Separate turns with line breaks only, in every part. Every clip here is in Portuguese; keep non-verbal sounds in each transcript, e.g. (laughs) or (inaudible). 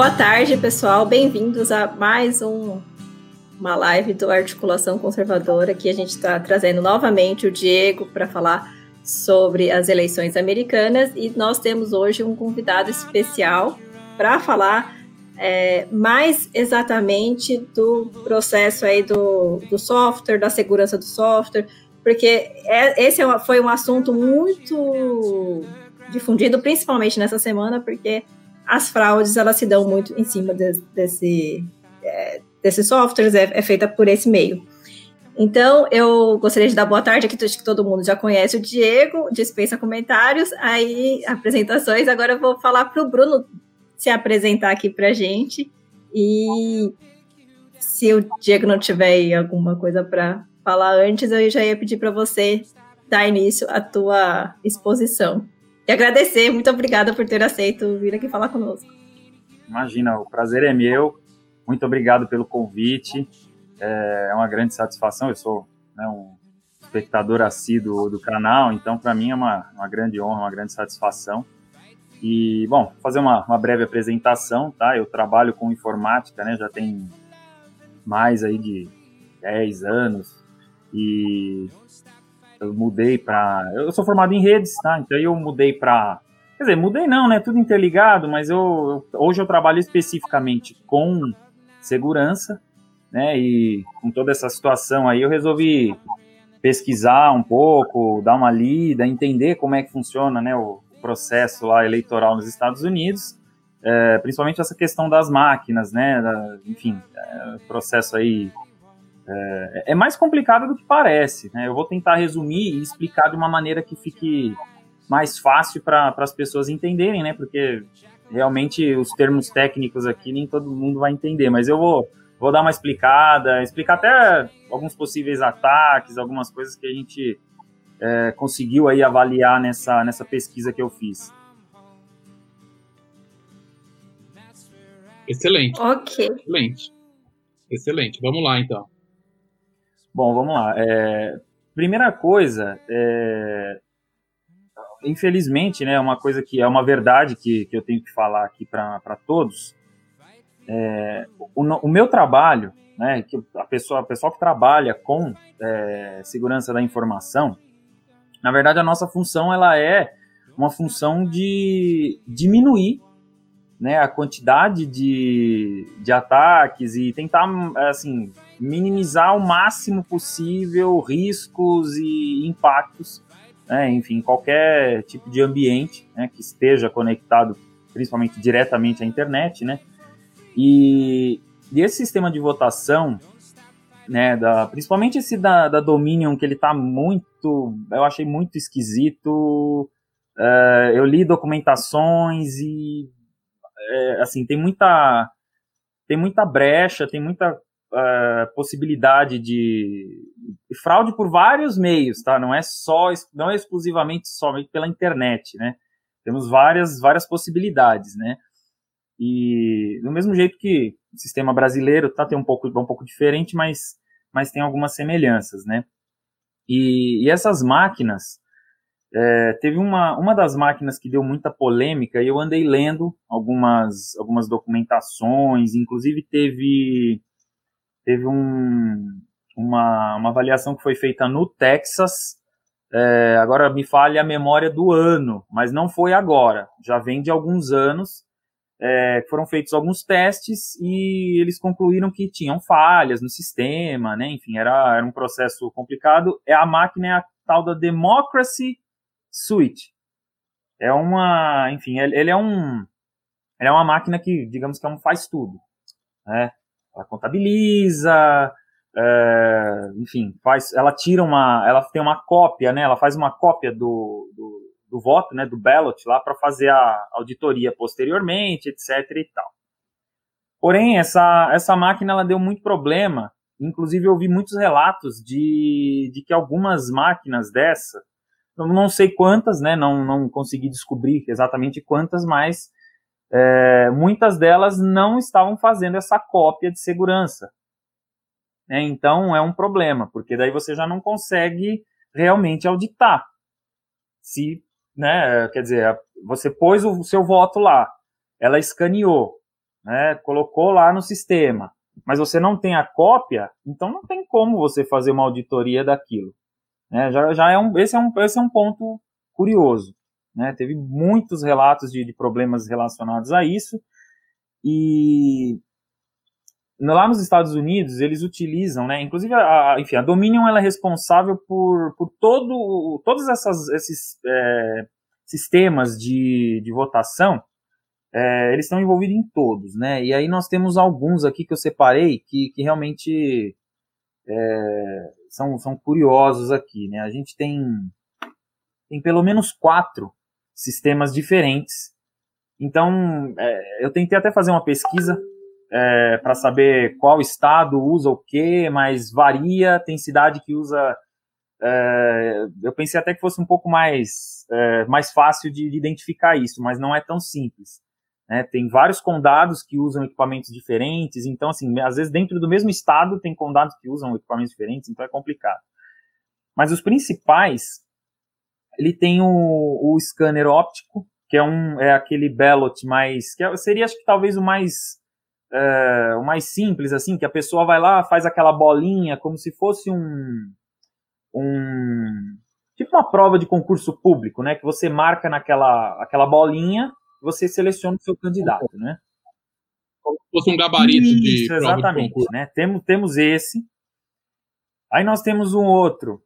boa tarde, pessoal. Bem-vindos a mais um, uma live do Articulação Conservadora. Aqui a gente está trazendo novamente o Diego para falar sobre as eleições americanas e nós temos hoje um convidado especial para falar é, mais exatamente do processo aí do, do software, da segurança do software, porque é, esse é foi um assunto muito difundido, principalmente nessa semana, porque as fraudes elas se dão muito em cima de, desse, é, desses softwares, é, é, feita por esse meio. Então, eu gostaria de dar boa tarde aqui, acho que todo mundo já conhece o Diego, dispensa comentários, aí apresentações. Agora eu vou falar para o Bruno se apresentar aqui para a gente. E se o Diego não tiver alguma coisa para falar antes, eu já ia pedir para você dar início à tua exposição. E agradecer, muito obrigada por ter aceito vir aqui falar conosco.
Imagina, o prazer é meu. Muito obrigado pelo convite. É uma grande satisfação. Eu sou né, um espectador assíduo do canal, então para mim é uma, uma grande honra, uma grande satisfação. E, bom, fazer uma, uma breve apresentação, tá? Eu trabalho com informática, né? Já tem mais aí de 10 anos e eu mudei para. Eu sou formado em redes, tá? Então eu mudei para. Quer dizer, mudei não, né? Tudo interligado, mas eu, eu, hoje eu trabalho especificamente com segurança, né? E com toda essa situação aí, eu resolvi pesquisar um pouco, dar uma lida, entender como é que funciona, né? O processo lá eleitoral nos Estados Unidos, é, principalmente essa questão das máquinas, né? Da, enfim, é, processo aí é, é, mais complicado do que parece. Né? Eu vou tentar resumir e explicar de uma maneira que fique mais fácil para as pessoas entenderem, né? Porque realmente os termos técnicos aqui nem todo mundo vai entender, mas eu vou, vou dar uma explicada, explicar até alguns possíveis ataques, algumas coisas que a gente é, conseguiu aí avaliar nessa, nessa pesquisa que eu fiz.
Excelente.
Ok.
Excelente. Excelente. Vamos lá, então.
Bom, vamos lá. É, primeira coisa, é, infelizmente, né, uma coisa que é uma verdade que, que eu tenho que falar aqui para todos. É, o, o, meu trabalho, né, que a pessoa, a pessoa que trabalha com é, segurança da informação, na verdade a nossa função ela é uma função de diminuir né, a quantidade de, de ataques e tentar assim minimizar ao máximo possível riscos e impactos, né, enfim, qualquer tipo de ambiente né, que esteja conectado, principalmente diretamente à internet, né, e, e esse sistema de votação, né, da, principalmente esse da, da Dominion, que ele está muito, eu achei muito esquisito, uh, eu li documentações e, é, assim, tem muita, tem muita brecha, tem muita uh, possibilidade de fraude por vários meios, tá? Não é só, não é exclusivamente somente pela internet, né? Temos várias, várias possibilidades, né? E do mesmo jeito que o sistema brasileiro tá tem um pouco, um pouco diferente, mas, mas tem algumas semelhanças, né? E, e essas máquinas, é, teve uma, uma das máquinas que deu muita polêmica e eu andei lendo algumas, algumas documentações, inclusive teve teve um, uma, uma avaliação que foi feita no Texas. É, agora me falha a memória do ano, mas não foi agora, já vem de alguns anos. É, foram feitos alguns testes e eles concluíram que tinham falhas no sistema, né? Enfim, era, era um processo complicado. É a máquina é a tal da Democracy Suite. É uma, enfim, ele, é um, ele é uma máquina que, digamos que é um faz tudo, né? ela contabiliza, é, enfim, faz, ela tira uma, ela tem uma cópia, né? Ela faz uma cópia do, do, do voto, né? Do ballot lá para fazer a auditoria posteriormente, etc. e tal. Porém, essa, essa máquina ela deu muito problema. Inclusive, eu ouvi muitos relatos de, de que algumas máquinas dessa, não sei quantas, né? Não, não consegui descobrir exatamente quantas, mas é, muitas delas não estavam fazendo essa cópia de segurança. É, então é um problema, porque daí você já não consegue realmente auditar. Se, né, quer dizer, você pôs o seu voto lá, ela escaneou, né, colocou lá no sistema, mas você não tem a cópia, então não tem como você fazer uma auditoria daquilo. Né? Já, já é um, esse, é um, esse é um ponto curioso. Né? Teve muitos relatos de, de problemas relacionados a isso, e lá nos Estados Unidos eles utilizam, né? Inclusive, a, enfim, a Dominion ela é responsável por, por todo, todos essas, esses é, sistemas de, de votação. É, eles estão envolvidos em todos, né? E aí nós temos alguns aqui que eu separei que, que realmente é, são, são curiosos aqui, né? A gente tem, tem pelo menos quatro sistemas diferentes. Então, é, eu tentei até fazer uma pesquisa é, para saber qual estado usa o que, mas varia, tem cidade que usa. É, eu pensei até que fosse um pouco mais, é, mais fácil de, de, identificar isso, mas não é tão simples. Né? Tem vários condados que usam equipamentos diferentes, então, assim, às vezes dentro do mesmo estado tem condados que usam equipamentos diferentes, então é complicado. Mas os principais, ele tem o, o scanner óptico, que é, um, é aquele ballot mais, que é, seria acho que talvez o mais é, o mais simples, assim, que a pessoa vai lá, faz aquela bolinha, como se fosse um, um tipo uma prova de concurso público, né? Que você marca naquela aquela bolinha, você seleciona o seu candidato, né?
Como se fosse um gabarito Isso, de prova
exatamente,
de
né? Temos, temos esse. Aí nós temos um outro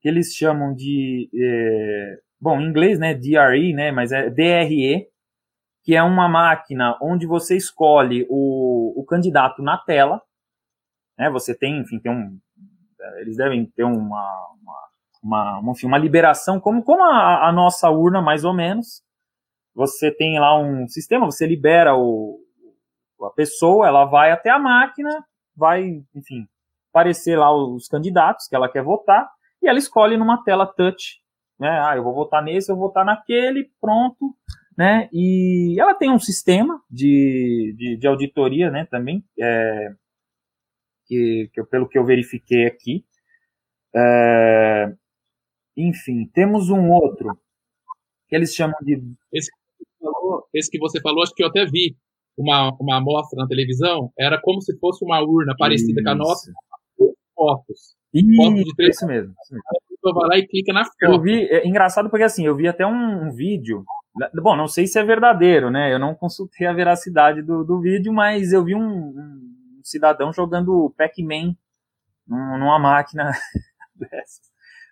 que eles chamam de, é, bom, em inglês, né? DRE, né? Mas é DRE, que é uma máquina onde você escolhe o, o candidato na tela, né? Você tem, enfim, tem um, eles devem ter uma, uma, uma, enfim, uma liberação, como, como a, a, nossa urna, mais ou menos. Você tem lá um sistema, você libera o, a pessoa, ela vai até a máquina, vai, enfim, aparecer lá os candidatos que ela quer votar, e ela escolhe numa tela touch, né? Ah, eu vou votar nesse, eu vou votar naquele, pronto né? E ela tem um sistema de, de, de auditoria, né? Também, é, que, que pelo que eu verifiquei aqui. É, enfim, temos um outro que eles chamam de.
Esse falou, esse que você falou, acho que eu até vi uma, uma amostra na televisão, era como se fosse uma urna parecida isso. com a nossa, fotos.
Isso, fotos de três... isso mesmo. Isso mesmo. A
pessoa vai lá e clica na foto.
Eu vi, é engraçado porque assim, eu vi até um, um vídeo Bom, não sei se é verdadeiro, né? Eu não consultei a veracidade do, do vídeo, mas eu vi um, um cidadão jogando Pac-Man numa máquina (laughs) dessa.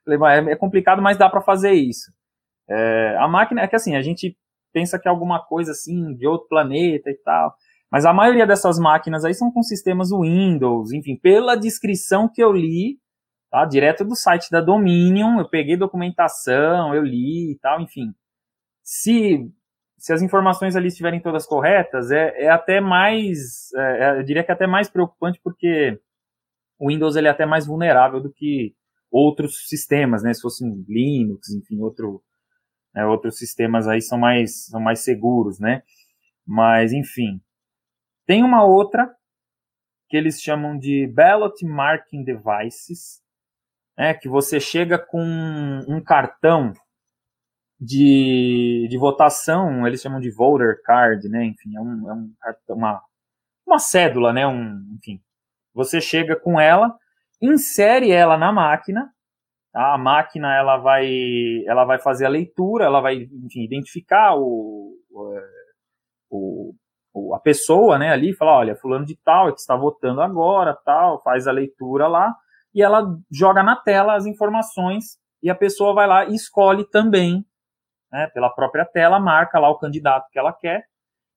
Falei, é, é complicado, mas dá para fazer isso. É, a máquina é que assim, a gente pensa que é alguma coisa assim de outro planeta e tal. Mas a maioria dessas máquinas aí são com sistemas Windows, enfim, pela descrição que eu li, tá? Direto do site da Dominion, eu peguei documentação, eu li e tal, enfim se, se as informações ali estiverem todas corretas, é, é até mais, é, é, eu diria que é até mais preocupante porque o Windows ele é até mais vulnerável do que outros sistemas, né? Se fosse um Linux, enfim, outro, né, outros sistemas aí são mais, são mais seguros, né? Mas, enfim. Tem uma outra que eles chamam de Ballot Marking Devices, né, que você chega com um cartão de, de votação, eles chamam de voter card, né? Enfim, é, um, é um, uma, uma cédula, né? Um, enfim, você chega com ela, insere ela na máquina? A máquina ela vai, ela vai fazer a leitura, ela vai, enfim, identificar o, o, o a pessoa, né? Ali, falar, olha, fulano de tal é que está votando agora, tal, faz a leitura lá e ela joga na tela as informações e a pessoa vai lá e escolhe também né, pela própria tela, marca lá o candidato que ela quer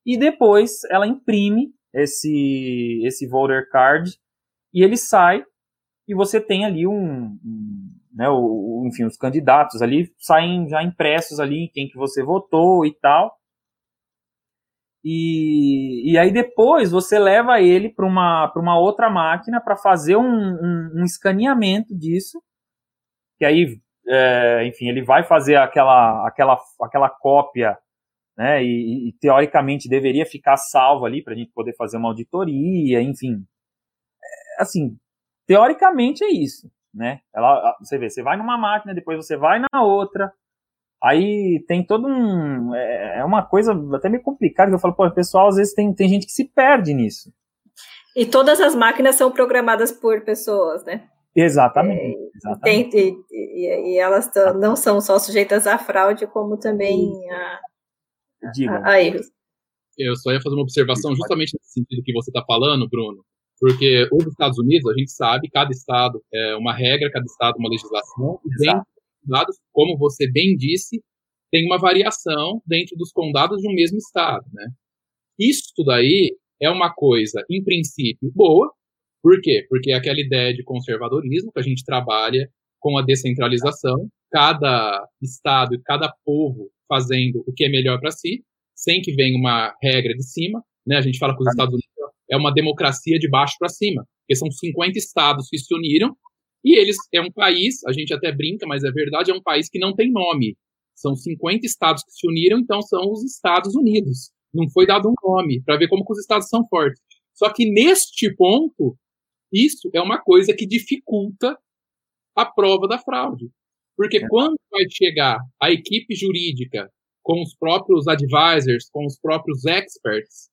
e depois ela imprime esse, esse voter card e ele sai e você tem ali um, um né, o, enfim, os candidatos ali saem já impressos ali quem que você votou e tal. E, e aí depois você leva ele para uma, uma outra máquina para fazer um, um, um escaneamento disso, que aí é, enfim, ele vai fazer aquela, aquela, aquela cópia, né, e, e teoricamente deveria ficar salvo ali para a gente poder fazer uma auditoria, enfim. É, assim, teoricamente é isso, né? Ela, você vê, você vai numa máquina, depois você vai na outra, Aí tem todo um. É, é uma coisa até meio complicada que eu falo, pô, pessoal, às vezes tem, tem gente que se perde nisso.
E todas as máquinas são programadas por pessoas, né?
Exatamente. É, exatamente.
Tem, e, e, elas não são só sujeitas à fraude, como também a, a, a erros.
Eu só ia fazer uma observação justamente nesse sentido que você está falando, Bruno, porque os Estados Unidos, a gente sabe, cada estado é uma regra, cada estado uma legislação, e dentro dos dados, como você bem disse, tem uma variação dentro dos condados de um mesmo estado, né? Isso daí é uma coisa, em princípio, boa. Por quê? Porque é aquela ideia de conservadorismo que a gente trabalha com a descentralização, cada estado e cada povo fazendo o que é melhor para si, sem que venha uma regra de cima. Né? A gente fala que os Estados Unidos é uma democracia de baixo para cima, porque são 50 estados que se uniram e eles é um país, a gente até brinca, mas é verdade, é um país que não tem nome. São 50 estados que se uniram, então são os Estados Unidos. Não foi dado um nome para ver como os estados são fortes. Só que neste ponto, isso é uma coisa que dificulta a prova da fraude. Porque é. quando vai chegar a equipe jurídica com os próprios advisors, com os próprios experts,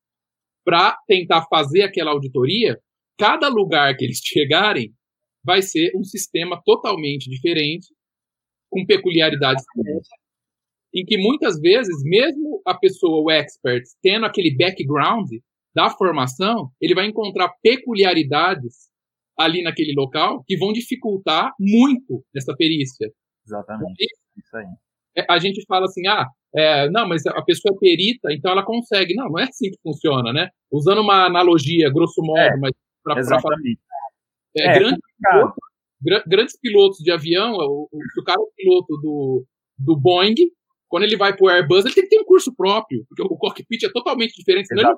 para tentar fazer aquela auditoria, cada lugar que eles (laughs) chegarem vai ser um sistema totalmente diferente, com peculiaridades diferentes, em que muitas vezes, mesmo a pessoa, o expert, tendo aquele background da formação, ele vai encontrar peculiaridades ali naquele local que vão dificultar muito essa perícia.
Exatamente. Isso aí.
É, a gente fala assim, ah, é, não, mas a pessoa é perita, então ela consegue. Não, não é assim que funciona, né? Usando uma analogia, grosso modo, é, mas
para falar.
É, é, grande piloto, grandes pilotos de avião, o, o, o cara é piloto do, do Boeing, quando ele vai para o Airbus, ele tem que ter um curso próprio, porque o cockpit é totalmente diferente. Senão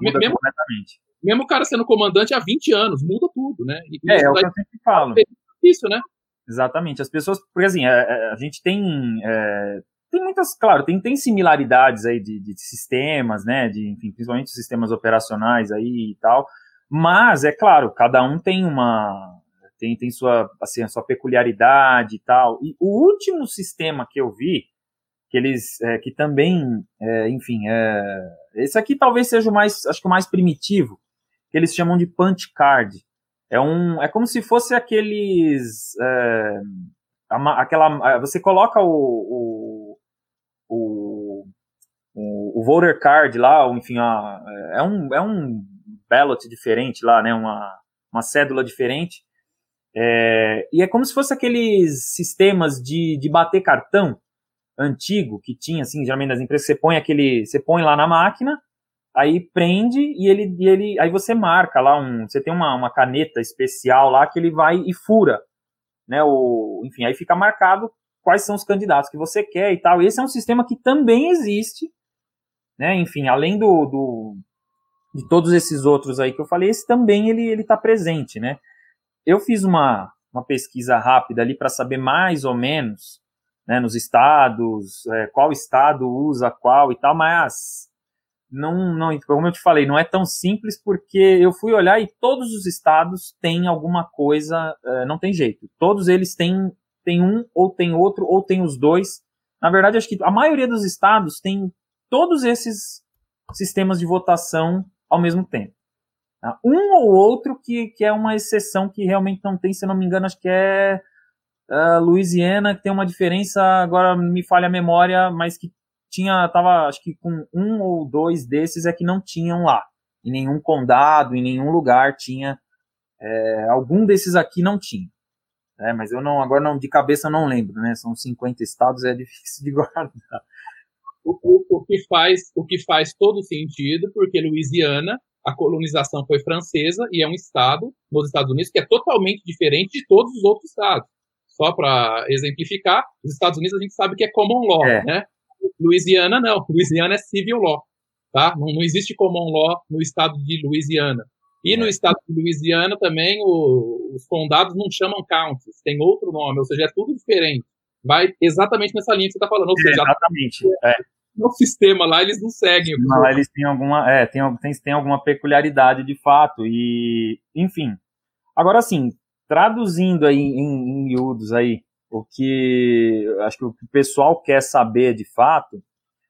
muda mesmo, completamente.
mesmo o cara sendo comandante há 20 anos, muda tudo, né?
E, é, é o que eu sempre falo.
Isso, né?
Exatamente. As pessoas, porque assim, a, é, é, a gente tem. É, tem muitas, claro, tem, tem similaridades aí de, de sistemas, né? De, enfim, principalmente sistemas operacionais aí e tal. Mas, é claro, cada um tem uma. Tem, tem sua, assim, a sua peculiaridade e tal. E o último sistema que eu vi, que eles, é, que também, é, enfim, é, esse aqui talvez seja o mais, acho que o mais primitivo, que eles chamam de punch card. É um, é como se fosse aqueles, é, aquela, você coloca o, o, o, o, voter card lá, ou enfim, ó, é um, é um ballot diferente lá, né, uma, uma cédula diferente, é, e é como se fosse aqueles sistemas de, de bater cartão antigo que tinha, assim, geralmente nas empresas, você põe aquele, você põe lá na máquina, aí prende e ele, e ele aí você marca lá um, você tem uma, uma caneta especial lá que ele vai e fura, né, o, enfim, aí fica marcado quais são os candidatos que você quer e tal. Esse é um sistema que também existe, né, enfim, além do, do de todos esses outros aí que eu falei, esse também ele ele está presente, né. Eu fiz uma uma pesquisa rápida ali para saber mais ou menos, né, nos estados, é, qual estado usa qual e tal, mas não, não, como eu te falei, não é tão simples porque eu fui olhar e todos os estados têm alguma coisa, uh, não tem jeito. Todos eles têm, têm um, ou tem outro, ou tem os dois. Na verdade, acho que a maioria dos estados tem todos esses sistemas de votação ao mesmo tempo. Tá? Um ou outro que, que é uma exceção que realmente não tem, se eu não me engano, acho que é uh, Louisiana, que tem uma diferença, agora me falha a memória, mas que tinha, tava, acho que com um ou dois desses é que não tinham lá. Em nenhum condado, em nenhum lugar tinha. É, algum desses aqui não tinha. É, mas eu não, agora não, de cabeça não lembro, né? São 50 estados, é (laughs) difícil de guardar.
O, o, o, que faz, o que faz todo sentido, porque Louisiana, a colonização foi francesa e é um estado nos Estados Unidos que é totalmente diferente de todos os outros estados. Só para exemplificar, os Estados Unidos a gente sabe que é common law, é. né? Louisiana não. Louisiana é civil law, tá? Não, não existe common law no estado de Louisiana. E no é. estado de Louisiana também o, os condados não chamam counties, tem outro nome, ou seja, é tudo diferente. Vai exatamente nessa linha que você está falando. Ou seja,
exatamente. É.
No sistema lá eles não seguem.
Não, lá eles têm alguma, é, tem, tem, tem alguma peculiaridade de fato e, enfim. Agora, assim, traduzindo aí em, em miúdos aí, o que acho que o pessoal quer saber de fato,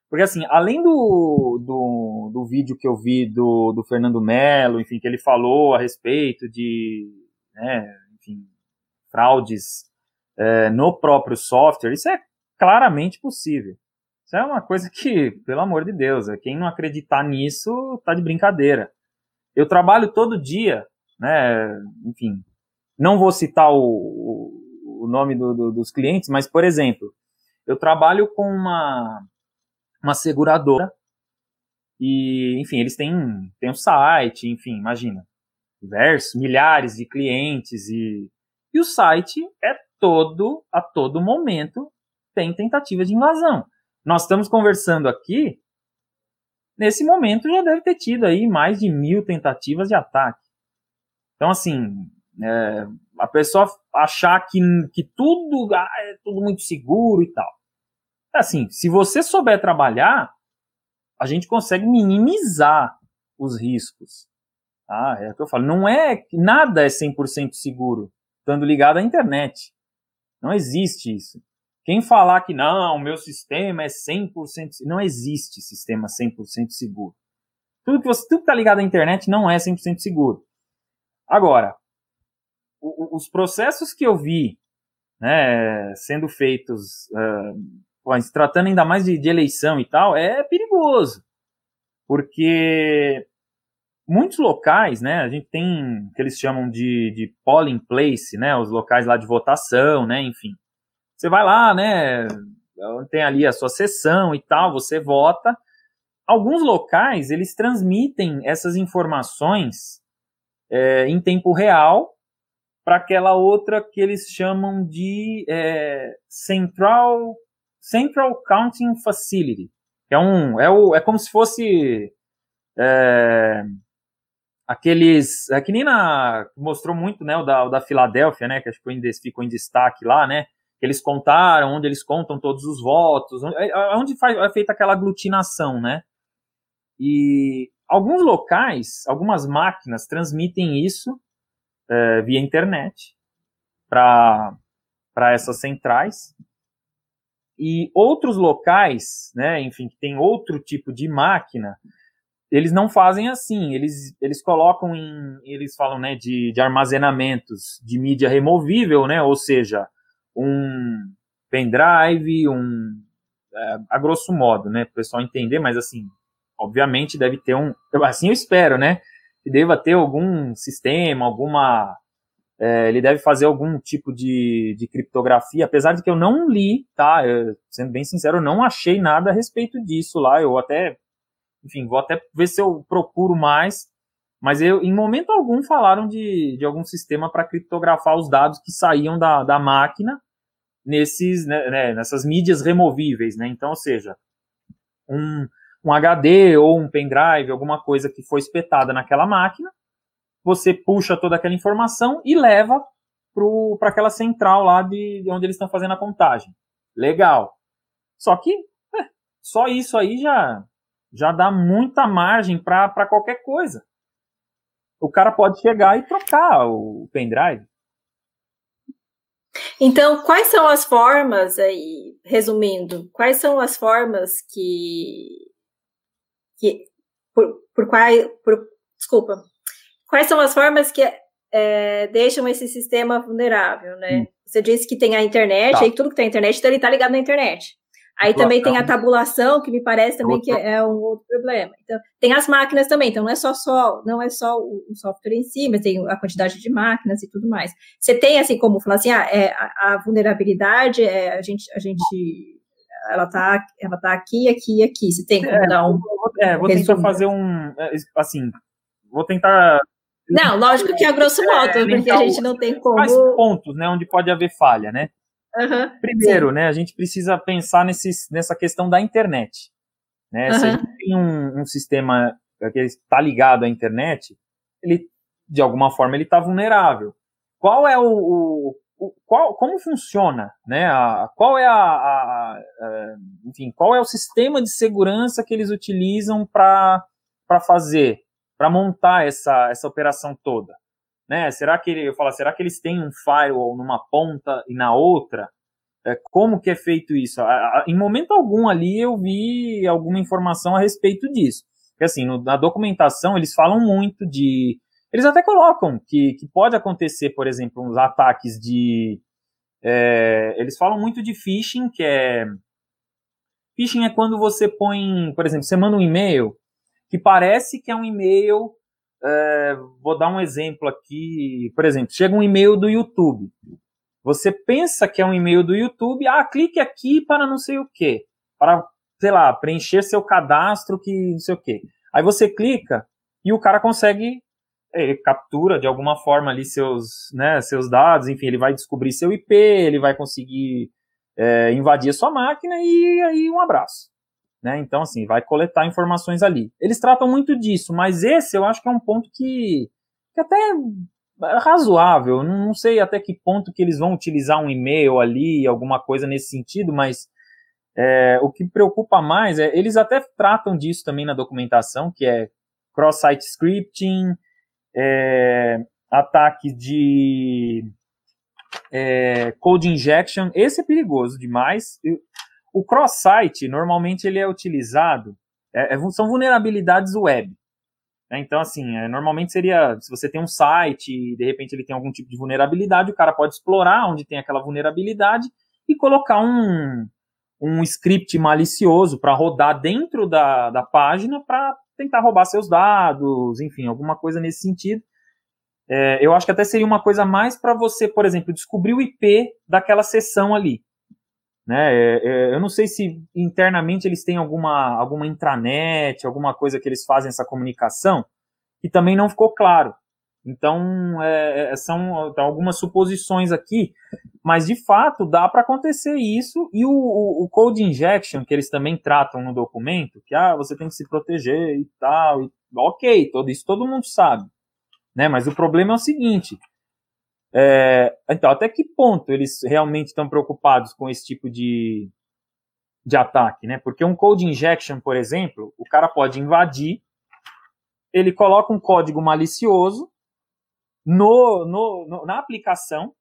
porque assim, além do, do, do vídeo que eu vi do, do Fernando Mello, enfim, que ele falou a respeito de, né, enfim, fraudes é, no próprio software, isso é claramente possível. Isso é uma coisa que, pelo amor de Deus, é, quem não acreditar nisso tá de brincadeira. Eu trabalho todo dia, né? Enfim, não vou citar o nome do, do, dos clientes, mas, por exemplo, eu trabalho com uma, uma seguradora e, enfim, eles têm, têm um site, enfim, imagina, diversos, milhares de clientes e, e o site é todo, a todo momento, tem tentativa de invasão. Nós estamos conversando aqui, nesse momento já deve ter tido aí mais de mil tentativas de ataque. Então, assim, é, a pessoa achar que, que tudo ah, é tudo muito seguro e tal. Assim, se você souber trabalhar, a gente consegue minimizar os riscos. Tá? É o que eu falo, não é nada é 100% seguro estando ligado à internet. Não existe isso. Quem falar que não, o meu sistema é 100% não existe sistema 100% seguro. Tudo que você tudo que tá ligado à internet não é 100% seguro. Agora, os processos que eu vi né, sendo feitos, uh, se tratando ainda mais de, de eleição e tal, é perigoso. Porque muitos locais, né, a gente tem o que eles chamam de, de polling place, né, os locais lá de votação, né, enfim. Você vai lá, né, tem ali a sua sessão e tal, você vota. Alguns locais, eles transmitem essas informações é, em tempo real para aquela outra que eles chamam de é, Central, Central Counting Facility. É, um, é, o, é como se fosse é, aqueles. É que nem na. Mostrou muito, né? O da, o da Filadélfia, né? Que acho que ficou em destaque lá, né? Que eles contaram, onde eles contam todos os votos, é, é, onde faz, é feita aquela aglutinação, né? E alguns locais, algumas máquinas transmitem isso é, via internet para essas centrais. E outros locais, né, enfim, que tem outro tipo de máquina, eles não fazem assim, eles, eles colocam em, eles falam, né, de, de armazenamentos de mídia removível, né, ou seja, um pendrive, um, é, a grosso modo, né, para o pessoal entender, mas assim, obviamente deve ter um, assim eu espero, né, que deva ter algum sistema, alguma, é, ele deve fazer algum tipo de, de criptografia, apesar de que eu não li, tá, eu, sendo bem sincero, eu não achei nada a respeito disso lá, eu até enfim, vou até ver se eu procuro mais. Mas eu, em momento algum falaram de, de algum sistema para criptografar os dados que saíam da, da máquina nesses, né, né, nessas mídias removíveis, né? Então, ou seja, um, um HD ou um pendrive, alguma coisa que foi espetada naquela máquina, você puxa toda aquela informação e leva para aquela central lá de, de onde eles estão fazendo a contagem. Legal. Só que é, só isso aí já já dá muita margem para qualquer coisa. O cara pode chegar e trocar o pendrive.
Então, quais são as formas aí, resumindo, quais são as formas que, que por, por quais, por, desculpa, quais são as formas que é, deixam esse sistema vulnerável, né? Hum. Você disse que tem a internet, tá. aí tudo que tem a internet, então ele está ligado na internet. Aí também tem a tabulação, que me parece também que é um outro problema. Então, tem as máquinas também, então não é só, só não é só o, software em si, mas tem a quantidade de máquinas e tudo mais. Você tem assim como falar assim, ah, é, a, a vulnerabilidade, é, a gente, a gente ela tá, ela tá aqui, aqui e aqui. Você tem como é, dar um.
É, vou tentar fazer um. É, assim, vou tentar.
Não, lógico que é grosso modo, é, porque a gente não tem como. Mais
pontos, né, onde pode haver falha, né? Uhum, Primeiro, sim. né, a gente precisa pensar nesse, nessa questão da internet. Né? Uhum. Se a gente tem um, um sistema que está ligado à internet, ele, de alguma forma, ele está vulnerável. Qual é o, o, qual, como funciona, né? A, qual é a, a, a, enfim, qual é o sistema de segurança que eles utilizam para para fazer, para montar essa, essa operação toda? né? Será que ele, eu falo, será que eles têm um firewall numa ponta e na outra? é, como que é feito isso. Em momento algum ali eu vi alguma informação a respeito disso. Porque assim, no, na documentação eles falam muito de. Eles até colocam que, que pode acontecer, por exemplo, uns ataques de. É, eles falam muito de phishing, que é. Phishing é quando você põe, por exemplo, você manda um e-mail que parece que é um e-mail. É, vou dar um exemplo aqui. Por exemplo, chega um e-mail do YouTube. Você pensa que é um e-mail do YouTube, ah, clique aqui para não sei o quê. Para, sei lá, preencher seu cadastro que não sei o quê. Aí você clica e o cara consegue, captura de alguma forma ali seus, né, seus dados, enfim, ele vai descobrir seu IP, ele vai conseguir é, invadir a sua máquina e aí um abraço. Né? Então, assim, vai coletar informações ali. Eles tratam muito disso, mas esse eu acho que é um ponto que, que até é razoável. Não sei até que ponto que eles vão utilizar um e-mail ali, alguma coisa nesse sentido, mas é, o que preocupa mais é eles até tratam disso também na documentação, que é cross-site scripting, é, ataque de é, code injection. Esse é perigoso demais. O cross-site, normalmente, ele é utilizado, é, é são vulnerabilidades web. Né? Então, assim, é, normalmente seria, se você tem um site e de repente ele tem algum tipo de vulnerabilidade, o cara pode explorar onde tem aquela vulnerabilidade e colocar um, um script malicioso para rodar dentro da, da página para tentar roubar seus dados, enfim, alguma coisa nesse sentido. É, eu acho que até seria uma coisa mais para você, por exemplo, descobrir o IP daquela sessão ali. Né? É, é, eu não sei se internamente eles têm alguma, alguma intranet, alguma coisa que eles fazem essa comunicação, que também não ficou claro. Então, é, é são algumas suposições aqui, mas de fato dá para acontecer isso. E o, o, o, code injection, que eles também tratam no documento, que ah, você tem que se proteger e tal, e, ok, todo, isso todo mundo sabe. Né? Mas o problema é o seguinte: é, então, até que ponto eles realmente estão preocupados com esse tipo de, de ataque, né? Porque um code injection, por exemplo, o cara pode invadir, ele coloca um código malicioso no, no, no, na aplicação.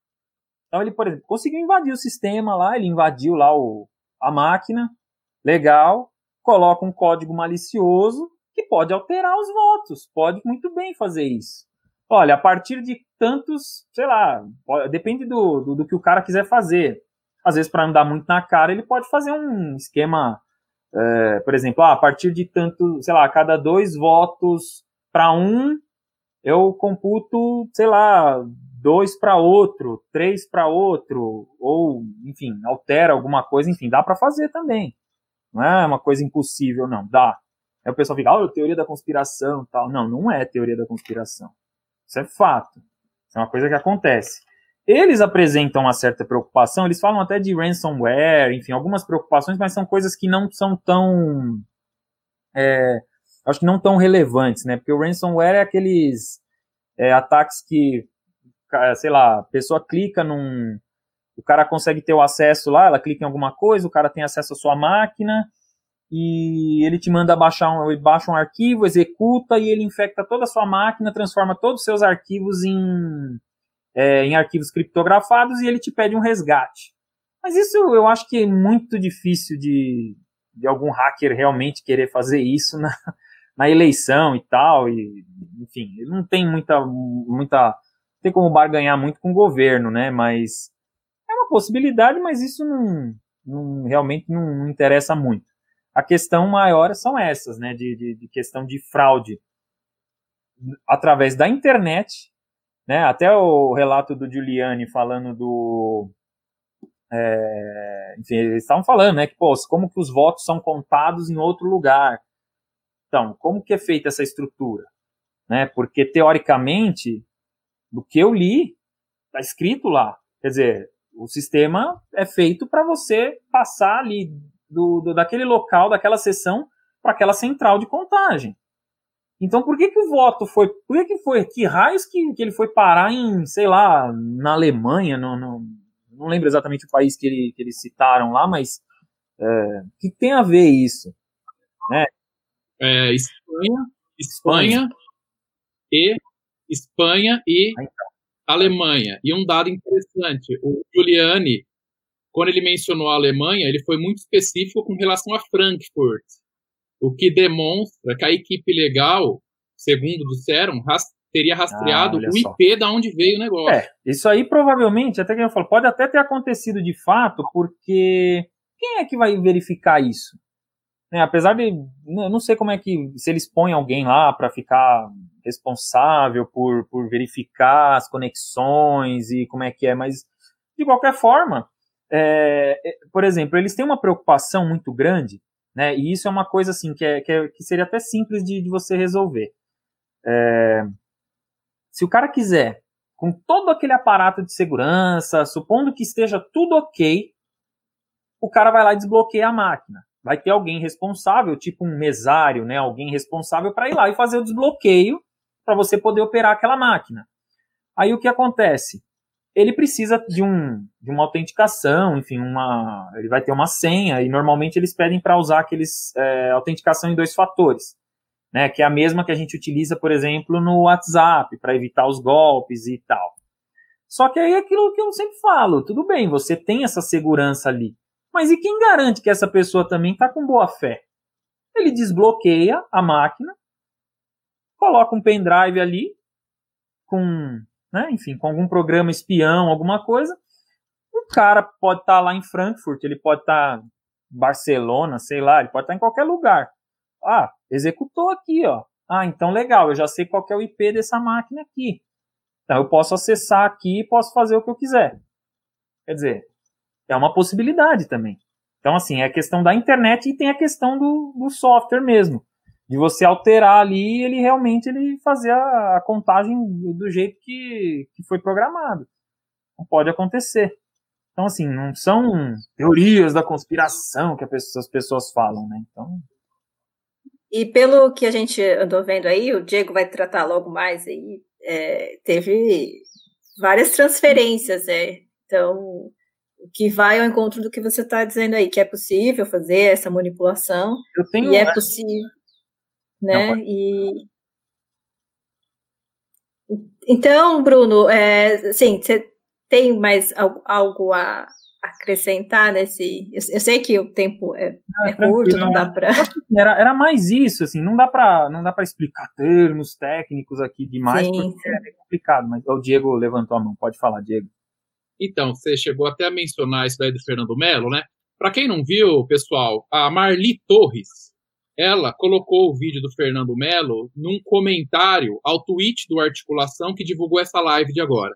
Então, ele, por exemplo, conseguiu invadir o sistema lá, ele invadiu lá o, a máquina, legal, coloca um código malicioso que pode alterar os votos, pode muito bem fazer isso. Olha, a partir de tantos, sei lá, depende do, do, do que o cara quiser fazer. Às vezes, para andar muito na cara, ele pode fazer um esquema, é, por exemplo, ah, a partir de tanto, sei lá, a cada dois votos para um, eu computo, sei lá, dois para outro, três para outro, ou, enfim, altera alguma coisa, enfim, dá para fazer também. Não é uma coisa impossível, não, dá. Aí o pessoal fica, ah, teoria da conspiração tal. Não, não é teoria da conspiração. Isso é fato. Isso é uma coisa que acontece. Eles apresentam uma certa preocupação, eles falam até de ransomware, enfim, algumas preocupações, mas são coisas que não são tão. É, acho que não tão relevantes, né? Porque o ransomware é aqueles é, ataques que, sei lá, a pessoa clica num. O cara consegue ter o acesso lá, ela clica em alguma coisa, o cara tem acesso à sua máquina, e ele te manda baixar um, baixa um arquivo, executa e ele infecta toda a sua máquina, transforma todos os seus arquivos em, é, em arquivos criptografados e ele te pede um resgate. Mas isso eu acho que é muito difícil de, de algum hacker realmente querer fazer isso na, na eleição e tal. E, enfim, não tem muita. muita não tem como barganhar muito com o governo, né? Mas é uma possibilidade, mas isso não, não realmente não, não interessa muito. A questão maior são essas, né, de, de, de questão de fraude através da internet, né, até o relato do Giuliani falando do, é, enfim, eles estavam falando, né, que, pô, como que os votos são contados em outro lugar. Então, como que é feita essa estrutura? Né, porque, teoricamente, do que eu li, está escrito lá. Quer dizer, o sistema é feito para você passar ali do, do daquele local, daquela sessão, para aquela central de contagem. Então, por que, que o voto foi. Por que, que foi. Que raios que, que ele foi parar em, sei lá, na Alemanha? No, no, não lembro exatamente o país que, ele, que eles citaram lá, mas. É, que tem a ver isso? Né?
É, Espanha, Espanha, e Espanha e ah, então. Alemanha. E um dado interessante: o Giuliani quando ele mencionou a Alemanha, ele foi muito específico com relação a Frankfurt, o que demonstra que a equipe legal, segundo disseram, teria rastreado ah, o IP só. da onde veio o negócio.
É, isso aí provavelmente, até que eu falo, pode até ter acontecido de fato, porque quem é que vai verificar isso? É, apesar de, eu não sei como é que, se eles põem alguém lá para ficar responsável por, por verificar as conexões e como é que é, mas de qualquer forma, é, é, por exemplo, eles têm uma preocupação muito grande, né, e isso é uma coisa assim que, é, que, é, que seria até simples de, de você resolver. É, se o cara quiser, com todo aquele aparato de segurança, supondo que esteja tudo ok, o cara vai lá e desbloqueia a máquina. Vai ter alguém responsável, tipo um mesário, né? Alguém responsável para ir lá e fazer o desbloqueio para você poder operar aquela máquina. Aí o que acontece? Ele precisa de, um, de uma autenticação, enfim, uma, ele vai ter uma senha e normalmente eles pedem para usar aqueles é, autenticação em dois fatores né, que é a mesma que a gente utiliza, por exemplo, no WhatsApp, para evitar os golpes e tal. Só que aí é aquilo que eu sempre falo, tudo bem, você tem essa segurança ali, mas e quem garante que essa pessoa também está com boa fé? Ele desbloqueia a máquina, coloca um pendrive ali, com, né, enfim, com algum programa espião, alguma coisa. O cara pode estar tá lá em Frankfurt, ele pode estar tá em Barcelona, sei lá, ele pode estar tá em qualquer lugar. Ah, executou aqui, ó. Ah, então legal, eu já sei qual é o IP dessa máquina aqui. Então eu posso acessar aqui e posso fazer o que eu quiser. Quer dizer, é uma possibilidade também. Então, assim, é a questão da internet e tem a questão do, do software mesmo. De você alterar ali ele realmente ele fazer a, a contagem do, jeito que, que foi programado. Não pode acontecer. Então, assim, não são teorias da conspiração que as pessoas falam, né? Então,
e pelo que a gente andou vendo aí, o Diego vai tratar logo mais aí, é, teve várias transferências, é. Então, que vai ao encontro do que você está dizendo aí, que é possível fazer essa manipulação.
Eu tenho,
e é possível, né? Não, e então, Bruno, é, sim, você tem mais algo a, acrescentar nesse. Eu, eu, sei que o tempo é, é curto, não dá para.
Era, era mais isso, assim, não dá para não dá para explicar termos técnicos aqui demais, sim, porque sim. é complicado. Mas o Diego levantou a mão, pode falar, Diego.
Então, você chegou até a mencionar isso daí do Fernando Melo, né? Para quem não viu, pessoal, a Marli Torres, ela colocou o vídeo do Fernando Melo num comentário ao tweet do Articulação que divulgou essa live de agora.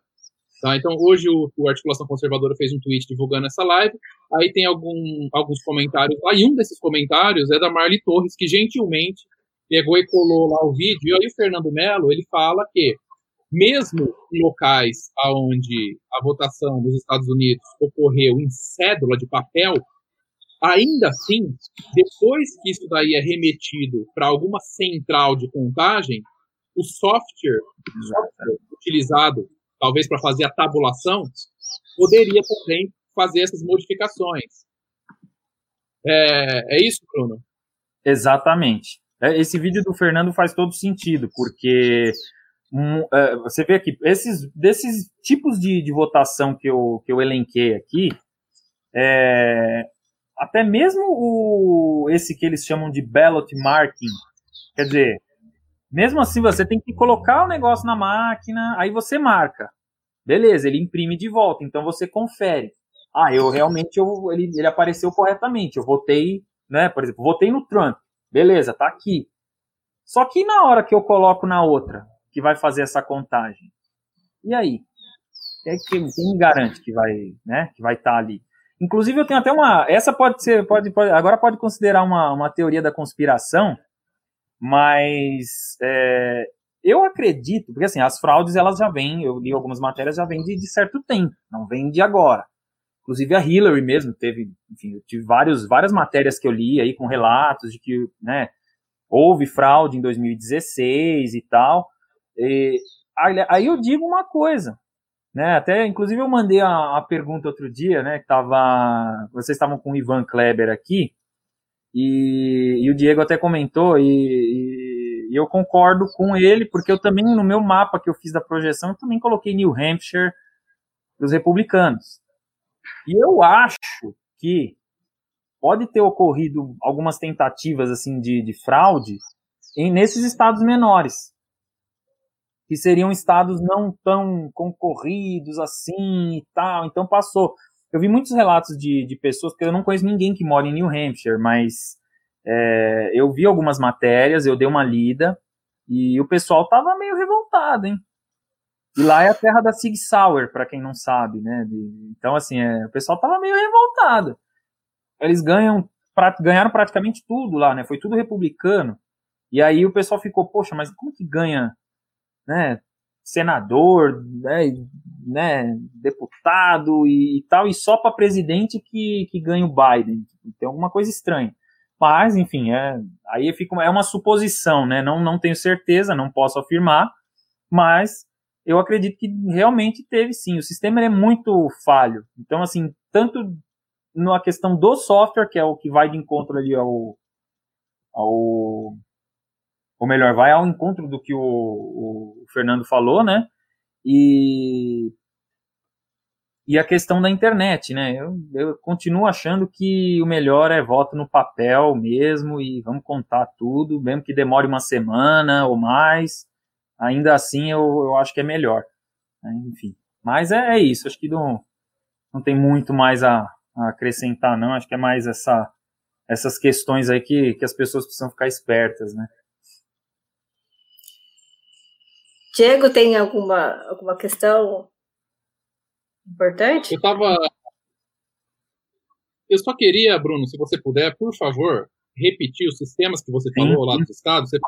Tá? Então, hoje o, o, Articulação Conservadora fez um tweet divulgando essa live. Aí tem algum, alguns comentários lá, e um desses comentários é da Marli Torres, que gentilmente pegou e colou lá o vídeo. E aí o Fernando Melo, ele fala que, mesmo em locais onde a votação nos Estados Unidos ocorreu em cédula de papel, ainda assim, depois que isso daí é remetido para alguma central de contagem, o software, o software utilizado talvez para fazer a tabulação, poderia também fazer essas modificações. É, é isso, Bruno?
Exatamente. É, esse vídeo do Fernando faz todo sentido, porque um, é, você vê aqui, esses, desses tipos de, de votação que eu, que eu elenquei aqui, é, até mesmo o, esse que eles chamam de ballot marking, quer dizer, mesmo assim, você tem que colocar o negócio na máquina, aí você marca. Beleza, ele imprime de volta, então você confere. Ah, eu realmente eu, ele, ele apareceu corretamente. Eu votei, né? Por exemplo, votei no Trump. Beleza, tá aqui. Só que na hora que eu coloco na outra, que vai fazer essa contagem, e aí? É que quem garante que vai, né? Que vai estar tá ali. Inclusive eu tenho até uma, essa pode ser, pode, pode agora pode considerar uma, uma teoria da conspiração, mas é, eu acredito, porque assim, as fraudes elas já vêm, eu li algumas matérias, já vêm de, de, certo tempo, não vêm de agora. Inclusive a Hillary mesmo teve, enfim, eu tive vários, várias matérias que eu li aí com relatos de que, né, houve fraude em 2016 e tal. E, aí eu digo uma coisa, né, até inclusive eu mandei a, a pergunta outro dia, né, que tava, vocês estavam com o Ivan Kleber aqui, e, e o Diego até comentou, e, e, e, eu concordo com ele, porque eu também, no meu mapa que eu fiz da projeção, eu também coloquei New Hampshire dos republicanos. E eu acho que pode ter ocorrido algumas tentativas assim de, de fraude em, nesses estados menores, que seriam estados não tão concorridos assim e tal. Então passou. Eu vi muitos relatos de, de pessoas, porque eu não conheço ninguém que mora em New Hampshire, mas é, eu vi algumas matérias, eu dei uma lida, e o pessoal tava meio revoltado, hein? E lá é a terra da Sig Sauer, para quem não sabe, né? Então, assim, é, o pessoal tava meio revoltado. Eles ganham, pra, ganharam praticamente tudo lá, né? Foi tudo republicano. E aí o pessoal ficou, poxa, mas como que ganha, né? Senador, né, né deputado e, e tal, e só para presidente que, que ganha o Biden. Tem alguma coisa estranha. Mas, enfim, é, aí fica, é uma suposição, né? Não, não tenho certeza, não posso afirmar, mas eu acredito que realmente teve sim. O sistema é muito falho. Então, assim, tanto na questão do software, que é o que vai de encontro ali ao. ao ou melhor, vai ao encontro do que o, o Fernando falou, né? E, e a questão da internet, né? Eu, eu continuo achando que o melhor é voto no papel mesmo e vamos contar tudo, mesmo que demore uma semana ou mais ainda assim eu, eu acho que é melhor. Né? Enfim. Mas é, é, isso, acho que não, não tem muito mais a, a, acrescentar, não. Acho que é mais essa, essas questões aí que, que as pessoas precisam ficar espertas, né?
Diego, tem alguma, alguma questão importante?
Eu tava. Eu só queria, Bruno, se você puder, por favor, repetir os sistemas que você sim, falou lá dos estados. Você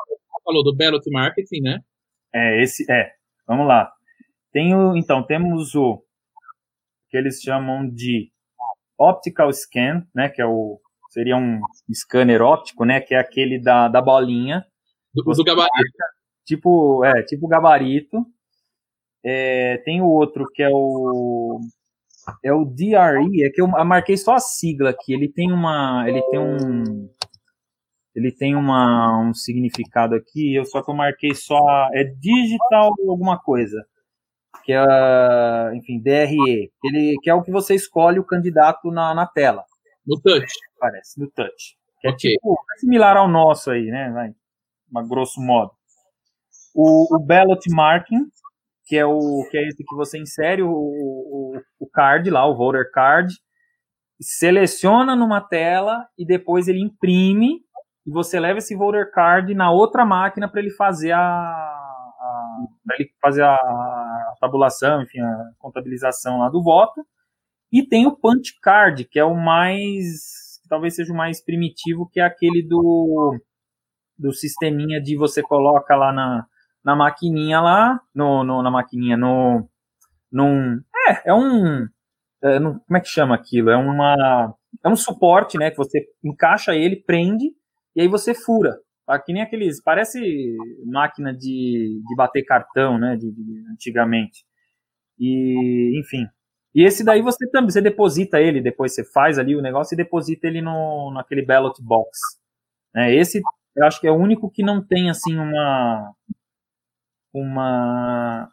falou do ballot marketing, né?
É, esse é. Vamos lá. Tem o, então, temos o que eles chamam de optical scan, né, que é o seria um scanner óptico, né, que é aquele da, da bolinha.
Do, do gabarito.
Tipo, é, tipo gabarito. É, tem o outro que é o é o DRE, é que eu marquei só a sigla aqui. Ele tem uma, ele tem um ele tem uma, um significado aqui, eu só que eu marquei só, é digital alguma coisa, que é, enfim, DRE, ele, que é o que você escolhe o candidato na, na tela.
No touch.
Parece, no touch. Que é okay. é tipo, é similar ao nosso aí, né, vai, grosso modo. O, o ballot marking, que é o que é esse que você insere o, o, o card lá, o voter card, seleciona numa tela e depois ele imprime e você leva esse voter card na outra máquina para ele fazer a, a ele fazer a, a, tabulação, enfim, a contabilização lá do voto. E tem o punch card, que é o mais, talvez seja o mais primitivo, que é aquele do do sisteminha de você coloca lá na, na maquininha lá, no, no na maquininha, no num, é, é um é, no, como é que chama aquilo? É uma é um suporte, né, que você encaixa ele, prende e aí você fura. Tá? Que nem aqueles. Parece máquina de, de bater cartão, né? De, de, antigamente. E, enfim. E esse daí você também, você deposita ele, depois você faz ali o negócio e deposita ele no, naquele ballot box. Né? Esse eu acho que é o único que não tem assim uma. Uma.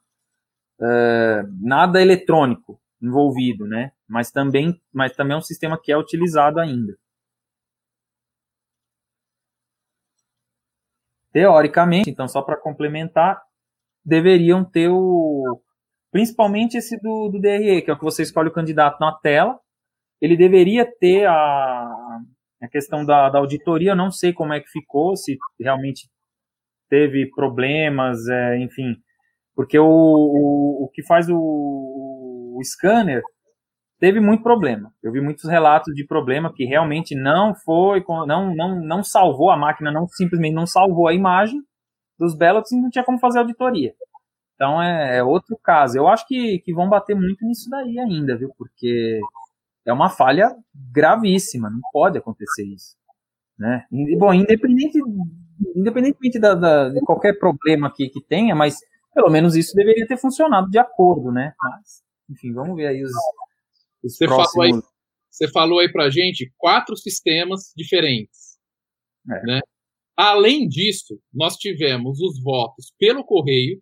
Uh, nada eletrônico envolvido, né? Mas também, mas também é um sistema que é utilizado ainda. teoricamente, então só para complementar, deveriam ter o principalmente esse do, do DRE, que é o que você escolhe o candidato na tela. Ele deveria ter a, a questão da, da auditoria, eu não sei como é que ficou, se realmente teve problemas, é, enfim, porque o, o, o que faz o, o scanner teve muito problema. Eu vi muitos relatos de problema que realmente não foi, não, não, não salvou a máquina, não simplesmente não salvou a imagem dos ballots e não tinha como fazer auditoria. Então é, é, outro caso. Eu acho que, que vão bater muito nisso daí ainda, viu? Porque é uma falha gravíssima, não pode acontecer isso. Né? E, bom, independente, independentemente da, da, de qualquer problema que, que tenha, mas pelo menos isso deveria ter funcionado de acordo, né? Mas, enfim, vamos ver aí os,
você, próximos... falou aí, você falou aí pra gente quatro sistemas diferentes. É. Né? Além disso, nós tivemos os votos pelo correio,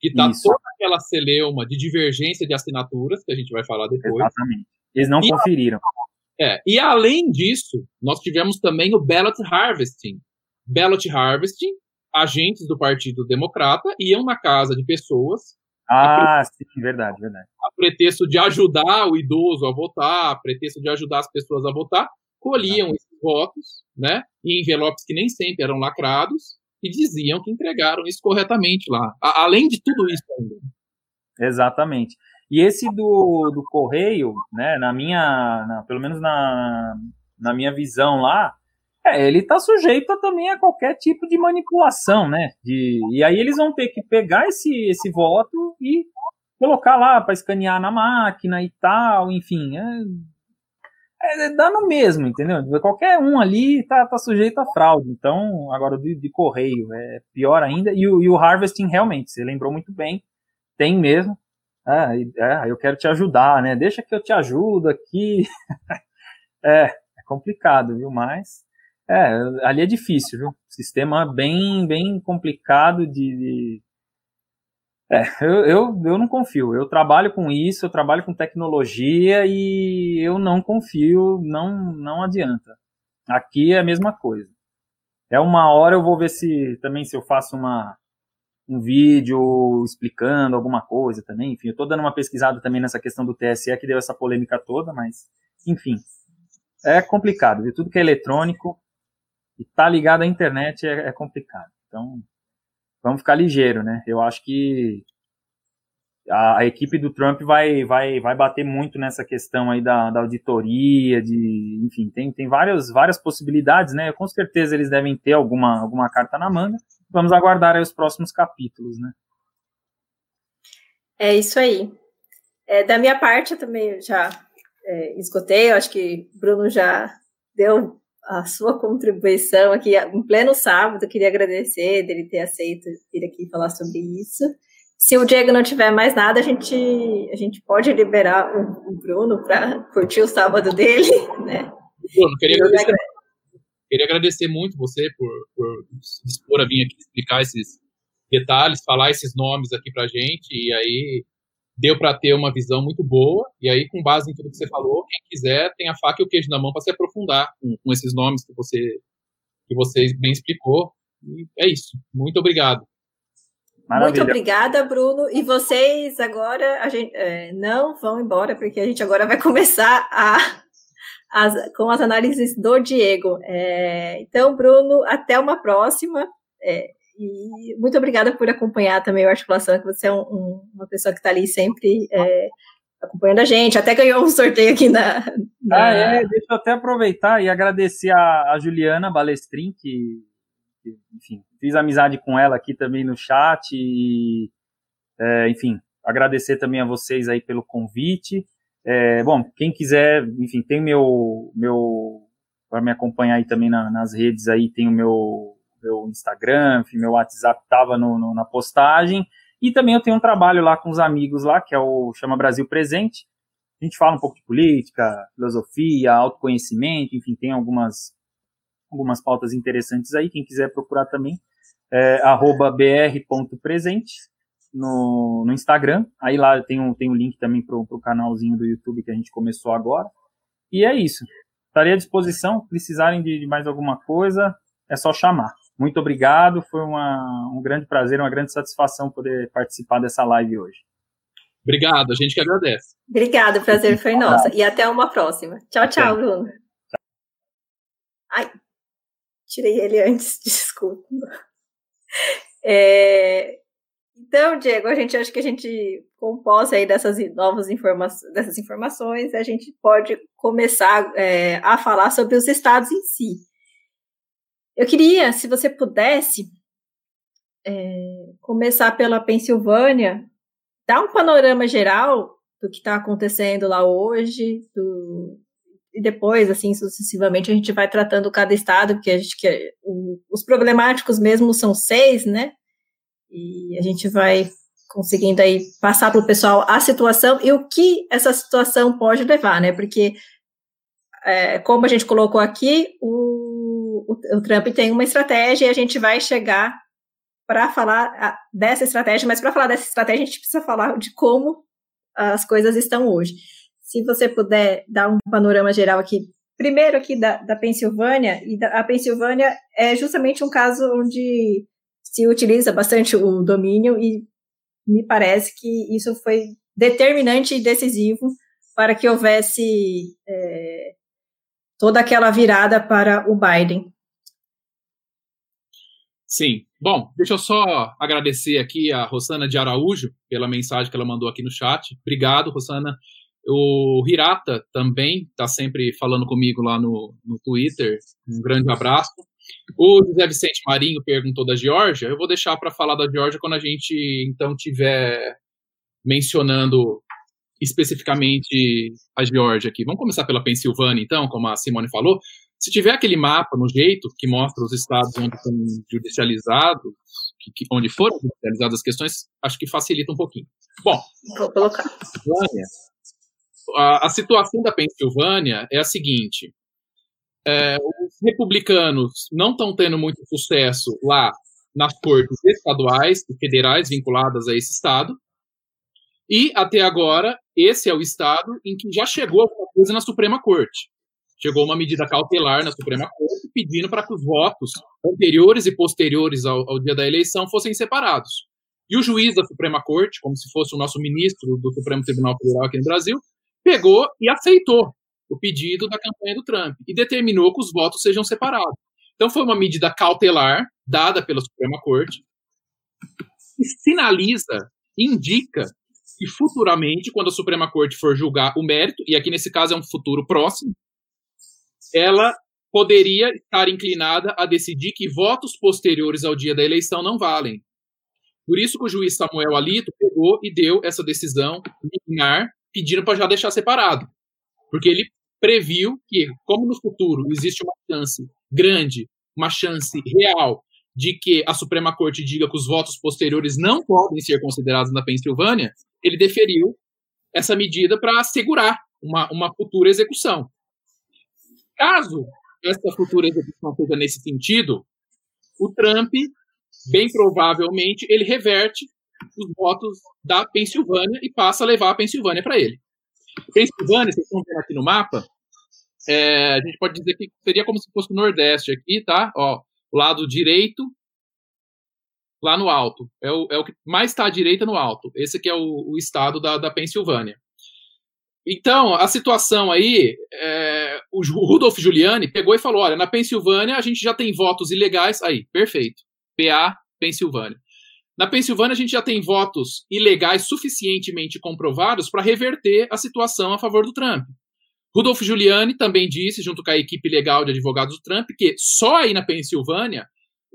que está toda aquela celeuma de divergência de assinaturas, que a gente vai falar depois.
Exatamente. Eles não e conferiram.
A, é, e além disso, nós tivemos também o ballot harvesting. Ballot harvesting, agentes do Partido Democrata iam na casa de pessoas.
Ah, sim, verdade, verdade.
A pretexto de ajudar o idoso a votar, a pretexto de ajudar as pessoas a votar, colhiam ah. esses votos, né, em envelopes que nem sempre eram lacrados, e diziam que entregaram isso corretamente lá. A, além de tudo isso ainda.
Exatamente. E esse do, do correio, né, na minha, na, pelo menos na, na minha visão lá, é, ele está sujeito também a qualquer tipo de manipulação, né? De, e aí eles vão ter que pegar esse, esse voto e colocar lá para escanear na máquina e tal, enfim. É, é, é, dá no mesmo, entendeu? Qualquer um ali tá, tá sujeito a fraude. Então, agora de, de correio é pior ainda. E o, e o harvesting, realmente, você lembrou muito bem, tem mesmo. Ah, é, eu quero te ajudar, né? Deixa que eu te ajudo aqui. (laughs) é, é complicado, viu? Mas é, ali é difícil, viu? Sistema bem, bem complicado de, de é, eu, eu, eu não confio. Eu trabalho com isso, eu trabalho com tecnologia e eu não confio, não, não adianta. Aqui é a mesma coisa. É uma hora eu vou ver se também se eu faço uma, um vídeo explicando alguma coisa também. Enfim, eu estou dando uma pesquisada também nessa questão do TSE que deu essa polêmica toda, mas enfim. É complicado, viu? Tudo que é eletrônico e tá ligado à internet é, é complicado. Então, vamos ficar ligeiro, né? Eu acho que a, a, equipe do Trump vai, vai, vai bater muito nessa questão aí da, da auditoria, de, enfim, tem, tem várias, várias possibilidades, né? Com certeza eles devem ter alguma, alguma carta na manga. Vamos aguardar aí os próximos capítulos, né?
É isso aí. É, da minha parte, eu também já é, esgotei, eu acho que Bruno já deu a sua contribuição aqui em pleno sábado. Queria agradecer dele ter aceito vir aqui falar sobre isso. Se o Diego não tiver mais nada, a gente, a gente pode liberar o, o Bruno para curtir o sábado dele, (laughs) né?
Bruno, queria agradecer, queria agradecer muito você por, por dispor a vir aqui explicar esses detalhes, falar esses nomes aqui para gente, e aí deu para ter uma visão muito boa. E aí, com base em tudo que você falou, quem quiser tem a faca e o queijo na mão para se aprofundar com, com, esses nomes que você que você bem explicou. E é isso. Muito obrigado.
Maravilha. Muito obrigada, Bruno. E vocês agora a gente, é, não vão embora, porque a gente agora vai (laughs) começar a, as, com as análises do Diego. É, então, Bruno, até uma próxima. É, e muito obrigada por acompanhar também o Articulação, que você é um, um, uma pessoa que está ali sempre é, acompanhando a gente. Até ganhou um sorteio aqui na, na...
Ah, é, deixa eu até aproveitar e agradecer a, a Juliana Balestrin, que, que, enfim, fiz amizade com ela aqui também no chat. E, é, enfim, agradecer também a vocês aí pelo convite. É, bom, quem quiser, enfim, tem meu, meu para me acompanhar aí também na, nas redes aí, tem o meu meu Instagram, enfim, meu WhatsApp estava na postagem. E também eu tenho um trabalho lá com os amigos lá, que é o Chama Brasil Presente. A gente fala um pouco de política, filosofia, autoconhecimento, enfim, tem algumas, algumas pautas interessantes aí. Quem quiser procurar também, é br.presente no, no Instagram. Aí lá tem um, tem um link também para o canalzinho do YouTube que a gente começou agora. E é isso. Estarei à disposição. Precisarem de, de mais alguma coisa, é só chamar. Muito obrigado, foi uma, um grande prazer, uma grande satisfação poder participar dessa live hoje.
Obrigado, a gente que agradece.
Obrigado, o prazer foi nosso. E até uma próxima. Tchau, tchau, Bruno. Ai, tirei ele antes, (laughs) desculpa. É, então, Diego, a gente acha que a gente compôs aí dessas novas informações, dessas informações, a gente pode começar é, a falar sobre os estados em si. Eu queria, se você pudesse, é, começar pela Pensilvânia, dar um panorama geral do que está acontecendo lá hoje, do, e depois, assim, sucessivamente, a gente vai tratando cada estado, porque a gente quer, o, os problemáticos mesmo são seis, né? E a gente vai conseguindo aí passar para o pessoal a situação e o que essa situação pode levar, né? Porque, é, como a gente colocou aqui, o o, o Trump tem uma estratégia e a gente vai chegar para falar dessa estratégia, mas para falar dessa estratégia a gente precisa falar de como as coisas estão hoje. se você puder dar um panorama geral aqui, primeiro aqui da, da Pensilvânia, e da, a Pensilvânia é justamente um caso onde se utiliza bastante o domínio e me parece que isso foi determinante e decisivo para que houvesse é, toda aquela virada para o Biden.
Sim. Bom, deixa eu só agradecer aqui a Rosana de Araújo pela mensagem que ela mandou aqui no chat. Obrigado, Rosana. O Hirata também está sempre falando comigo lá no, no Twitter. Um grande abraço. O José Vicente Marinho perguntou da Geórgia. Eu vou deixar para falar da Geórgia quando a gente então tiver mencionando especificamente a Geórgia aqui. Vamos começar pela Pensilvânia, então, como a Simone falou. Se tiver aquele mapa no jeito que mostra os estados onde estão judicializados, onde foram judicializadas as questões, acho que facilita um pouquinho. Bom,
vou colocar.
A, a situação da Pensilvânia é a seguinte: é, os republicanos não estão tendo muito sucesso lá nas cortes estaduais e federais vinculadas a esse estado. E até agora, esse é o estado em que já chegou alguma coisa na Suprema Corte chegou uma medida cautelar na Suprema Corte pedindo para que os votos anteriores e posteriores ao, ao, dia da eleição fossem separados. E o juiz da Suprema Corte, como se fosse o nosso ministro do Supremo Tribunal Federal aqui no Brasil, pegou e aceitou o pedido da campanha do Trump e determinou que os votos sejam separados. Então foi uma medida cautelar dada pela Suprema Corte que sinaliza, indica que futuramente, quando a Suprema Corte for julgar o mérito, e aqui nesse caso é um futuro próximo, ela poderia estar inclinada a decidir que votos posteriores ao dia da eleição não valem. Por isso que o juiz Samuel Alito pegou e deu essa decisão liminar, pedindo para já deixar separado. Porque ele previu que, como no futuro existe uma chance grande, uma chance real, de que a Suprema Corte diga que os votos posteriores não podem ser considerados na Pensilvânia, ele deferiu essa medida para assegurar uma, uma futura execução. Caso essa futura execução seja nesse sentido, o Trump, bem provavelmente, ele reverte os votos da Pensilvânia e passa a levar a Pensilvânia para ele. Pensilvânia, vocês estão vendo aqui no mapa, é, a gente pode dizer que seria como se fosse o Nordeste aqui, tá? Ó, o lado direito, lá no alto. É o, é o que mais está à direita no alto. Esse aqui é o, o estado da, da Pensilvânia. Então, a situação aí, é, o Rudolf Giuliani pegou e falou: olha, na Pensilvânia a gente já tem votos ilegais. Aí, perfeito. PA, Pensilvânia. Na Pensilvânia a gente já tem votos ilegais suficientemente comprovados para reverter a situação a favor do Trump. Rudolf Giuliani também disse, junto com a equipe legal de advogados do Trump, que só aí na Pensilvânia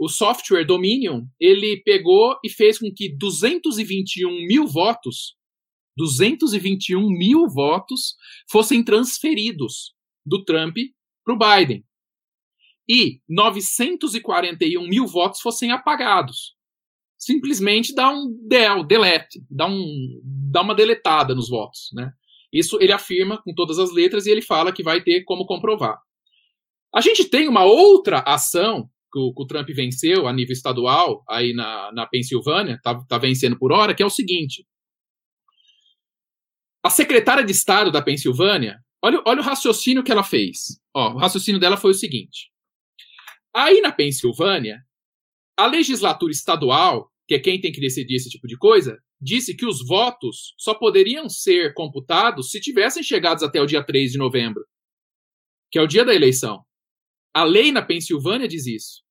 o software Dominion ele pegou e fez com que 221 mil votos 221 mil votos fossem transferidos do Trump para o Biden. E 941 mil votos fossem apagados. Simplesmente dá um del, delete, dá, um, dá uma deletada nos votos. Né? Isso ele afirma com todas as letras e ele fala que vai ter como comprovar. A gente tem uma outra ação que o, que o Trump venceu a nível estadual, aí na, na Pensilvânia, está tá vencendo por hora, que é o seguinte: a secretária de Estado da Pensilvânia, olha, olha o raciocínio que ela fez. Ó, o raciocínio dela foi o seguinte: aí na Pensilvânia, a legislatura estadual, que é quem tem que decidir esse tipo de coisa, disse que os votos só poderiam ser computados se tivessem chegados até o dia 3 de novembro, que é o dia da eleição. A lei na Pensilvânia diz isso.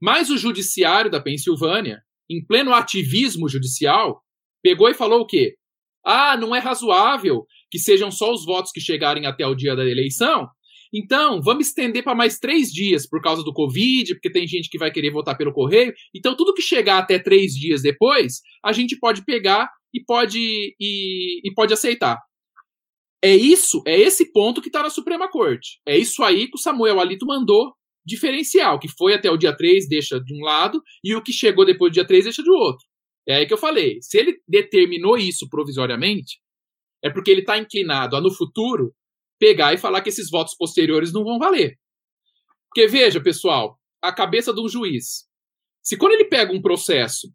Mas o judiciário da Pensilvânia, em pleno ativismo judicial, pegou e falou o quê? Ah, não é razoável que sejam só os votos que chegarem até o dia da eleição. Então, vamos estender para mais três dias por causa do Covid, porque tem gente que vai querer votar pelo correio. Então, tudo que chegar até três dias depois, a gente pode pegar e pode, e, e pode aceitar. É isso, é esse ponto que está na Suprema Corte. É isso aí que o Samuel Alito mandou diferencial, que foi até o dia 3, deixa de um lado, e o que chegou depois do dia 3 deixa do outro. É aí que eu falei. Se ele determinou isso provisoriamente, é porque ele está inclinado a, no futuro, pegar e falar que esses votos posteriores não vão valer. Porque, veja, pessoal, a cabeça de um juiz. Se quando ele pega um processo,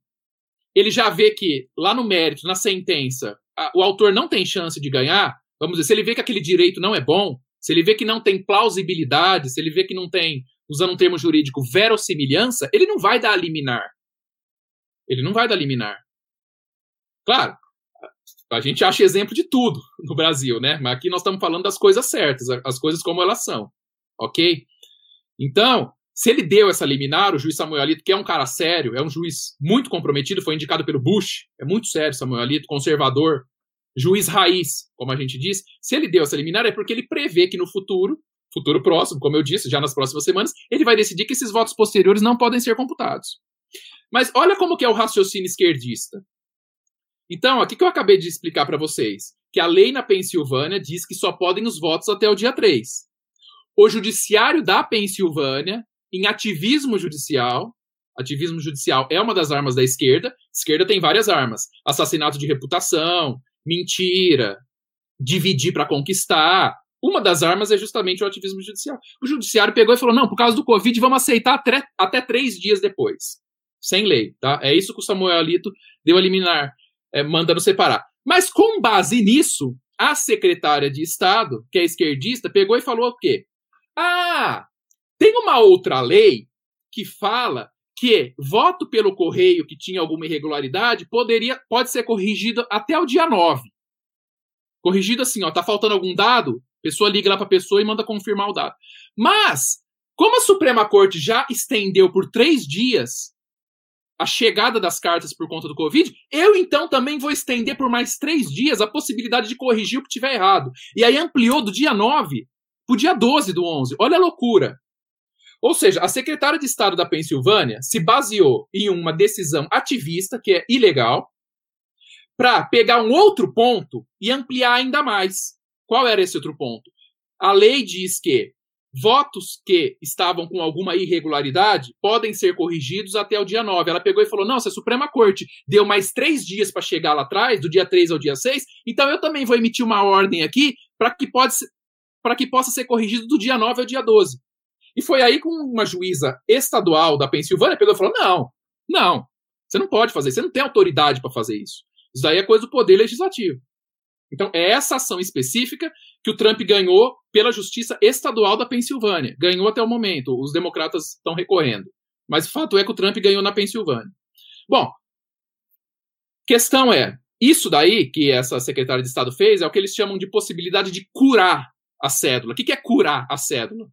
ele já vê que lá no mérito, na sentença, a, o autor não tem chance de ganhar, vamos dizer, se ele vê que aquele direito não é bom, se ele vê que não tem plausibilidade, se ele vê que não tem, usando um termo jurídico, verossimilhança, ele não vai dar liminar. Ele não vai dar liminar. Claro, a gente acha exemplo de tudo no Brasil, né? Mas aqui nós estamos falando das coisas certas, as coisas como elas são, ok? Então, se ele deu essa liminar, o juiz Samuel Alito, que é um cara sério, é um juiz muito comprometido, foi indicado pelo Bush, é muito sério Samuel Alito, conservador, juiz raiz, como a gente diz, se ele deu essa liminar é porque ele prevê que no futuro, futuro próximo, como eu disse, já nas próximas semanas, ele vai decidir que esses votos posteriores não podem ser computados. Mas olha como que é o raciocínio esquerdista. Então, aqui que eu acabei de explicar para vocês, que a lei na Pensilvânia diz que só podem os votos até o dia 3. O judiciário da Pensilvânia, em ativismo judicial, ativismo judicial é uma das armas da esquerda, a esquerda tem várias armas, assassinato de reputação, mentira, dividir para conquistar. Uma das armas é justamente o ativismo judicial. O judiciário pegou e falou: não, por causa do Covid, vamos aceitar até, até três dias depois. Sem lei, tá? É isso que o Samuel Alito deu a liminar, é, mandando separar. Mas com base nisso, a secretária de Estado, que é esquerdista, pegou e falou o quê? Ah, tem uma outra lei que fala que voto pelo correio que tinha alguma irregularidade poderia pode ser corrigido até o dia 9. Corrigido assim, ó, tá faltando algum dado, pessoa liga lá para pessoa e manda confirmar o dado. Mas, como a Suprema Corte já estendeu por três dias a chegada das cartas por conta do Covid, eu então também vou estender por mais três dias a possibilidade de corrigir o que tiver errado. E aí ampliou do dia 9 para o dia 12 do 11. Olha a loucura. Ou seja, a secretária de Estado da Pensilvânia se baseou em uma decisão ativista, que é ilegal, para pegar um outro ponto e ampliar ainda mais. Qual era esse outro ponto? A lei diz que votos que estavam com alguma irregularidade podem ser corrigidos até o dia 9. Ela pegou e falou: não, se a Suprema Corte deu mais três dias para chegar lá atrás, do dia 3 ao dia 6, então eu também vou emitir uma ordem aqui para que, que possa ser corrigido do dia 9 ao dia 12. E foi aí com uma juíza estadual da Pensilvânia pegou e falou: não, não, você não pode fazer, você não tem autoridade para fazer isso. Isso daí é coisa do poder legislativo. Então, é essa ação específica que o Trump ganhou pela justiça estadual da Pensilvânia. Ganhou até o momento. Os democratas estão recorrendo. Mas o fato é que o Trump ganhou na Pensilvânia. Bom, questão é: isso daí que essa secretária de Estado fez é o que eles chamam de possibilidade de curar a cédula. O que é curar a cédula?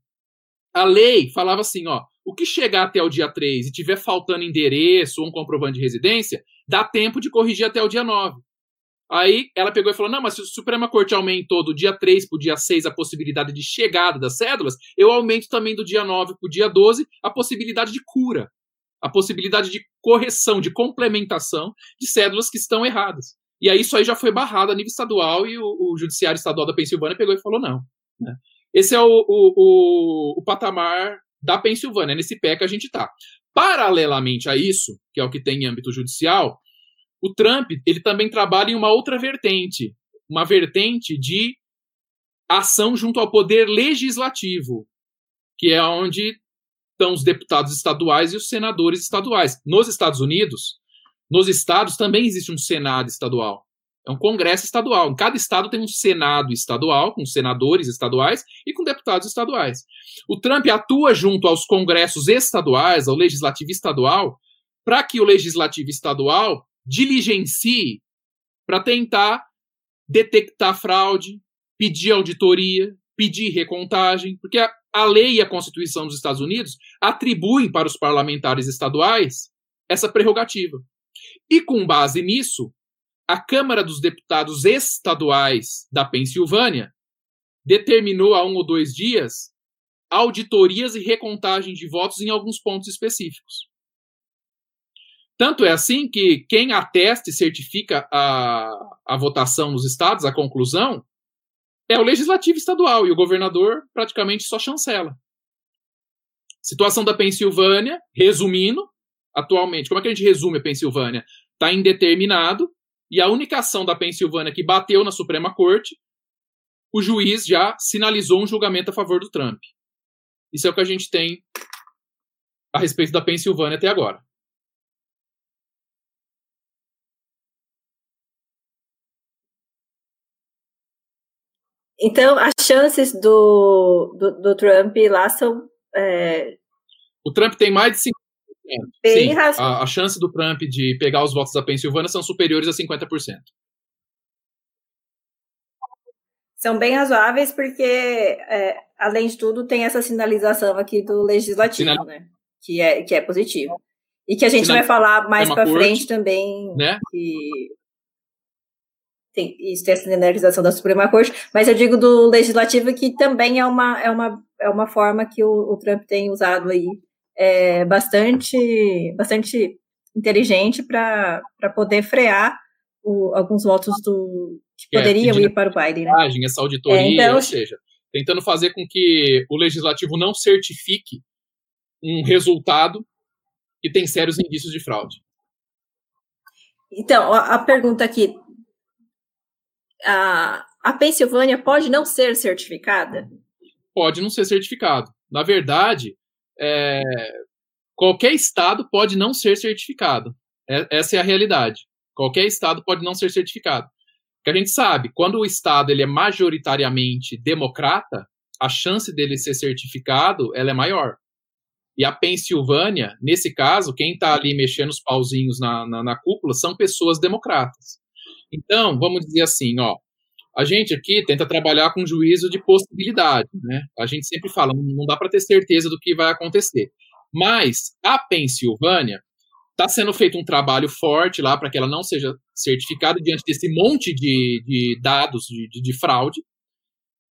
A lei falava assim, ó, o que chegar até o dia 3 e tiver faltando endereço ou um comprovante de residência, dá tempo de corrigir até o dia 9. Aí ela pegou e falou: não, mas se o Suprema Corte aumentou do dia 3 para o dia 6 a possibilidade de chegada das cédulas, eu aumento também do dia 9 para o dia 12 a possibilidade de cura, a possibilidade de correção, de complementação de cédulas que estão erradas. E aí isso aí já foi barrado a nível estadual e o, o Judiciário Estadual da Pensilvânia pegou e falou: não. Né? Esse é o, o, o, o patamar da Pensilvânia, nesse pé que a gente está. Paralelamente a isso, que é o que tem em âmbito judicial, o Trump ele também trabalha em uma outra vertente, uma vertente de ação junto ao poder legislativo, que é onde estão os deputados estaduais e os senadores estaduais. Nos Estados Unidos, nos estados também existe um Senado estadual. É um congresso estadual. Em cada estado tem um senado estadual, com senadores estaduais e com deputados estaduais. O Trump atua junto aos congressos estaduais, ao legislativo estadual, para que o legislativo estadual diligencie para tentar detectar fraude, pedir auditoria, pedir recontagem, porque a, a lei e a Constituição dos Estados Unidos atribuem para os parlamentares estaduais essa prerrogativa. E com base nisso, a Câmara dos Deputados Estaduais da Pensilvânia determinou há um ou dois dias auditorias e recontagem de votos em alguns pontos específicos. Tanto é assim que quem atesta e certifica a, a votação nos estados, a conclusão, é o legislativo estadual e o governador praticamente só chancela. Situação da Pensilvânia, resumindo, atualmente, como é que a gente resume a Pensilvânia? Está indeterminado, e a única ação da Pensilvânia que bateu na Suprema Corte, o juiz já sinalizou um julgamento a favor do Trump. Isso é o que a gente tem a respeito da Pensilvânia até agora.
Então, as chances do, do, do Trump lá são. É...
O Trump tem mais de 50%. Bem Sim, a, a, chance do Trump de pegar os votos da Pensilvânia são superiores a 50%.
São bem razoáveis, porque, é, além de tudo, tem essa sinalização aqui do legislativo, Sinal... né? Que é, que é positivo. E que a gente Sinal... vai falar mais para frente também.
Né?
Que tem, isso tem a sinalização da Suprema Corte, mas eu digo do legislativo que também é uma, é uma, é uma forma que o, o Trump tem usado aí é, bastante, bastante inteligente para poder frear o, alguns votos do, que é, poderiam ir para o Biden. Né?
Essa auditoria, é, então, ou seja, tentando fazer com que o legislativo não certifique um resultado que tem sérios indícios de fraude.
Então, a, a pergunta aqui, a, a Pensilvânia pode não ser certificada?
Pode não ser certificado. Na verdade, é, qualquer estado pode não ser certificado. É, essa é a realidade. Qualquer estado pode não ser certificado. Porque a gente sabe, quando o estado ele é majoritariamente democrata, a chance dele ser certificado ela é maior. E a Pensilvânia, nesse caso, quem está ali mexendo os pauzinhos na, na, na cúpula são pessoas democratas. Então, vamos dizer assim, ó, a gente aqui tenta trabalhar com juízo de possibilidade, né? A gente sempre fala, não dá para ter certeza do que vai acontecer. Mas a Pensilvânia está sendo feito um trabalho forte lá para que ela não seja certificada diante desse monte de, de dados de, de, de fraude,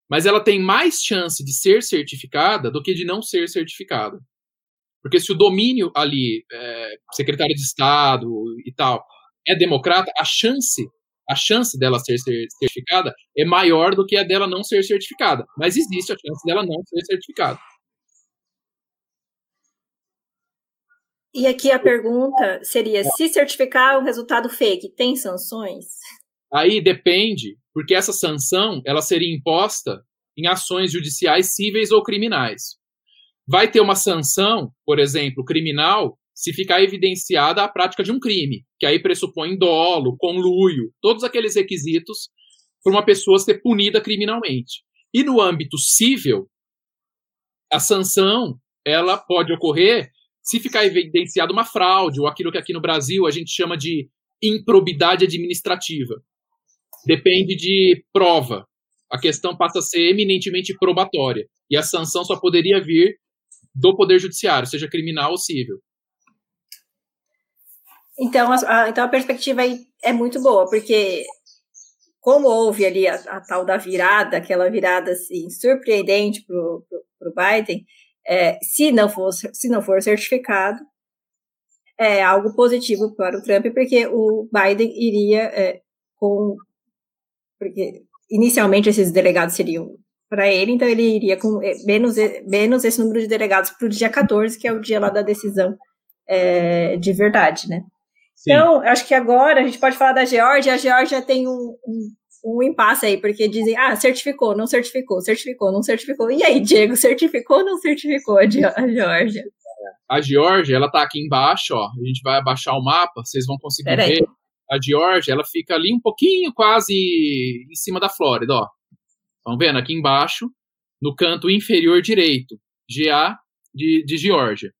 mas ela tem mais chance de ser certificada do que de não ser certificada. Porque se o domínio ali, é, secretário de Estado e tal, é democrata, a chance a chance dela ser certificada é maior do que a dela não ser certificada. Mas existe a chance dela não ser certificada.
E aqui a pergunta seria: se certificar o resultado fake, tem sanções?
Aí depende, porque essa sanção ela seria imposta em ações judiciais cíveis ou criminais. Vai ter uma sanção, por exemplo, criminal, se ficar evidenciada a prática de um crime, que aí pressupõe dolo, conluio, todos aqueles requisitos para uma pessoa ser punida criminalmente. E no âmbito civil, a sanção ela pode ocorrer se ficar evidenciada uma fraude, ou aquilo que aqui no Brasil a gente chama de improbidade administrativa. Depende de prova. A questão passa a ser eminentemente probatória. E a sanção só poderia vir do Poder Judiciário, seja criminal ou civil.
Então a, então a perspectiva aí é muito boa, porque como houve ali a, a tal da virada, aquela virada assim, surpreendente para o Biden, é, se, não for, se não for certificado, é algo positivo para o Trump, porque o Biden iria é, com. Porque inicialmente esses delegados seriam para ele, então ele iria com é, menos, menos esse número de delegados para o dia 14, que é o dia lá da decisão é, de verdade, né? Sim. Então, acho que agora a gente pode falar da Geórgia. A Geórgia tem um, um, um, impasse aí, porque dizem, ah, certificou, não certificou, certificou, não certificou. E aí, Diego, certificou ou não certificou a, Geórgia?
A Geórgia, ela tá aqui embaixo, ó. A gente vai abaixar o mapa, vocês vão conseguir Pera ver. Aí. A Geórgia, ela fica ali um pouquinho quase em cima da Flórida, ó. Estão vendo? Aqui embaixo, no canto inferior direito, GA de, de Geórgia.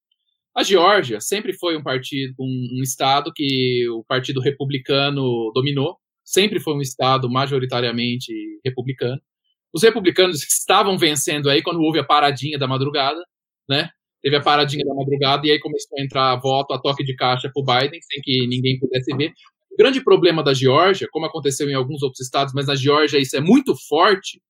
A Geórgia sempre foi um partido, um, um, estado que o Partido Republicano dominou, sempre foi um estado majoritariamente republicano. Os republicanos estavam vencendo aí quando houve a paradinha da madrugada, né? Teve a paradinha da madrugada e aí começou a entrar voto a toque de caixa para o Biden, sem que ninguém pudesse ver. O grande problema da Geórgia, como aconteceu em alguns outros estados, mas na Geórgia isso é muito forte,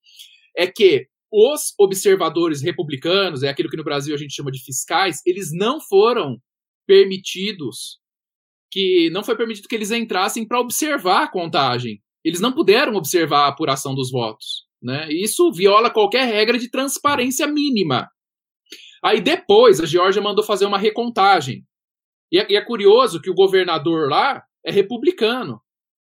é que os observadores republicanos, é aquilo que no Brasil a gente chama de fiscais, eles não foram permitidos que não foi permitido que eles entrassem para observar a contagem. Eles não puderam observar a apuração dos votos, né? Isso viola qualquer regra de transparência mínima. Aí depois a Geórgia mandou fazer uma recontagem. E é, e é curioso que o governador lá é republicano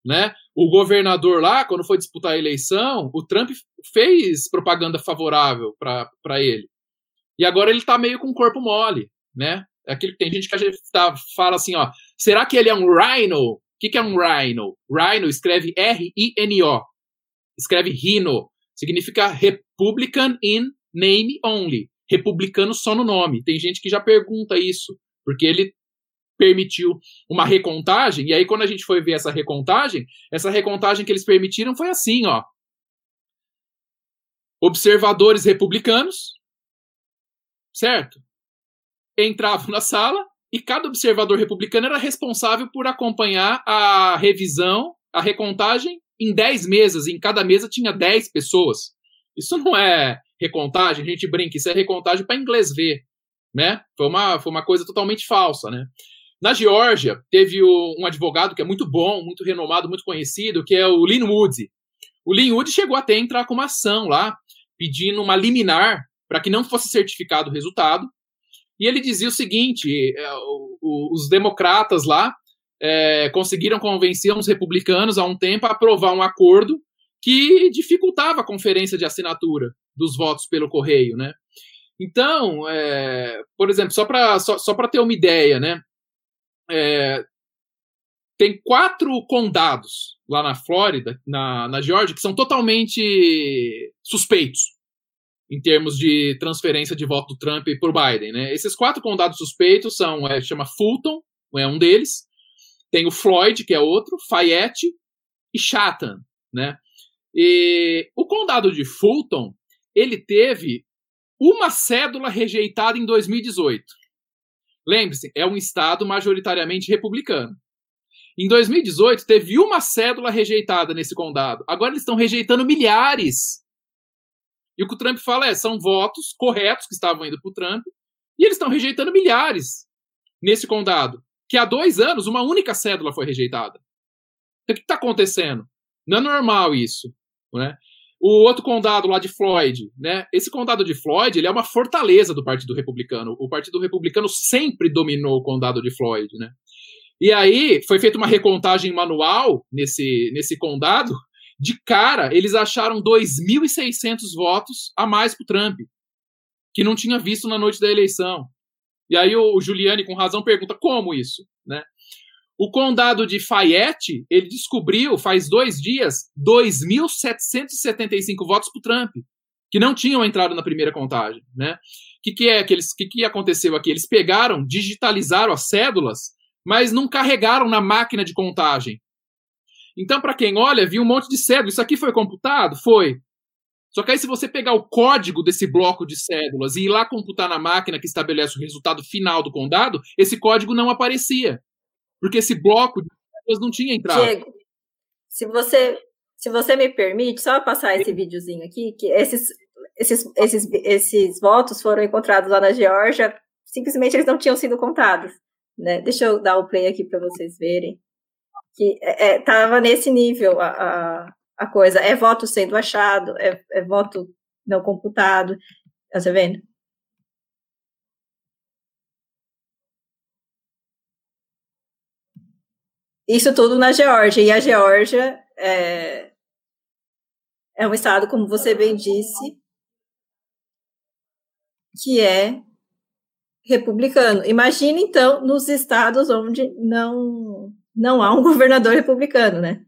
né? O governador lá, quando foi disputar a eleição, o Trump fez propaganda favorável para ele. E agora ele está meio com o corpo mole, né? É aquilo que tem gente que a gente tá, fala assim, ó, será que ele é um rhino? O que, que é um rhino? Rhino escreve R-I-N-O. Escreve rhino. Significa Republican in name only. Republicano só no nome. Tem gente que já pergunta isso, porque ele permitiu uma recontagem, e aí quando a gente foi ver essa recontagem, essa recontagem que eles permitiram foi assim, ó. Observadores republicanos, certo? Entravam na sala e cada observador republicano era responsável por acompanhar a revisão, a recontagem em 10 mesas, em cada mesa tinha 10 pessoas. Isso não é recontagem, a gente brinca, isso é recontagem para inglês ver, né? Foi uma, foi uma coisa totalmente falsa, né? Na Geórgia, teve o, um advogado que é muito bom, muito renomado, muito conhecido, que é o Lin Wood. O Lin Wood chegou até a entrar com uma ação lá, pedindo uma liminar para que não fosse certificado o resultado. E ele dizia o seguinte: é, os democratas lá é, conseguiram convencer uns republicanos há um tempo a aprovar um acordo que dificultava a conferência de assinatura dos votos pelo correio, né? Então, é, por exemplo, só para só, só ter uma ideia, né? É, tem quatro condados lá na Flórida, na, na Geórgia, que são totalmente suspeitos em termos de transferência de voto do Trump por Biden. Né? Esses quatro condados suspeitos são, é, chama Fulton, é um deles, tem o Floyd, que é outro, Fayette e Chatham, né? E o condado de Fulton, ele teve uma cédula rejeitada em 2018. Lembre-se, é um estado majoritariamente republicano. Em 2018, teve uma cédula rejeitada nesse condado. Agora eles estão rejeitando milhares. E o que o Trump fala é: são votos corretos que estavam indo para o Trump, e eles estão rejeitando milhares nesse condado. Que há dois anos uma única cédula foi rejeitada. Então, o que está acontecendo? Não é normal isso. Né? O outro condado lá de Floyd, né? Esse condado de Floyd, ele é uma fortaleza do Partido Republicano. O Partido Republicano sempre dominou o condado de Floyd, né? E aí foi feita uma recontagem manual nesse, nesse condado. De cara, eles acharam 2.600 votos a mais para Trump, que não tinha visto na noite da eleição. E aí o Giuliani, com razão, pergunta como isso, né? O condado de Fayette, ele descobriu faz dois dias 2.775 votos para Trump, que não tinham entrado na primeira contagem. Né? O que, que é que, eles, que, que aconteceu aqui? Eles pegaram, digitalizaram as cédulas, mas não carregaram na máquina de contagem. Então, para quem olha, viu um monte de cédulas. Isso aqui foi computado? Foi. Só que aí, se você pegar o código desse bloco de cédulas e ir lá computar na máquina que estabelece o resultado final do condado, esse código não aparecia porque esse bloco de pessoas não tinha entrado. Diego,
se você, se você me permite, só passar esse videozinho aqui, que esses, esses, esses, esses votos foram encontrados lá na Geórgia, simplesmente eles não tinham sido contados. Né? Deixa eu dar o play aqui para vocês verem. Que é, é nesse nível a, a, a, coisa. É voto sendo achado, é, é voto não computado. Tá vendo? Isso tudo na Geórgia. E a Geórgia é, é um estado, como você bem disse, que é republicano. Imagine, então, nos estados onde não, não há um (laughs) governador republicano, né?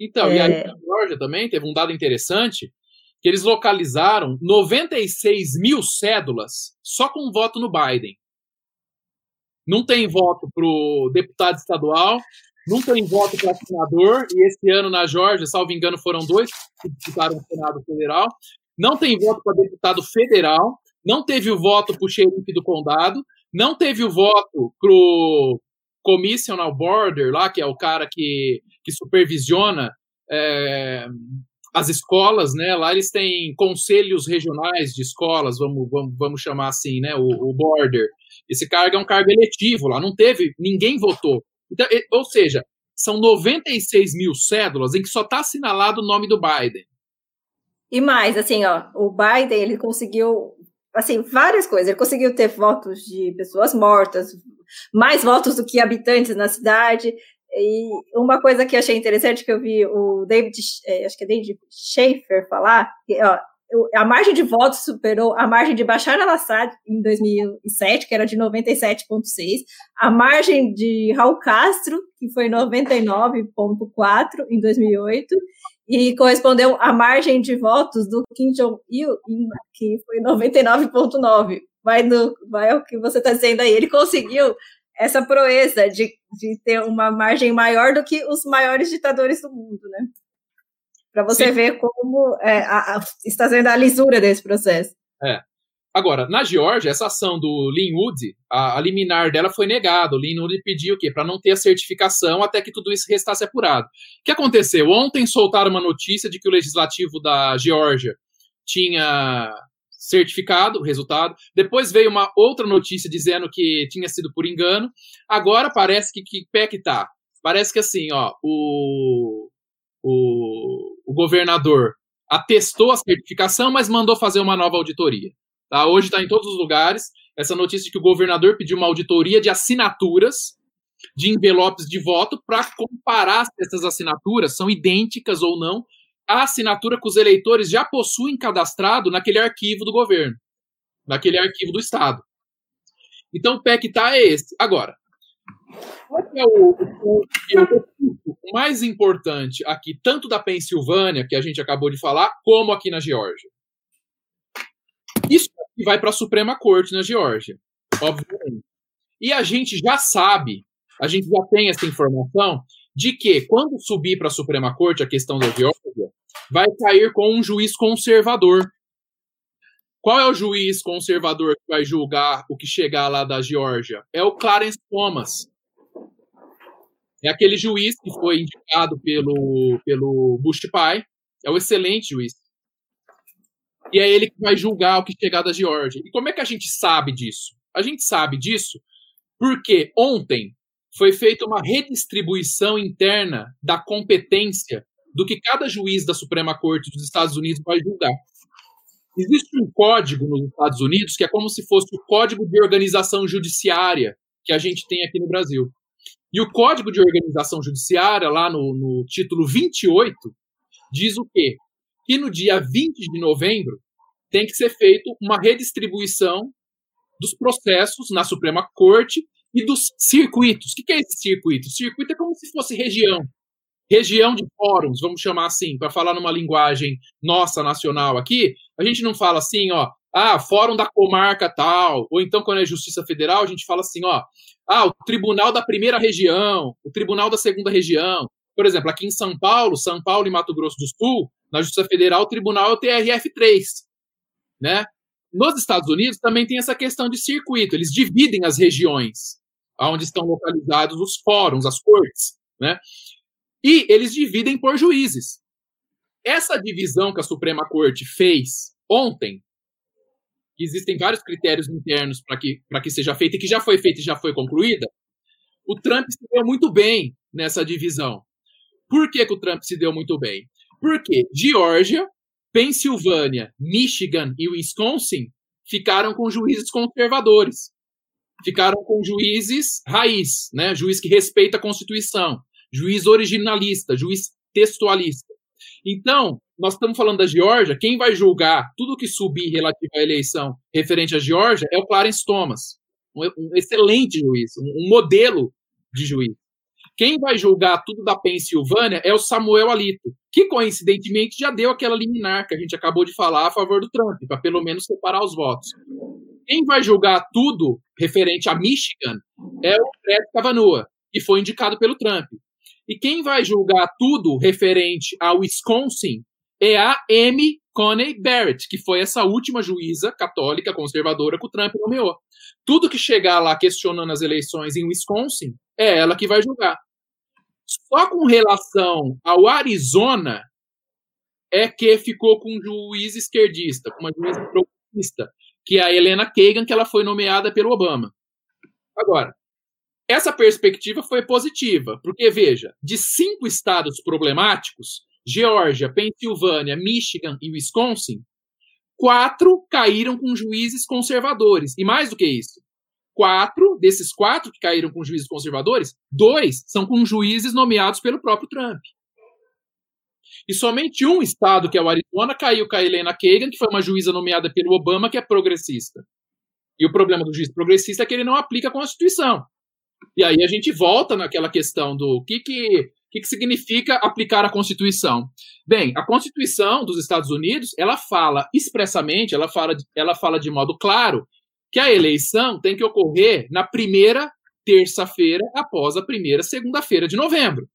Então, é... e aí a Geórgia também teve um dado interessante, que eles localizaram 96 mil cédulas só com voto no Biden. Não tem voto para o deputado estadual, não tem voto para senador, e esse ano na Georgia, salvo engano, foram dois que disputaram o Senado Federal. Não tem voto para deputado federal, não teve o voto para o xerife do condado, não teve o voto para o Commissional Border, lá, que é o cara que, que supervisiona é, as escolas, né? Lá eles têm conselhos regionais de escolas, vamos, vamos, vamos chamar assim, né? O, o Border. Esse cargo é um cargo eletivo lá, não teve, ninguém votou. Então, ou seja, são 96 mil cédulas em que só está assinalado o nome do Biden.
E mais, assim, ó, o Biden ele conseguiu, assim, várias coisas. Ele conseguiu ter votos de pessoas mortas, mais votos do que habitantes na cidade. E uma coisa que eu achei interessante que eu vi o David, é, acho que é David Schaefer falar, que, ó, a margem de votos superou a margem de Bashar al-Assad em 2007, que era de 97,6, a margem de Raul Castro, que foi 99,4 em 2008, e correspondeu à margem de votos do Kim Jong-il, que foi 99,9. Vai, no, vai o que você está dizendo aí. Ele conseguiu essa proeza de, de ter uma margem maior do que os maiores ditadores do mundo, né? Para você Sim. ver como é, a, a, está sendo a lisura desse processo.
É. Agora, na Geórgia, essa ação do Linwood, a, a liminar dela foi negada. O Linwood pediu o quê? Para não ter a certificação até que tudo isso restasse apurado. O que aconteceu? Ontem soltaram uma notícia de que o legislativo da Geórgia tinha certificado o resultado. Depois veio uma outra notícia dizendo que tinha sido por engano. Agora parece que que pé que tá. Parece que assim, ó, o, o, o governador atestou a certificação, mas mandou fazer uma nova auditoria. Tá? Hoje está em todos os lugares essa notícia de que o governador pediu uma auditoria de assinaturas de envelopes de voto para comparar se essas assinaturas são idênticas ou não à assinatura que os eleitores já possuem cadastrado naquele arquivo do governo, naquele arquivo do Estado. Então o PEC tá é esse. Agora, qual é o, o, o, mais importante aqui, tanto da Pensilvânia, que a gente acabou de falar, como aqui na Geórgia? Isso aqui vai para a Suprema Corte na Geórgia, obviamente. E a gente já sabe, a gente já tem essa informação, de que quando subir para a Suprema Corte a questão da Geórgia, vai cair com um juiz conservador. Qual é o juiz conservador que vai julgar o que chegar lá da Geórgia? É o Clarence Thomas. É aquele juiz que foi indicado pelo, pelo Bush pai. É o excelente juiz. E é ele que vai julgar o que chegar da Geórgia. E como é que a gente sabe disso? A gente sabe disso porque ontem foi feita uma redistribuição interna da competência do que cada juiz da Suprema Corte dos Estados Unidos vai julgar. Existe um código nos Estados Unidos que é como se fosse o código de organização judiciária que a gente tem aqui no Brasil. E o código de organização judiciária, lá no, no título 28, diz o quê? Que no dia 20 de novembro tem que ser feita uma redistribuição dos processos na Suprema Corte e dos circuitos. O que é esse circuito? circuito é como se fosse região. Região de fóruns, vamos chamar assim, para falar numa linguagem nossa, nacional aqui, a gente não fala assim, ó, ah, fórum da comarca tal, ou então quando é Justiça Federal, a gente fala assim, ó, ah, o Tribunal da Primeira Região, o Tribunal da Segunda Região. Por exemplo, aqui em São Paulo, São Paulo e Mato Grosso do Sul, na Justiça Federal, o tribunal é o TRF3, né? Nos Estados Unidos também tem essa questão de circuito, eles dividem as regiões onde estão localizados os fóruns, as cortes, né? E eles dividem por juízes. Essa divisão que a Suprema Corte fez ontem, existem vários critérios internos para que, que seja feita e que já foi feita e já foi concluída, o Trump se deu muito bem nessa divisão. Por que, que o Trump se deu muito bem? Porque Geórgia, Pensilvânia, Michigan e Wisconsin ficaram com juízes conservadores. Ficaram com juízes raiz, né? juiz que respeita a Constituição juiz originalista, juiz textualista. Então, nós estamos falando da Geórgia, quem vai julgar tudo que subir relativo à eleição referente à Geórgia é o Clarence Thomas, um, um excelente juiz, um, um, modelo de juiz. Quem vai julgar tudo da Pensilvânia é o Samuel Alito, que coincidentemente já deu aquela liminar que a gente acabou de falar a favor do Trump, para pelo menos separar os votos. Quem vai julgar tudo referente a Michigan é o Brett Kavanaugh, que foi indicado pelo Trump. E quem vai julgar tudo referente ao Wisconsin é a Amy Coney Barrett, que foi essa última juíza católica conservadora que o Trump nomeou. Tudo que chegar lá questionando as eleições em Wisconsin é ela que vai julgar. Só com relação ao Arizona é que ficou com um juiz esquerdista, com uma juíza progressista, que é a Helena Kagan, que ela foi nomeada pelo Obama. Agora, essa perspectiva foi positiva, porque, veja, de cinco estados problemáticos, Geórgia, Pensilvânia, Michigan e Wisconsin, quatro caíram com juízes conservadores. E mais do que isso, quatro desses quatro que caíram com juízes conservadores, dois são com juízes nomeados pelo próprio Trump. E somente um estado, que é o Arizona, caiu com a Helena Kagan, que foi uma juíza nomeada pelo Obama, que é progressista. E o problema do juiz progressista é que ele não aplica a Constituição. E aí a gente volta naquela questão do que, que que, que significa aplicar a Constituição? Bem, a Constituição dos Estados Unidos, ela fala expressamente, ela fala, ela fala de modo claro que a eleição tem que ocorrer na primeira terça-feira após a primeira segunda-feira de novembro.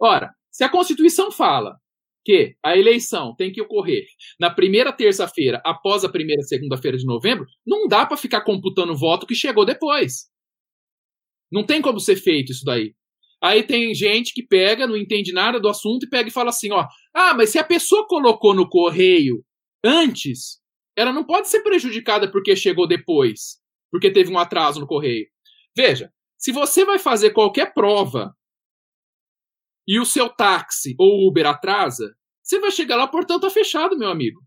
Ora, se a Constituição fala que a eleição tem que ocorrer na primeira terça-feira após a primeira segunda-feira de novembro, não dá para ficar computando voto que chegou depois. Não tem como ser feito isso daí. Aí tem gente que pega, não entende nada do assunto e pega e fala assim, ó, ah, mas se a pessoa colocou no correio antes, ela não pode ser prejudicada porque chegou depois, porque teve um atraso no correio. Veja, se você vai fazer qualquer prova e o seu táxi ou Uber atrasa, você vai chegar lá, o portão tá fechado, meu amigo.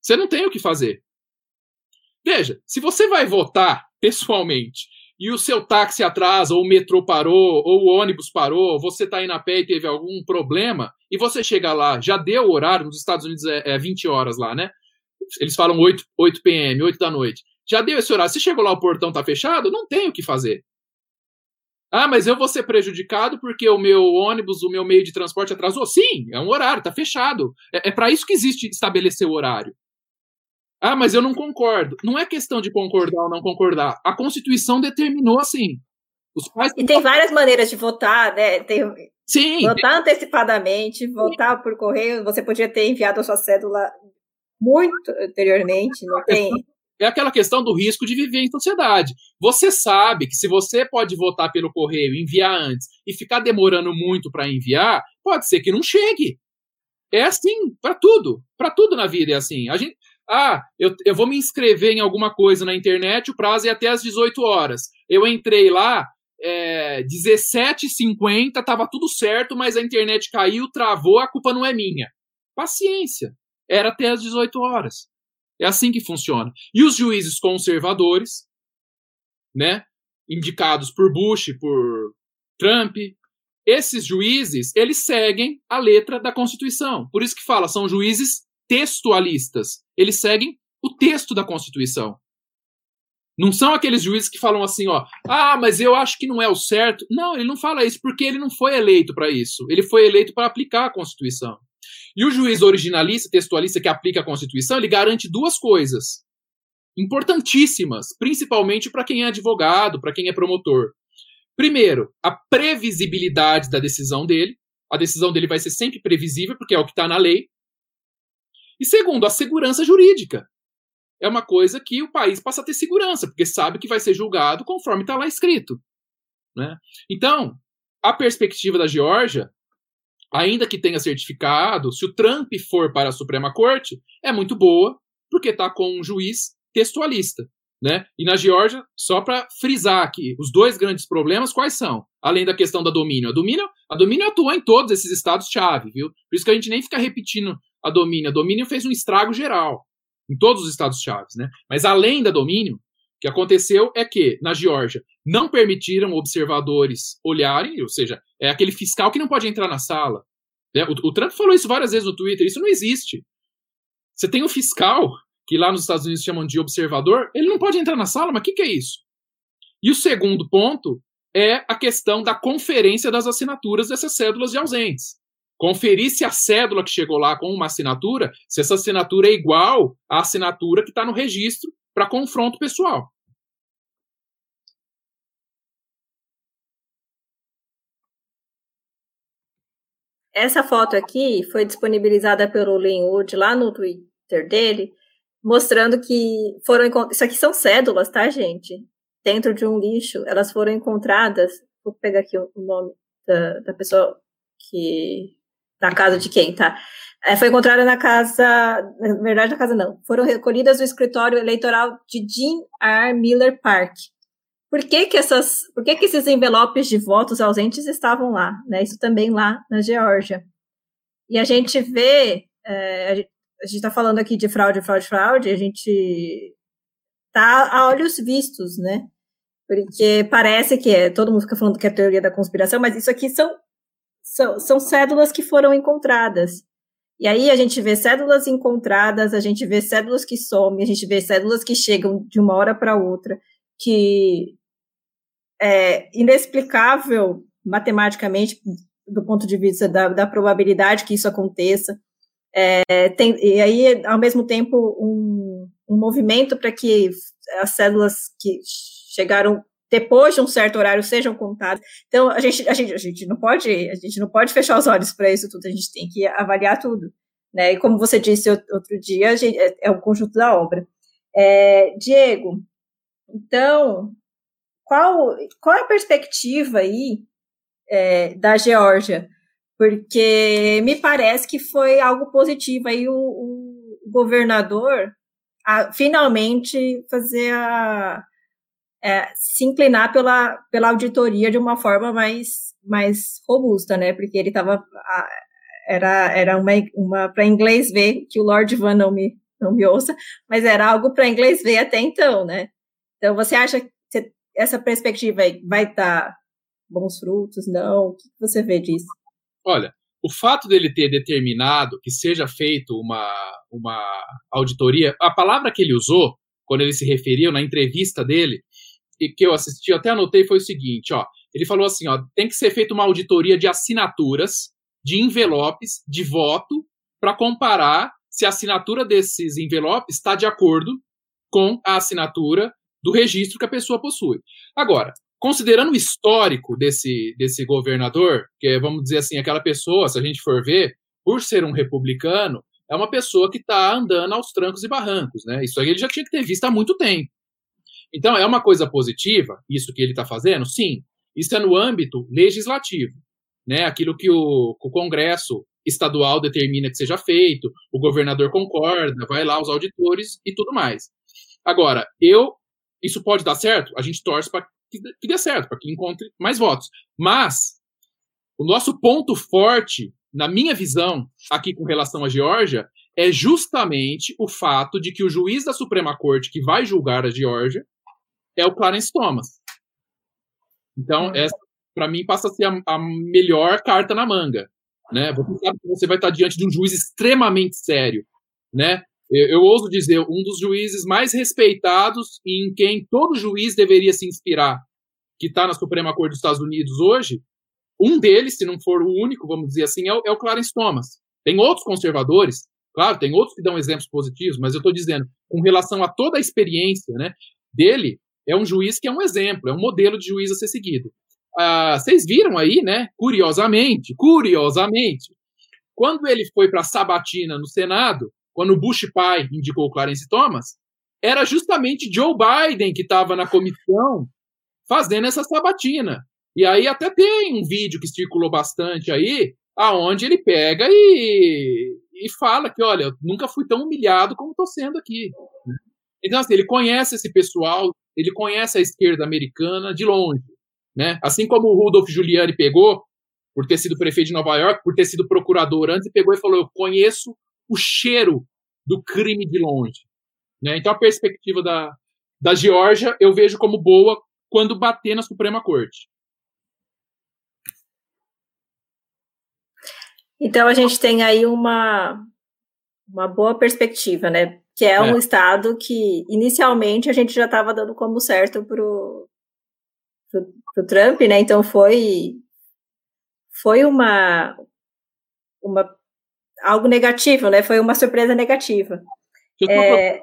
Você não tem o que fazer. Veja, se você vai votar pessoalmente e o seu táxi atrasa, ou o metrô parou, ou o ônibus parou, você está aí na pé e teve algum problema, e você chega lá, já deu o horário, nos Estados Unidos é, é 20 horas lá, né? Eles falam 8, 8 p.m., 8 da noite. Já deu esse horário. Você chegou lá, o portão está fechado, não tem o que fazer. Ah, mas eu vou ser prejudicado porque o meu ônibus, o meu meio de transporte atrasou? Sim, é um horário, está fechado. É, é para isso que existe estabelecer o horário. Ah, mas eu não concordo. Não é questão de concordar ou não concordar. A Constituição determinou assim.
Os pais e tem várias maneiras de votar, né? Tem,
Sim.
Votar antecipadamente, votar por correio. Você podia ter enviado a sua cédula muito anteriormente, não tem.
É aquela questão do risco de viver em sociedade. Você sabe que se você pode votar pelo correio, enviar antes e ficar demorando muito para enviar, pode ser que não chegue. É assim para tudo, para tudo na vida é assim. A gente, ah, eu, eu vou me inscrever em alguma coisa na internet, o prazo é até às 18 horas. Eu entrei lá, é, 17h50, tava tudo certo, mas a internet caiu, travou, a culpa não é minha. Paciência. Era até às 18 horas. É assim que funciona. E os juízes conservadores, né, indicados por Bush, por Trump, esses juízes, eles seguem a letra da Constituição. Por isso que fala, são juízes textualistas. Eles seguem o texto da Constituição. Não são aqueles juízes que falam assim, ó, ah, mas eu acho que não é o certo. Não, ele não fala isso porque ele não foi eleito para isso. Ele foi eleito para aplicar a Constituição. E o juiz originalista, textualista que aplica a Constituição, ele garante duas coisas importantíssimas, principalmente para quem é advogado, para quem é promotor. Primeiro, a previsibilidade da decisão dele. A decisão dele vai ser sempre previsível, porque é o que está na lei. E segundo, a segurança jurídica. É uma coisa que o país passa a ter segurança, porque sabe que vai ser julgado conforme está lá escrito. Né? Então, a perspectiva da Geórgia, ainda que tenha certificado, se o Trump for para a Suprema Corte, é muito boa, porque está com um juiz textualista. Né? E na Geórgia, só para frisar aqui, os dois grandes problemas quais são? Além da questão da domínio. A domínio, a domínio atua em todos esses estados-chave, viu? Por isso que a gente nem fica repetindo a domínio. A domínio fez um estrago geral em todos os estados chaves, né? Mas além da domínio, o que aconteceu é que na Geórgia não permitiram observadores olharem, ou seja, é aquele fiscal que não pode entrar na sala. Né? O, o Trump falou isso várias vezes no Twitter. Isso não existe. Você tem um fiscal que lá nos Estados Unidos chamam de observador, ele não pode entrar na sala, mas o que, que é isso? E o segundo ponto é a questão da conferência das assinaturas dessas cédulas de ausentes conferir se a cédula que chegou lá com uma assinatura, se essa assinatura é igual à assinatura que está no registro para confronto pessoal.
Essa foto aqui foi disponibilizada pelo Linwood lá no Twitter dele, mostrando que foram isso aqui são cédulas, tá, gente? Dentro de um lixo, elas foram encontradas. Vou pegar aqui o nome da, da pessoa que na casa de quem, tá? É, foi encontrada na casa, na verdade, na casa não. Foram recolhidas no escritório eleitoral de Jean R. Miller Park. Por que que essas, por que que esses envelopes de votos ausentes estavam lá? Né? Isso também lá na Geórgia. E a gente vê, é, a gente está falando aqui de fraude, fraude, fraude, a gente tá a olhos vistos, né? Porque parece que é, todo mundo fica falando que é teoria da conspiração, mas isso aqui são são, são cédulas que foram encontradas. E aí a gente vê cédulas encontradas, a gente vê cédulas que somem, a gente vê cédulas que chegam de uma hora para outra, que é inexplicável matematicamente, do ponto de vista da, da probabilidade que isso aconteça. É, tem, e aí, ao mesmo tempo, um, um movimento para que as células que chegaram depois de um certo horário sejam contadas. Então, a gente, a gente, a gente não pode, a gente não pode fechar os olhos para isso tudo, a gente tem que avaliar tudo. Né? E como você disse outro dia, gente, é, é o conjunto da obra. É, Diego, então, qual, qual é a perspectiva aí é, da Geórgia? Porque me parece que foi algo positivo aí o, o governador a, finalmente fazer a, é, se inclinar pela, pela auditoria de uma forma mais, mais robusta, né? Porque ele estava era, era uma, uma para inglês ver, que o Lord Van não me, não me ouça, mas era algo para inglês ver até então, né? Então, você acha que essa perspectiva vai dar bons frutos? Não? O que você vê disso?
Olha, o fato dele ter determinado que seja feito uma, uma auditoria, a palavra que ele usou, quando ele se referiu na entrevista dele, e que eu assisti, eu até anotei, foi o seguinte, ó, ele falou assim, ó, tem que ser feita uma auditoria de assinaturas de envelopes de voto para comparar se a assinatura desses envelopes está de acordo com a assinatura do registro que a pessoa possui. Agora, considerando o histórico desse, desse governador, que é, vamos dizer assim, aquela pessoa, se a gente for ver, por ser um republicano, é uma pessoa que está andando aos trancos e barrancos, né? Isso aí ele já tinha que ter visto há muito tempo. Então, é uma coisa positiva, isso que ele está fazendo? Sim. Isso é no âmbito legislativo né, aquilo que o, o Congresso estadual determina que seja feito, o governador concorda, vai lá os auditores e tudo mais. Agora, eu, isso pode dar certo? A gente torce para que, que dê certo, para que encontre mais votos. Mas o nosso ponto forte, na minha visão, aqui com relação à Geórgia, é justamente o fato de que o juiz da Suprema Corte que vai julgar a Geórgia é o Clarence Thomas. Então, hum. essa para mim, passa a ser a, a, melhor carta na manga. Né? Você sabe que você vai estar diante de um juiz extremamente sério. Né? Eu, eu ouso dizer, um dos juízes mais respeitados e em quem todo juiz deveria se inspirar, que está na Suprema Corte dos Estados Unidos hoje, um deles, se não for o único, vamos dizer assim, é o, é o Clarence Thomas. Tem outros conservadores, claro, tem outros que dão exemplos positivos, mas eu estou dizendo, com relação a toda a experiência né, dele, é um juiz que é um exemplo, é um modelo de juiz a ser seguido. Ah, vocês viram aí, né? Curiosamente, curiosamente, quando ele foi para a sabatina no Senado, quando o Bush pai indicou o Clarence Thomas, era justamente Joe Biden que estava na comissão fazendo essa sabatina. E aí até tem um vídeo que circulou bastante aí, aonde ele pega e, e fala que, olha, eu nunca fui tão humilhado como estou sendo aqui. Então, assim, ele conhece esse pessoal, ele conhece a esquerda americana de longe. Né? Assim como o Rudolf Giuliani pegou, por ter sido prefeito de Nova York, por ter sido procurador antes, e pegou e falou: Eu conheço o cheiro do crime de longe. Né? Então a perspectiva da, da Geórgia eu vejo como boa quando bater na Suprema Corte.
Então a gente tem aí uma, uma boa perspectiva, né? Que é, é. um estado que inicialmente a gente já estava dando como certo para o Trump, né? Então foi foi uma uma algo negativo, né? Foi uma surpresa negativa.
Eu é...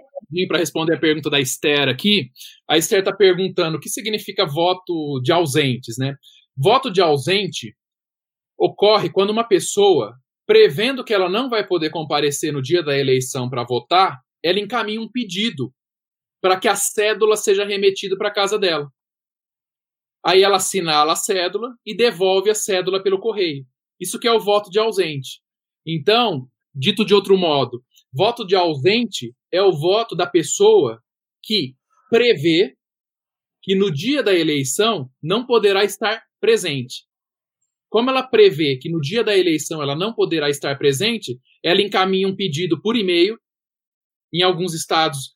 para responder a pergunta da Esther aqui. A Esther está perguntando o que significa voto de ausentes, né? Voto de ausente ocorre quando uma pessoa, prevendo que ela não vai poder comparecer no dia da eleição para votar, ela encaminha um pedido para que a cédula seja remetida para casa dela. Aí ela assinala a cédula e devolve a cédula pelo correio. Isso que é o voto de ausente. Então, dito de outro modo, voto de ausente é o voto da pessoa que prevê que no dia da eleição não poderá estar presente. Como ela prevê que no dia da eleição ela não poderá estar presente, ela encaminha um pedido por e-mail. Em alguns estados,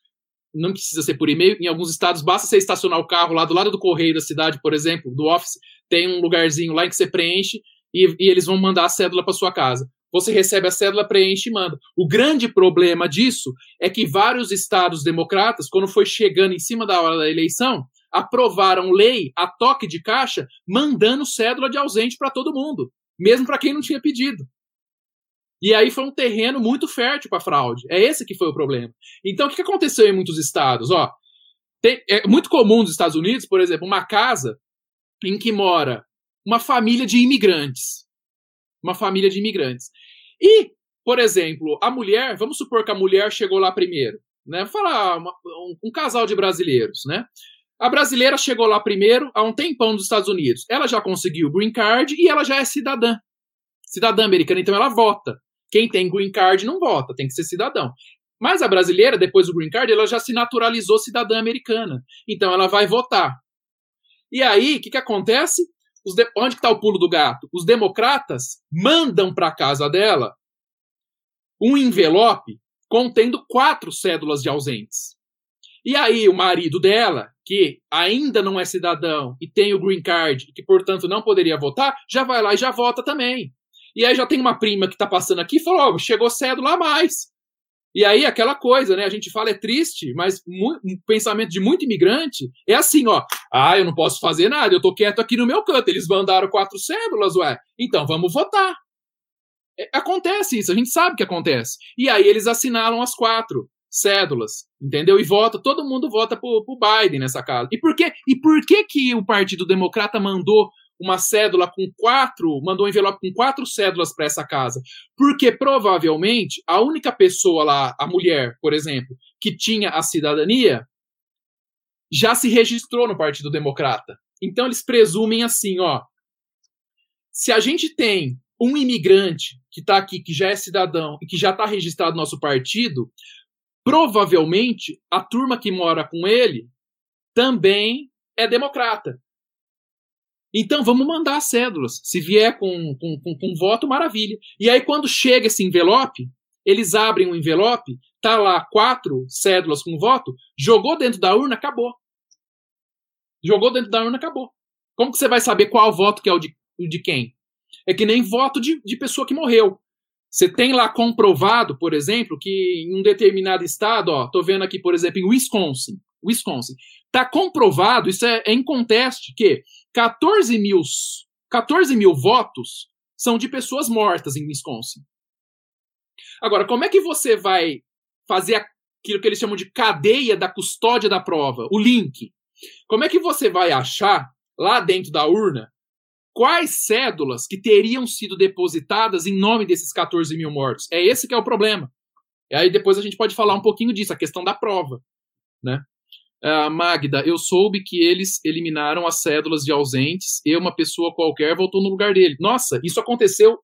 não precisa ser por e-mail. Em alguns estados, basta você estacionar o carro lá do lado do correio da cidade, por exemplo, do office, tem um lugarzinho lá em que você preenche e, e eles vão mandar a cédula para sua casa. Você recebe a cédula, preenche e manda. O grande problema disso é que vários estados democratas, quando foi chegando em cima da hora da eleição, aprovaram lei a toque de caixa, mandando cédula de ausente para todo mundo, mesmo para quem não tinha pedido. E aí foi um terreno muito fértil para fraude. É esse que foi o problema. Então, o que aconteceu em muitos estados? Ó, tem, é muito comum nos Estados Unidos, por exemplo, uma casa em que mora uma família de imigrantes. Uma família de imigrantes. E, por exemplo, a mulher, vamos supor que a mulher chegou lá primeiro, né? Vou falar uma, um, um casal de brasileiros, né? A brasileira chegou lá primeiro há um tempão nos Estados Unidos. Ela já conseguiu o green card e ela já é cidadã. Cidadã americana, então ela vota. Quem tem green card não vota, tem que ser cidadão. Mas a brasileira, depois do green card, ela já se naturalizou cidadã americana. Então ela vai votar. E aí, o que, que acontece? De... Onde está o pulo do gato? Os democratas mandam para casa dela um envelope contendo quatro cédulas de ausentes. E aí, o marido dela, que ainda não é cidadão e tem o green card e que, portanto, não poderia votar, já vai lá e já vota também. E aí já tem uma prima que está passando aqui e falou: oh, chegou cédula a mais. E aí, aquela coisa, né? A gente fala é triste, mas um pensamento de muito imigrante é assim, ó. Ah, eu não posso fazer nada, eu tô quieto aqui no meu canto. Eles mandaram quatro cédulas, ué. Então vamos votar. É, acontece isso, a gente sabe que acontece. E aí eles assinaram as quatro cédulas, entendeu? E vota, todo mundo vota pro, pro Biden nessa casa. E por, quê? e por que que o Partido Democrata mandou uma cédula com quatro, mandou um envelope com quatro cédulas para essa casa. Porque provavelmente a única pessoa lá, a mulher, por exemplo, que tinha a cidadania, já se registrou no Partido Democrata. Então eles presumem assim, ó. Se a gente tem um imigrante que está aqui, que já é cidadão e que já está registrado no nosso partido, provavelmente a turma que mora com ele também é democrata. Então vamos mandar as cédulas. Se vier com, com, com, com voto, maravilha. E aí, quando chega esse envelope, eles abrem o envelope, tá lá quatro cédulas com voto, jogou dentro da urna, acabou. Jogou dentro da urna, acabou. Como que você vai saber qual voto que é o de, de quem? É que nem voto de, de pessoa que morreu. Você tem lá comprovado, por exemplo, que em um determinado estado, ó, tô vendo aqui, por exemplo, em Wisconsin, Wisconsin, tá comprovado, isso é, é inconteste, que 14 mil, 14 mil votos são de pessoas mortas em Wisconsin. Agora, como é que você vai fazer aquilo que eles chamam de cadeia da custódia da prova, o link? Como é que você vai achar lá dentro da urna quais cédulas que teriam sido depositadas em nome desses 14 mil mortos? É esse que é o problema. E aí depois a gente pode falar um pouquinho disso, a questão da prova, né? Uh, Magda, eu soube que eles eliminaram as cédulas de ausentes e uma pessoa qualquer voltou no lugar dele. Nossa, isso aconteceu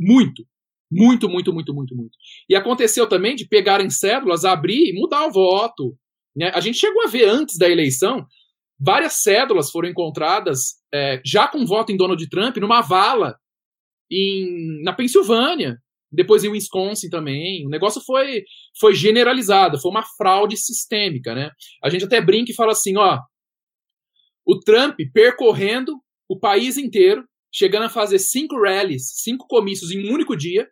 muito. Muito, muito, muito, muito, muito. E aconteceu também de pegarem cédulas, abrir e mudar o voto. Né? A gente chegou a ver antes da eleição, várias cédulas foram encontradas é, já com voto em Donald Trump numa vala em, na Pensilvânia depois em Wisconsin também. O negócio foi, foi generalizado, foi uma fraude sistêmica, né? A gente até brinca e fala assim, ó, o Trump percorrendo o país inteiro, chegando a fazer cinco rallies, cinco comícios em um único dia,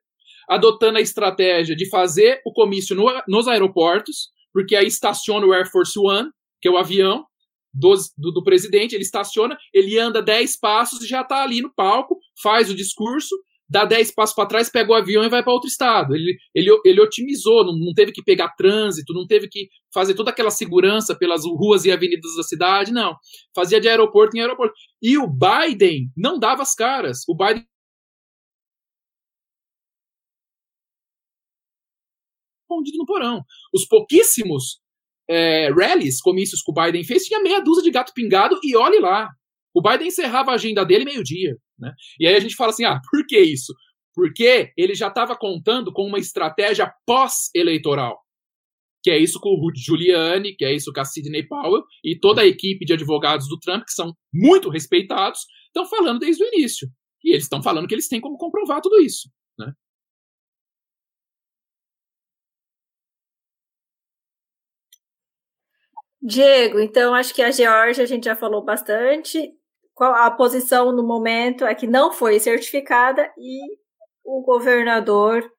adotando a estratégia de fazer o comício no, nos aeroportos, porque aí estaciona o Air Force One, que é o avião do, do, do presidente, ele estaciona, ele anda dez passos e já está ali no palco, faz o discurso, dá 10 passos para trás, pega o avião e vai para outro estado. Ele, ele, ele otimizou, não, não, teve que pegar trânsito, não teve que fazer toda aquela segurança pelas ruas e avenidas da cidade, não. Fazia de aeroporto em aeroporto. E o Biden não dava as caras. O Biden. Escondido no porão. Os pouquíssimos é, rallies, comícios que o Biden fez, tinha meia dúzia de gato pingado e olhe lá. O Biden encerrava a agenda dele meio-dia. Né? E aí a gente fala assim: ah, por que isso? Porque ele já estava contando com uma estratégia pós-eleitoral. Que é isso com o Rudy Giuliani, que é isso com a Sidney Powell e toda a equipe de advogados do Trump, que são muito respeitados, estão falando desde o início. E eles estão falando que eles têm como comprovar tudo isso. Né?
Diego, então acho que a Geórgia a gente já falou bastante a posição no momento é que não foi certificada e o governador,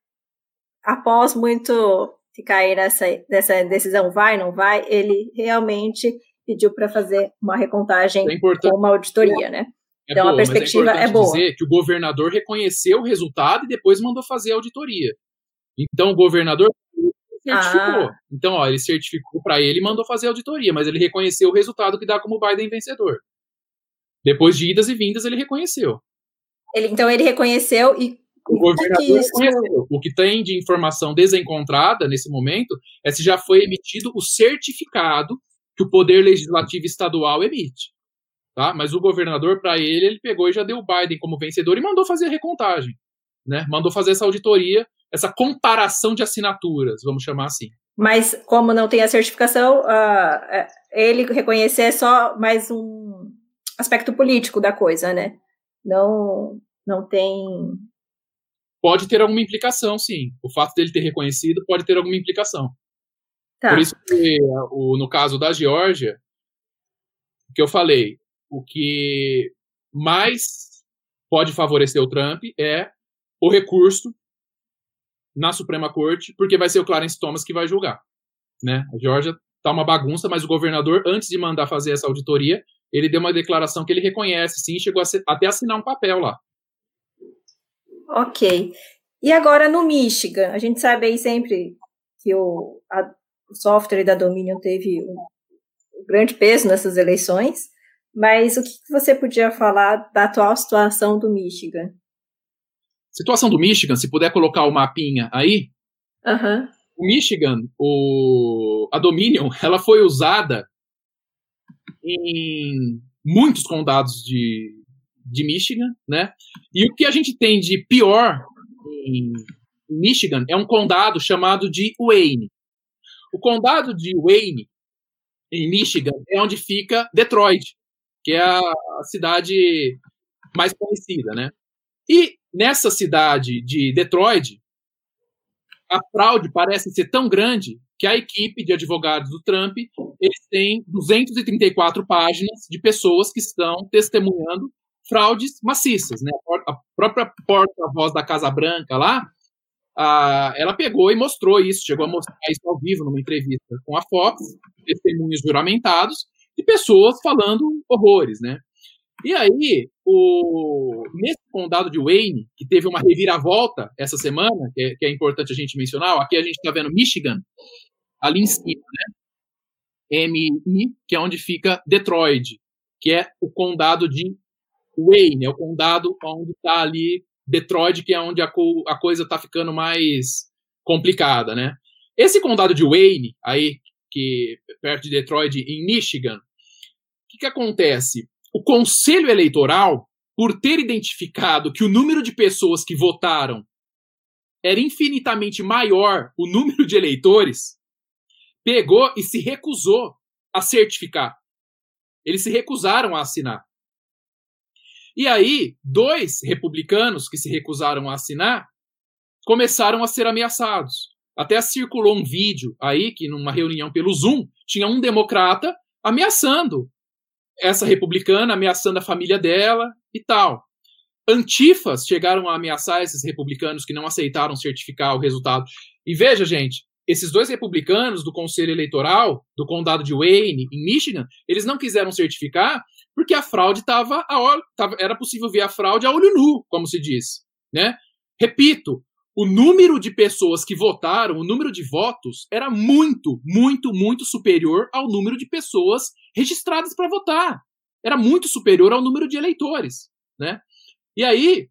após muito ficar aí nessa, nessa decisão vai, não vai, ele realmente pediu para fazer uma recontagem é com uma auditoria, né?
É então boa, a perspectiva é, é boa. dizer que o governador reconheceu o resultado e depois mandou fazer a auditoria. Então o governador certificou. Ah. Então, ó, ele certificou para ele e mandou fazer a auditoria, mas ele reconheceu o resultado que dá como Biden vencedor. Depois de idas e vindas, ele reconheceu.
Ele, então ele reconheceu e
o governador que reconheceu. O que tem de informação desencontrada nesse momento é se já foi emitido o certificado que o Poder Legislativo Estadual emite. Tá? Mas o governador, para ele, ele pegou e já deu o Biden como vencedor e mandou fazer a recontagem. Né? Mandou fazer essa auditoria, essa comparação de assinaturas, vamos chamar assim.
Mas como não tem a certificação, uh, ele reconhecer é só mais um aspecto político da coisa, né? Não, não tem
pode ter alguma implicação, sim. O fato dele ter reconhecido pode ter alguma implicação. Tá. Por isso que, o, no caso da Geórgia, que eu falei, o que mais pode favorecer o Trump é o recurso na Suprema Corte, porque vai ser o Clarence Thomas que vai julgar. Né? A Geórgia tá uma bagunça, mas o governador, antes de mandar fazer essa auditoria, ele deu uma declaração que ele reconhece, sim, chegou a ser, até assinar um papel lá.
Ok. E agora no Michigan, a gente sabe aí sempre que o, a, o software da Dominion teve um, um, grande peso nessas eleições, mas o que você podia falar da atual situação do Michigan?
Situação do Michigan, se puder colocar o mapinha aí.
Uhum.
O Michigan, o, a Dominion, (laughs) ela foi usada em muitos condados de, de Michigan, né? E o que a gente tem de pior em Michigan é um condado chamado de Wayne. O condado de Wayne, em Michigan, é onde fica Detroit, que é a cidade mais conhecida, né? E nessa cidade de Detroit, a fraude parece ser tão grande que a equipe de advogados do Trump eles têm 234 páginas de pessoas que estão testemunhando fraudes maciças, né? A própria porta-voz da Casa Branca lá, a, ela pegou e mostrou isso, chegou a mostrar isso ao vivo numa entrevista com a Fox, testemunhos juramentados de pessoas falando horrores, né? E aí, o, nesse condado de Wayne, que teve uma reviravolta essa semana, que é, que é importante a gente mencionar, aqui a gente está vendo Michigan, ali em cima, né? MI, que é onde fica Detroit, que é o condado de Wayne, é o condado onde está ali Detroit, que é onde a, co a coisa está ficando mais complicada, né? Esse condado de Wayne, aí, que perto de Detroit, em Michigan, o que, que acontece? O conselho eleitoral, por ter identificado que o número de pessoas que votaram era infinitamente maior o número de eleitores, pegou e se recusou a certificar. Eles se recusaram a assinar. E aí, dois republicanos que se recusaram a assinar começaram a ser ameaçados. Até circulou um vídeo aí que, numa reunião pelo Zoom, tinha um democrata ameaçando essa republicana, ameaçando a família dela e tal. Antifas chegaram a ameaçar esses republicanos que não aceitaram certificar o resultado. E veja, gente, esses dois republicanos do Conselho Eleitoral do Condado de Wayne, em Michigan, eles não quiseram certificar porque a fraude estava era possível ver a fraude a olho nu, como se diz, né? Repito, o número de pessoas que votaram, o número de votos era muito, muito, muito superior ao número de pessoas registradas para votar. Era muito superior ao número de eleitores, né? E aí, o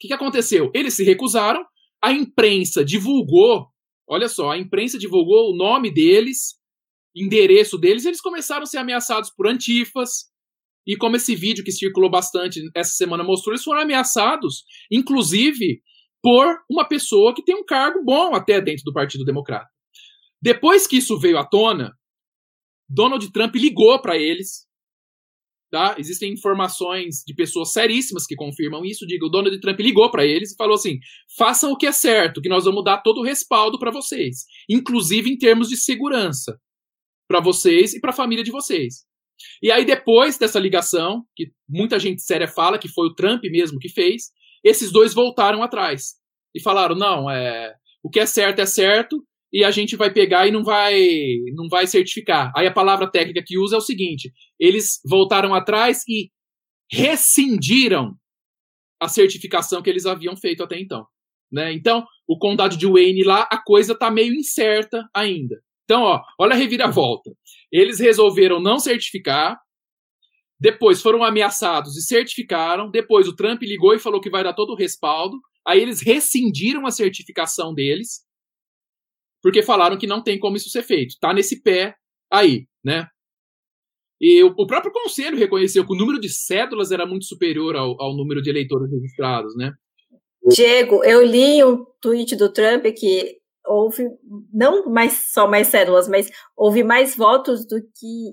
que, que aconteceu? Eles se recusaram, a imprensa divulgou, olha só, a imprensa divulgou o nome deles, endereço deles, eles começaram a ser ameaçados por antifas, e como esse vídeo que circulou bastante essa semana mostrou, eles foram ameaçados, inclusive por uma pessoa que tem um cargo bom até dentro do Partido Democrata. Depois que isso veio à tona, Donald Trump ligou para eles. Tá? Existem informações de pessoas seríssimas que confirmam isso. Diga, o Donald Trump ligou para eles e falou assim: façam o que é certo, que nós vamos dar todo o respaldo para vocês, inclusive em termos de segurança, para vocês e para a família de vocês. E aí, depois dessa ligação, que muita gente séria fala que foi o Trump mesmo que fez, esses dois voltaram atrás e falaram: não, é, o que é certo é certo e a gente vai pegar e não vai não vai certificar. Aí a palavra técnica que usa é o seguinte: eles voltaram atrás e rescindiram a certificação que eles haviam feito até então. Né? Então, o condado de Wayne lá, a coisa está meio incerta ainda. Então, ó, olha a reviravolta. Eles resolveram não certificar, depois foram ameaçados e certificaram, depois o Trump ligou e falou que vai dar todo o respaldo, aí eles rescindiram a certificação deles, porque falaram que não tem como isso ser feito. Tá nesse pé aí, né? E o, o próprio conselho reconheceu que o número de cédulas era muito superior ao, ao número de eleitores registrados, né?
Diego, eu li um tweet do Trump que houve não mais só mais cédulas, mas houve mais votos do que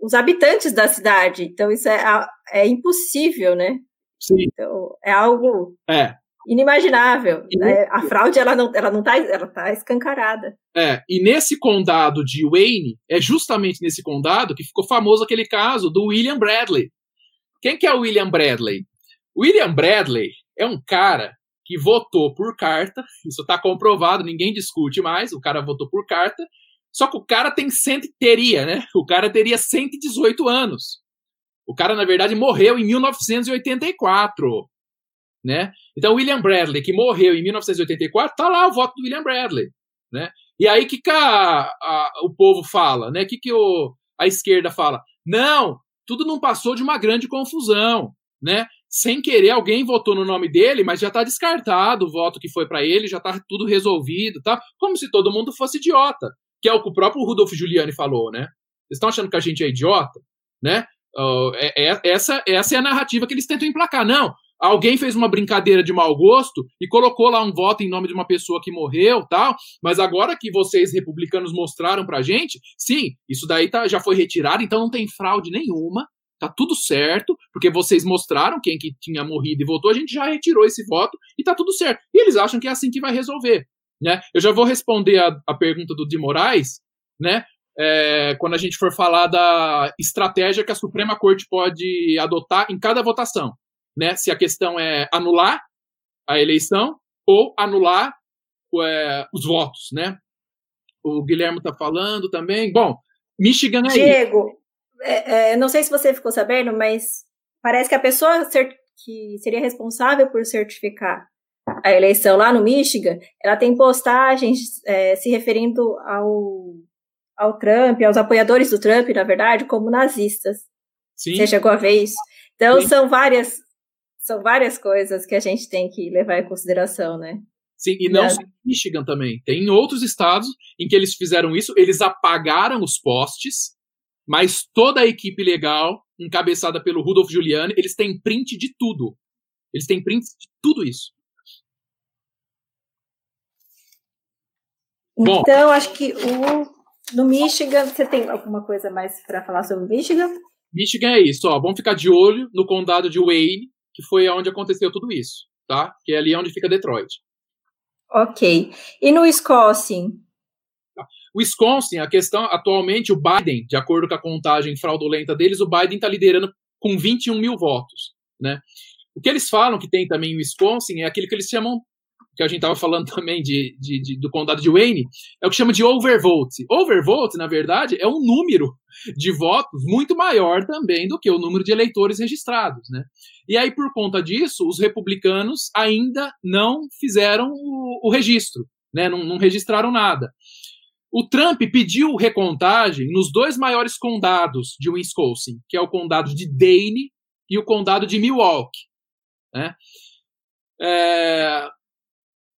os habitantes da cidade. Então isso é, é impossível, né?
Sim.
Então é algo
é
inimaginável. Né? A fraude ela não, ela não tá, ela tá escancarada.
É, e nesse condado de Wayne, é justamente nesse condado que ficou famoso aquele caso do William Bradley. Quem que é o William Bradley? William Bradley é um cara que votou por carta, isso está comprovado, ninguém discute mais, o cara votou por carta, só que o cara tem cento, teria, né? O cara teria 118 anos. O cara, na verdade, morreu em 1984 né? Então, William Bradley, que morreu em 1984, tá lá o voto do William Bradley, né? E aí, que, que a, a, o povo fala, né? que, que o, a esquerda fala? Não, tudo não passou de uma grande confusão, né? Sem querer, alguém votou no nome dele, mas já está descartado o voto que foi para ele, já está tudo resolvido, tá? Como se todo mundo fosse idiota, que é o que o próprio Rudolf Giuliani falou, né? Vocês estão achando que a gente é idiota, né? Uh, é, é, essa, essa é a narrativa que eles tentam emplacar. Não, alguém fez uma brincadeira de mau gosto e colocou lá um voto em nome de uma pessoa que morreu, tal, mas agora que vocês republicanos mostraram pra gente, sim, isso daí tá, já foi retirado, então não tem fraude nenhuma, tá tudo certo, porque vocês mostraram quem que tinha morrido e votou, a gente já retirou esse voto e tá tudo certo. E eles acham que é assim que vai resolver, né? Eu já vou responder a, a pergunta do de Moraes, né? É, quando a gente for falar da estratégia que a Suprema Corte pode adotar em cada votação né, se a questão é anular a eleição ou anular é, os votos, né? O Guilherme está falando também. Bom, Michigan é
Diego, é, é, não sei se você ficou sabendo, mas parece que a pessoa que seria responsável por certificar a eleição lá no Michigan, ela tem postagens é, se referindo ao, ao Trump, aos apoiadores do Trump, na verdade, como nazistas.
Sim.
Você chegou a ver isso? Então, Sim. são várias são várias coisas que a gente tem que levar em consideração, né?
Sim, e não só em Michigan também. Tem outros estados em que eles fizeram isso, eles apagaram os postes, mas toda a equipe legal, encabeçada pelo Rudolf Giuliani, eles têm print de tudo. Eles têm print de tudo isso.
Então, Bom, acho que o, no Michigan, você tem alguma coisa mais para falar sobre Michigan?
Michigan é isso, ó. Vamos ficar de olho no condado de Wayne, que foi onde aconteceu tudo isso, tá? Que é ali onde fica Detroit.
Ok. E no Wisconsin?
O Wisconsin, a questão atualmente, o Biden, de acordo com a contagem fraudulenta deles, o Biden está liderando com 21 mil votos, né? O que eles falam que tem também em Wisconsin é aquilo que eles chamam que a gente estava falando (laughs) também de, de, de, do condado de Wayne, é o que chama de overvote. Overvote, na verdade, é um número de votos muito maior também do que o número de eleitores registrados. Né? E aí, por conta disso, os republicanos ainda não fizeram o, o registro, né? não, não registraram nada. O Trump pediu recontagem nos dois maiores condados de Wisconsin, que é o condado de Dane e o condado de Milwaukee. Né? É,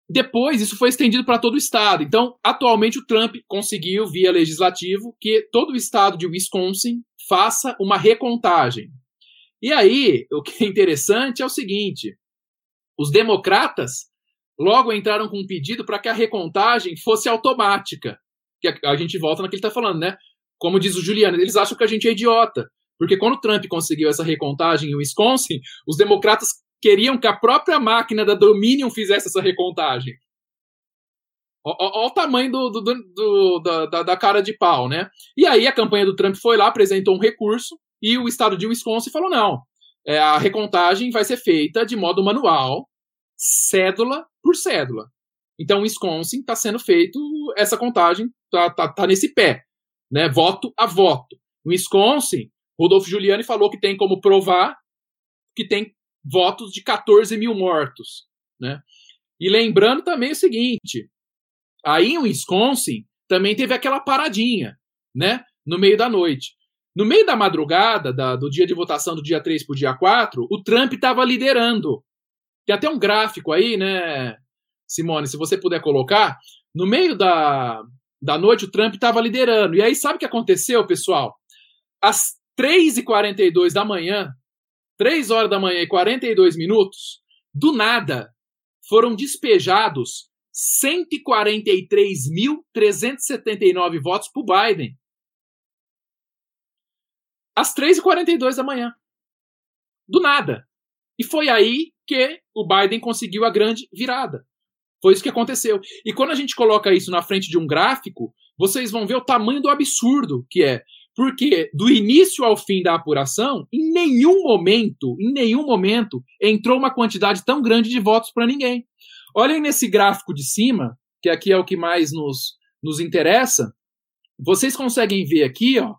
depois, isso foi estendido para todo o estado. Então, atualmente, o Trump conseguiu, via legislativo, que todo o estado de Wisconsin faça uma recontagem. E aí, o que é interessante é o seguinte: os democratas logo entraram com um pedido para que a recontagem fosse automática. Que a, gente volta naquilo que ele está falando, né? Como diz o Juliano, eles acham que a gente é idiota. Porque quando o Trump conseguiu essa recontagem em Wisconsin, os democratas queriam que a própria máquina da Dominion fizesse essa recontagem. Olha o tamanho do, do, do, da, da, cara de pau, né? E aí a campanha do Trump foi lá, apresentou um recurso, e o estado de Wisconsin falou: não, é, a recontagem vai ser feita de modo manual, cédula por cédula. Então, Wisconsin está sendo feito essa contagem, está tá, tá nesse pé, né? Voto a voto. Wisconsin, Rodolfo Giuliani falou que tem como provar que tem votos de 14 mil mortos, né? E lembrando também o seguinte, aí em Wisconsin também teve aquela paradinha, né? No meio da noite. No meio da madrugada, da, do dia de votação do dia 3 para o dia 4, o Trump estava liderando. Tem até um gráfico aí, né, Simone, se você puder colocar. No meio da, da noite, o Trump estava liderando. E aí, sabe o que aconteceu, pessoal? Às 3h42 da manhã, 3 horas da manhã e 42 minutos, do nada, foram despejados 143.379 votos para o Biden. Às 3h42 da manhã. Do nada. E foi aí que o Biden conseguiu a grande virada. Foi isso que aconteceu. E quando a gente coloca isso na frente de um gráfico, vocês vão ver o tamanho do absurdo que é. Porque do início ao fim da apuração, em nenhum momento, em nenhum momento, entrou uma quantidade tão grande de votos para ninguém. Olhem nesse gráfico de cima, que aqui é o que mais nos, nos interessa. Vocês conseguem ver aqui, ó,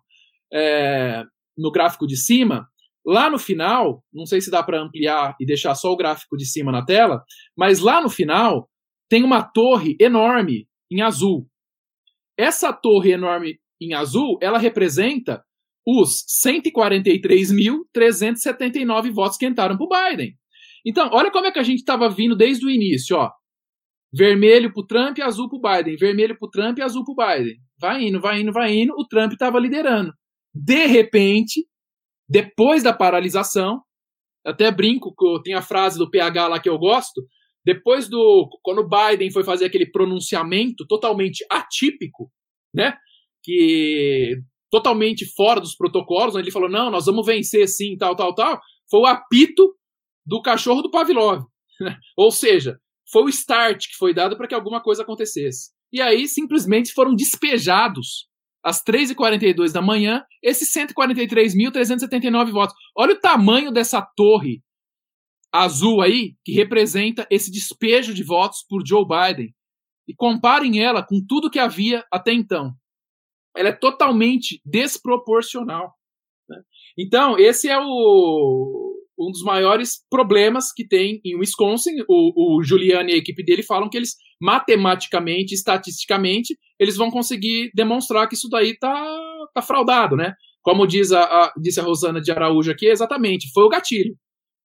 é, no gráfico de cima, lá no final, não sei se dá para ampliar e deixar só o gráfico de cima na tela, mas lá no final tem uma torre enorme em azul. Essa torre enorme em azul, ela representa os 143.379 votos que entraram para o Biden. Então, olha como é que a gente estava vindo desde o início, ó. Vermelho o Trump e azul para o Biden. Vermelho para o Trump e azul para o Biden. Vai indo, vai indo, vai indo. O Trump estava liderando. De repente, depois da paralisação, até brinco, tem a frase do PH lá que eu gosto. Depois do. Quando o Biden foi fazer aquele pronunciamento totalmente atípico, né? Que totalmente fora dos protocolos, ele falou: não, nós vamos vencer sim, tal, tal, tal, foi o apito do cachorro do Pavlov. (laughs) Ou seja, foi o start que foi dado para que alguma coisa acontecesse. E aí simplesmente foram despejados às 3h42 da manhã esses 143.379 votos. Olha o tamanho dessa torre azul aí, que representa esse despejo de votos por Joe Biden. E comparem ela com tudo que havia até então ela é totalmente desproporcional. Né? Então, esse é o, um dos maiores problemas que tem em Wisconsin. O, o Giuliani e a equipe dele falam que eles, matematicamente, estatisticamente, eles vão conseguir demonstrar que isso daí tá, tá fraudado, né? Como diz a, a, disse a Rosana de Araújo aqui, exatamente, foi o gatilho.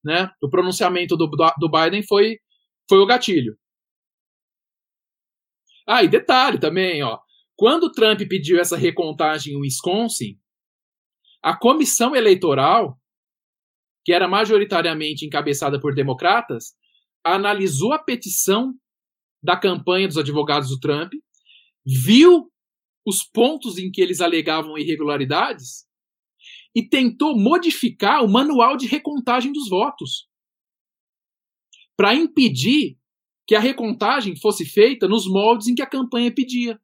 Né? O pronunciamento do, do Biden foi, foi o gatilho. Ah, e detalhe também, ó. Quando Trump pediu essa recontagem em Wisconsin, a comissão eleitoral, que era majoritariamente encabeçada por democratas, analisou a petição da campanha dos advogados do Trump, viu os pontos em que eles alegavam irregularidades e tentou modificar o manual de recontagem dos votos para impedir que a recontagem fosse feita nos moldes em que a campanha pedia.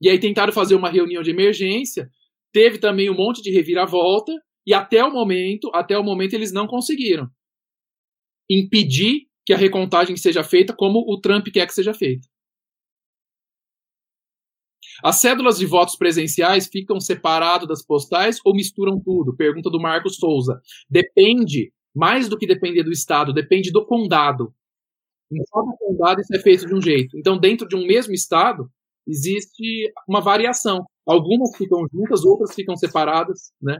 E aí tentaram fazer uma reunião de emergência, teve também um monte de reviravolta, e até o momento, até o momento eles não conseguiram impedir que a recontagem seja feita como o Trump quer que seja feita. As cédulas de votos presenciais ficam separadas das postais ou misturam tudo? Pergunta do Marcos Souza. Depende, mais do que depender do estado, depende do condado. Em cada condado isso é feito de um jeito. Então, dentro de um mesmo estado, existe uma variação. Algumas ficam juntas, outras ficam separadas, né?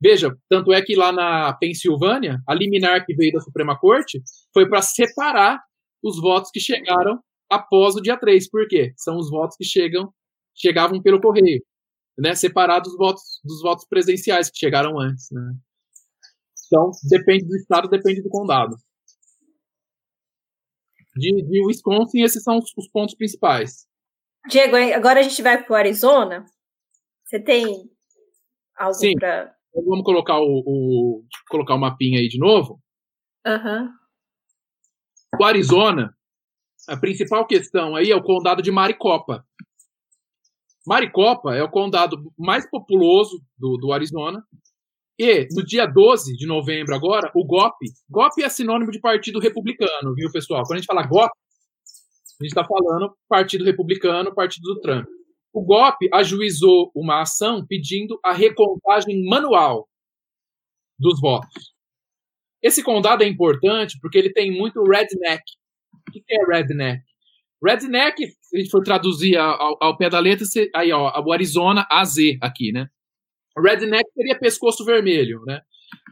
Veja, tanto é que lá na Pensilvânia, a liminar que veio da Suprema Corte foi para separar os votos que chegaram após o dia 3. Por quê? São os votos que chegam chegavam pelo correio, né? Separados dos votos dos votos presenciais que chegaram antes, né? Então, depende do estado, depende do condado. De, de Wisconsin, esses são os, os pontos principais.
Diego, agora a gente vai para o Arizona. Você tem algo para.
Vamos colocar o, o, colocar o mapinha aí de novo.
Uhum.
O Arizona, a principal questão aí é o condado de Maricopa. Maricopa é o condado mais populoso do, do Arizona. E no dia 12 de novembro agora, o GOP, GOP é sinônimo de partido republicano, viu, pessoal? Quando a gente fala GOP, A gente está falando Partido Republicano, Partido do Trump. O GOP ajuizou uma ação pedindo a recontagem manual dos votos. Esse condado é importante porque ele tem muito redneck. O que é redneck? Redneck, se a gente for traduzir ao, ao pé da letra, aí, ó, o Arizona AZ aqui, né? Redneck seria pescoço vermelho, né?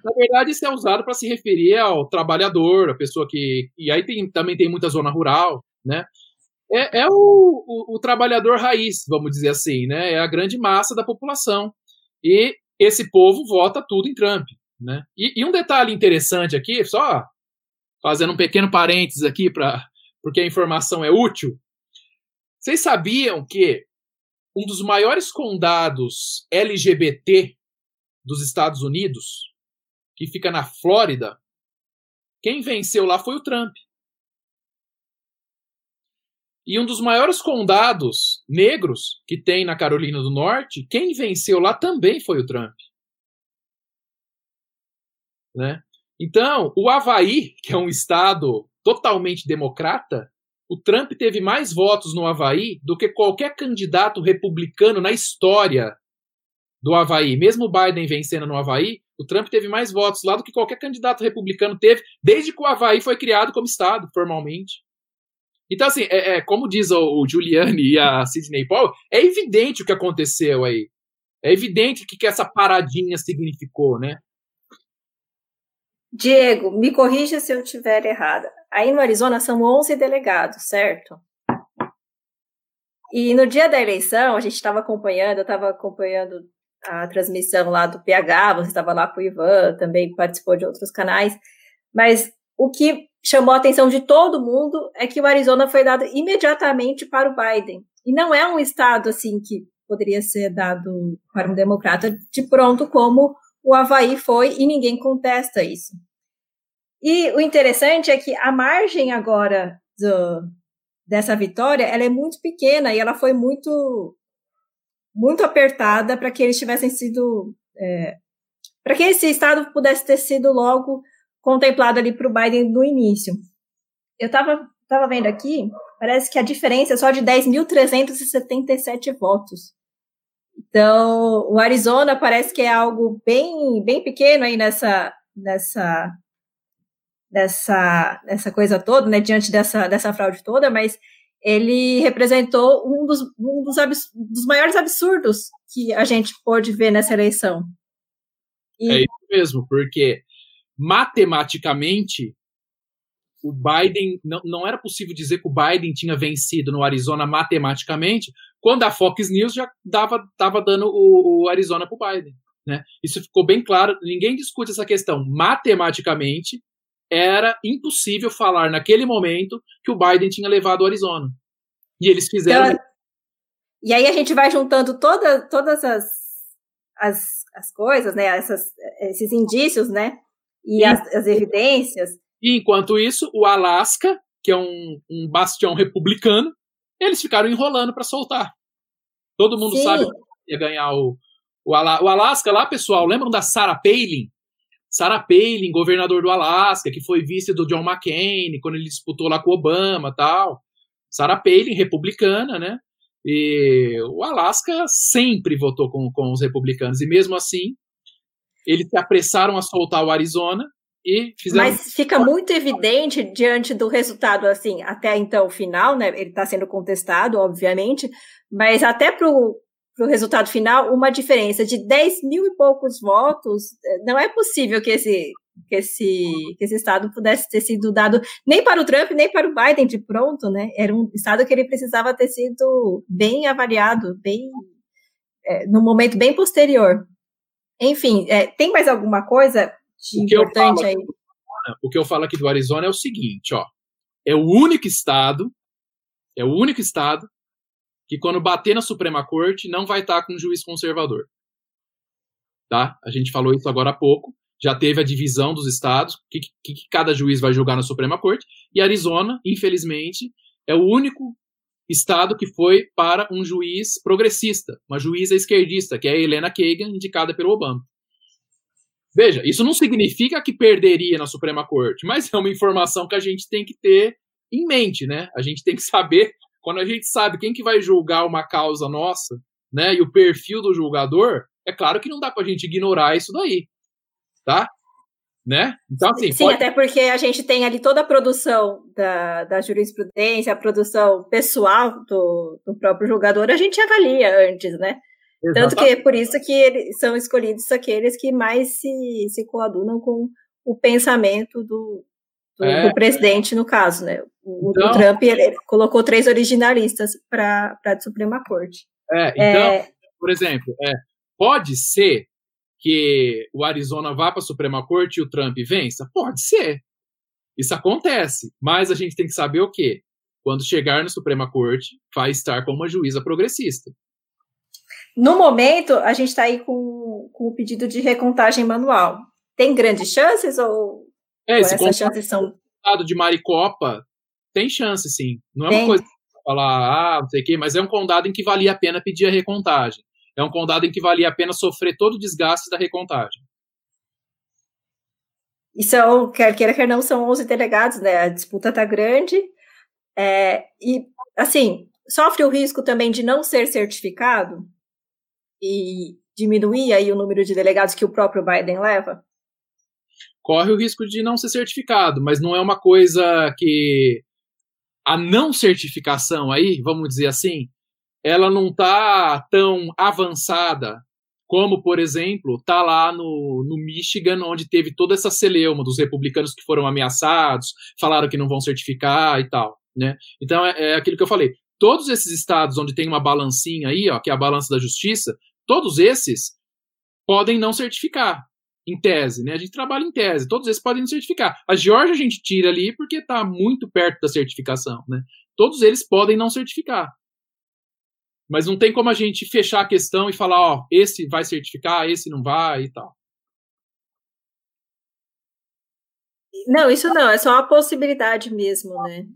Na verdade, isso é usado para se referir ao trabalhador, a pessoa que. E aí tem, também tem muita zona rural, né? É, é o, o, o, trabalhador raiz, vamos dizer assim, né? É a grande massa da população. E esse povo vota tudo em Trump, né? E, e um detalhe interessante aqui, só fazendo um pequeno parênteses aqui para porque a informação é útil. Vocês sabiam que um dos maiores condados LGBT dos Estados Unidos, que fica na Flórida, quem venceu lá foi o Trump. E um dos maiores condados negros que tem na Carolina do Norte, quem venceu lá também foi o Trump. Né? Então, o Havaí, que é um estado totalmente democrata, o Trump teve mais votos no Havaí do que qualquer candidato republicano na história do Havaí. Mesmo o Biden vencendo no Havaí, o Trump teve mais votos lá do que qualquer candidato republicano teve desde que o Havaí foi criado como Estado, formalmente. Então, assim, é, é como diz o, o, Giuliani e a Sidney Paul, é evidente o que aconteceu aí. É evidente o que, que essa paradinha significou, né?
Diego, me corrija se eu estiver errada. Aí no Arizona são 11 delegados, certo? E no dia da eleição, a gente estava acompanhando, eu estava acompanhando a transmissão lá do PH, você estava lá com o Ivan, também participou de outros canais, mas o que chamou a atenção de todo mundo é que o Arizona foi dado imediatamente para o Biden. E não é um estado assim que poderia ser dado para um democrata de pronto, como o Havaí foi, e ninguém contesta isso. E o interessante é que a margem agora do, dessa vitória ela é muito pequena e ela foi muito muito apertada para que eles tivessem sido é, para que esse estado pudesse ter sido logo contemplado ali para o Biden no início. Eu estava tava vendo aqui, parece que a diferença é só de 10.377 votos. Então, o Arizona parece que é algo bem, bem pequeno aí nessa, nessa, nessa, nessa coisa toda, né, diante dessa, dessa fraude toda, mas ele representou um dos, um dos, dos maiores absurdos que a gente pôde ver nessa eleição.
E... É isso mesmo, porque matematicamente o Biden não, não era possível dizer que o Biden tinha vencido no Arizona matematicamente, quando a Fox News já dava tava dando o, o Arizona para o Biden. Né? Isso ficou bem claro, ninguém discute essa questão. Matematicamente, era impossível falar naquele momento que o Biden tinha levado o Arizona. E eles fizeram. Então,
e aí a gente vai juntando toda, todas as, as, as coisas, né? Essas, esses indícios, né? E, as, as evidências.
E enquanto isso, o Alasca, que é um, um bastião republicano, eles ficaram enrolando para soltar. Todo mundo Sim. sabe que ia ganhar o, o, Ala, o Alasca lá, pessoal. Lembram da Sarah Palin? Sarah Palin, governador do Alasca, que foi vice do John McCain, quando ele disputou lá com o Obama tal. Sarah Palin, republicana, né? E o Alasca sempre votou com, com os republicanos. E mesmo assim, eles se apressaram a soltar o Arizona e fizeram...
Mas fica muito evidente diante do resultado, assim, até então final, né? Ele está sendo contestado, obviamente, mas até para o resultado final, uma diferença de 10 mil e poucos votos, eh, não é possível que esse, que esse, que esse estado pudesse ter sido dado nem para o Trump, nem para o Biden de pronto, né? Era um estado que ele precisava ter sido bem avaliado, bem é, no momento bem posterior. Enfim, é, tem mais alguma coisa de importante aí.
o que eu falo aqui do Arizona é o seguinte, ó. É o único estado, é o único estado que quando bater na Suprema Corte não vai estar com um juiz conservador. Tá? A gente falou isso agora há pouco. Já teve a divisão dos estados, que, que, que cada juiz vai julgar na Suprema Corte. E Arizona, infelizmente, é o único estado que foi para um juiz progressista, uma juíza esquerdista, que é a Helena Kagan, indicada pelo Obama. Veja, isso não significa que perderia na Suprema Corte, mas é uma informação que a gente tem que ter em mente, né? A gente tem que saber, quando a gente sabe quem que vai julgar uma causa nossa, né, e o perfil do julgador, é claro que não dá pra gente ignorar isso daí, tá? Né?
Então, assim. Sim, pode... até porque a gente tem ali toda a produção da, da jurisprudência, a produção pessoal do, do próprio julgador, a gente avalia antes, né? Exatamente. Tanto que é por isso que eles são escolhidos aqueles que mais se, se coadunam com o pensamento do, do, é. do presidente, no caso, né? O, então, o Trump ele colocou três originalistas para a Suprema Corte.
É, então, é, por exemplo, é, pode ser que o Arizona vá para a Suprema Corte e o Trump vença? Pode ser. Isso acontece. Mas a gente tem que saber o quê? Quando chegar na Suprema Corte, vai estar com uma juíza progressista.
No momento, a gente está aí com, com o pedido de recontagem manual. Tem grandes chances ou,
é, ou essas chances são. de Maricopa tem chance, sim. Não é tem. uma coisa falar, ah, não sei o quê, mas é um condado em que valia a pena pedir a recontagem. É um condado em que valia a pena sofrer todo o desgaste da recontagem.
E são, quer queira, quer não, são 11 delegados, né? A disputa está grande. É, e, assim, sofre o risco também de não ser certificado e diminuir aí o número de delegados que o próprio Biden leva?
Corre o risco de não ser certificado, mas não é uma coisa que a não certificação aí, vamos dizer assim, ela não está tão avançada como, por exemplo, está lá no, no Michigan, onde teve toda essa celeuma dos republicanos que foram ameaçados, falaram que não vão certificar e tal. Né? Então, é, é aquilo que eu falei. Todos esses estados onde tem uma balancinha aí, ó, que é a balança da justiça, todos esses podem não certificar em tese, né? A gente trabalha em tese, todos esses podem certificar. A Georgia a gente tira ali porque está muito perto da certificação, né? Todos eles podem não certificar. Mas não tem como a gente fechar a questão e falar, ó, esse vai certificar, esse não vai e tal.
Não, isso não, é só uma possibilidade mesmo, né?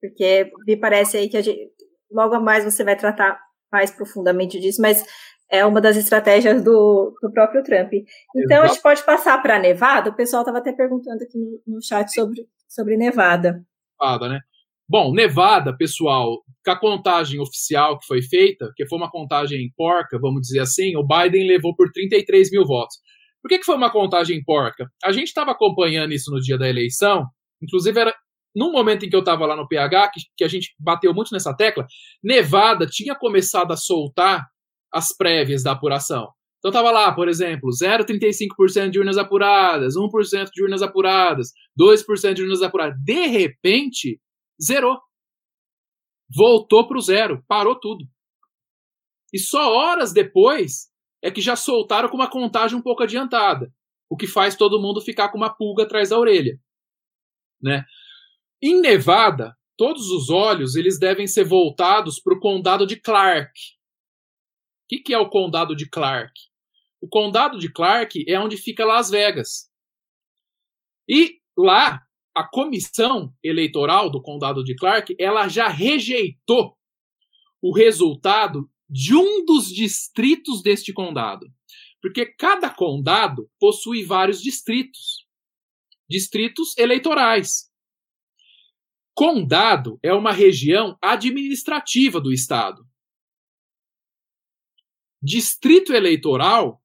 Porque me parece aí que a gente, logo mais você vai tratar mais profundamente disso, mas é uma das estratégias do, do próprio Trump. Então, Exato. a gente pode passar para Nevada. O pessoal estava até perguntando aqui no, no, chat sobre, sobre Nevada.
Nevada, né? Bom, Nevada, pessoal, com a contagem oficial que foi feita, que foi uma contagem porca, vamos dizer assim, o Biden levou por 33 mil votos. Por que, que foi uma contagem porca? A gente estava acompanhando isso no dia da eleição, inclusive era num momento em que eu estava lá no PH, que, que a gente bateu muito nessa tecla, Nevada tinha começado a soltar as prévias da apuração. Então estava lá, por exemplo, 0,35% de urnas apuradas, 1% de urnas apuradas, 2% de urnas apuradas. De repente, zerou. Voltou para o zero, parou tudo. E só horas depois é que já soltaram com uma contagem um pouco adiantada, o que faz todo mundo ficar com uma pulga atrás da orelha. Né? Em Nevada, todos os olhos eles devem ser voltados para o condado de Clark, o que, que é o condado de Clark? O condado de Clark é onde fica Las Vegas. E lá, a comissão eleitoral do condado de Clark, ela já rejeitou o resultado de um dos distritos deste condado. Porque cada condado possui vários distritos. Distritos eleitorais. Condado é uma região administrativa do estado. Distrito eleitoral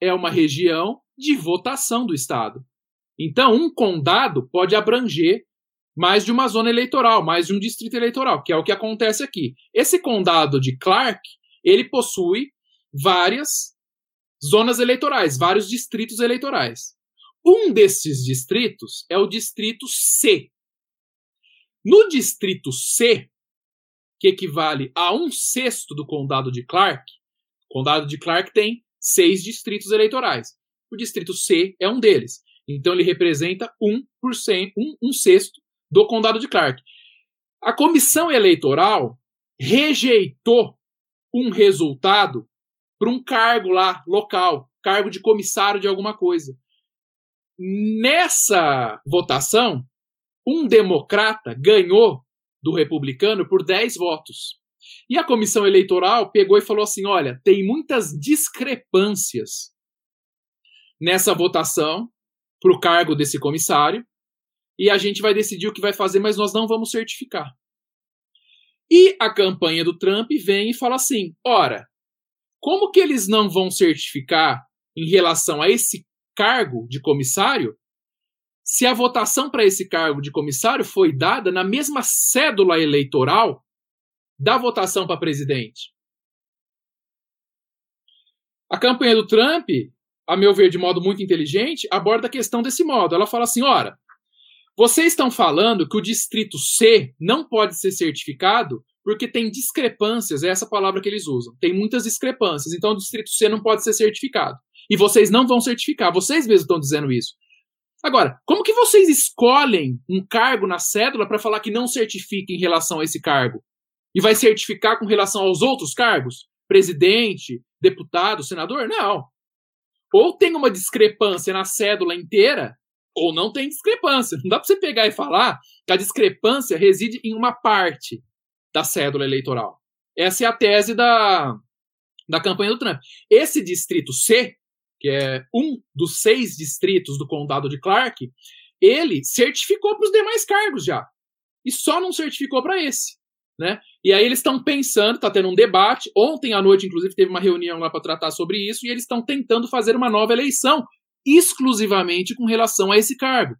é uma região de votação do Estado. Então, um condado pode abranger mais de uma zona eleitoral, mais de um distrito eleitoral, que é o que acontece aqui. Esse condado de Clark, ele possui várias zonas eleitorais, vários distritos eleitorais. Um desses distritos é o distrito C. No distrito C, que equivale a um sexto do condado de Clark, o condado de Clark tem seis distritos eleitorais. O distrito C é um deles. Então ele representa 1%, um, um sexto do condado de Clark. A comissão eleitoral rejeitou um resultado para um cargo lá local, cargo de comissário de alguma coisa. Nessa votação, um democrata ganhou do republicano por 10 votos. E a comissão eleitoral pegou e falou assim: olha, tem muitas discrepâncias nessa votação para o cargo desse comissário, e a gente vai decidir o que vai fazer, mas nós não vamos certificar. E a campanha do Trump vem e fala assim: ora, como que eles não vão certificar em relação a esse cargo de comissário se a votação para esse cargo de comissário foi dada na mesma cédula eleitoral da votação para presidente? A campanha do Trump, a meu ver, de modo muito inteligente, aborda a questão desse modo. Ela fala assim: ora, vocês estão falando que o distrito C não pode ser certificado porque tem discrepâncias, é essa palavra que eles usam. Tem muitas discrepâncias, então o distrito C não pode ser certificado. E vocês não vão certificar, vocês mesmos estão dizendo isso. Agora, como que vocês escolhem um cargo na cédula para falar que não certifica em relação a esse cargo? E vai certificar com relação aos outros cargos? Presidente, deputado, senador? Não. Ou tem uma discrepância na cédula inteira, ou não tem discrepância. Não dá para você pegar e falar que a discrepância reside em uma parte da cédula eleitoral. Essa é a tese da, da campanha do Trump. Esse distrito C, que é um dos seis distritos do condado de Clark, ele certificou para os demais cargos já. E só não certificou para esse. Né? E aí eles estão pensando, está tendo um debate. Ontem à noite, inclusive, teve uma reunião lá para tratar sobre isso, e eles estão tentando fazer uma nova eleição, exclusivamente com relação a esse cargo.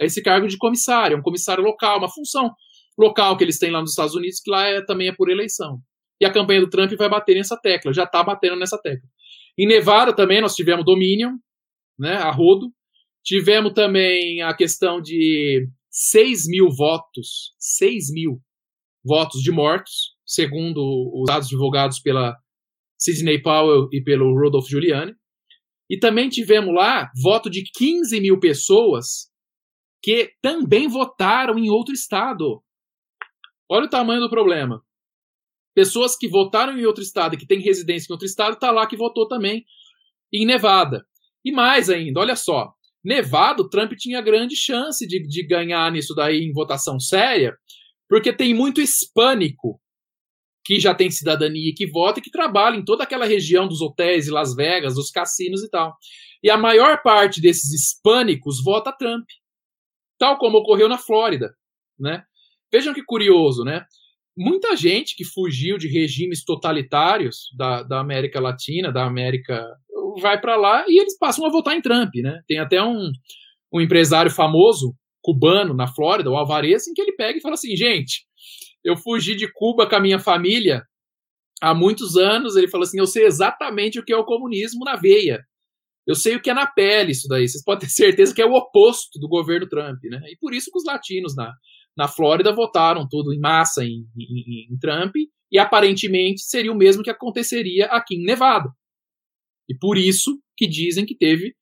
A esse cargo de comissário, um comissário local, uma função local que eles têm lá nos Estados Unidos, que lá é, também é por eleição. E a campanha do Trump vai bater nessa tecla, já está batendo nessa tecla. Em Nevada também nós tivemos Dominion, né, a rodo. Tivemos também a questão de 6 mil votos, 6 mil votos de mortos, segundo os dados divulgados pela Sidney Powell e pelo Rodolfo Giuliani. E também tivemos lá voto de 15 mil pessoas que também votaram em outro estado. Olha o tamanho do problema. Pessoas que votaram em outro estado e que têm residência em outro estado, está lá que votou também em Nevada. E mais ainda, olha só. Nevada, o Trump tinha grande chance de, de ganhar nisso daí em votação séria, porque tem muito hispânico que já tem cidadania e que vota e que trabalha em toda aquela região dos hotéis e Las Vegas, dos cassinos e tal. E a maior parte desses hispânicos vota Trump, tal como ocorreu na Flórida, né? Vejam que curioso, né? muita gente que fugiu de regimes totalitários da, da América Latina, da América, vai para lá e eles passam a votar em Trump, né? Tem até um, um empresário famoso cubano na Flórida, o Alvarez, em que ele pega e fala assim, gente, eu fugi de Cuba com a minha família há muitos anos, ele fala assim, eu sei exatamente o que é o comunismo na veia. Eu sei o que é na pele isso daí. Vocês podem ter (laughs) certeza que é o oposto do governo Trump, né? E por isso que os latinos na, na Flórida votaram tudo em massa em, em, em, Trump, e aparentemente seria o mesmo que aconteceria aqui em Nevada. E por isso que dizem que teve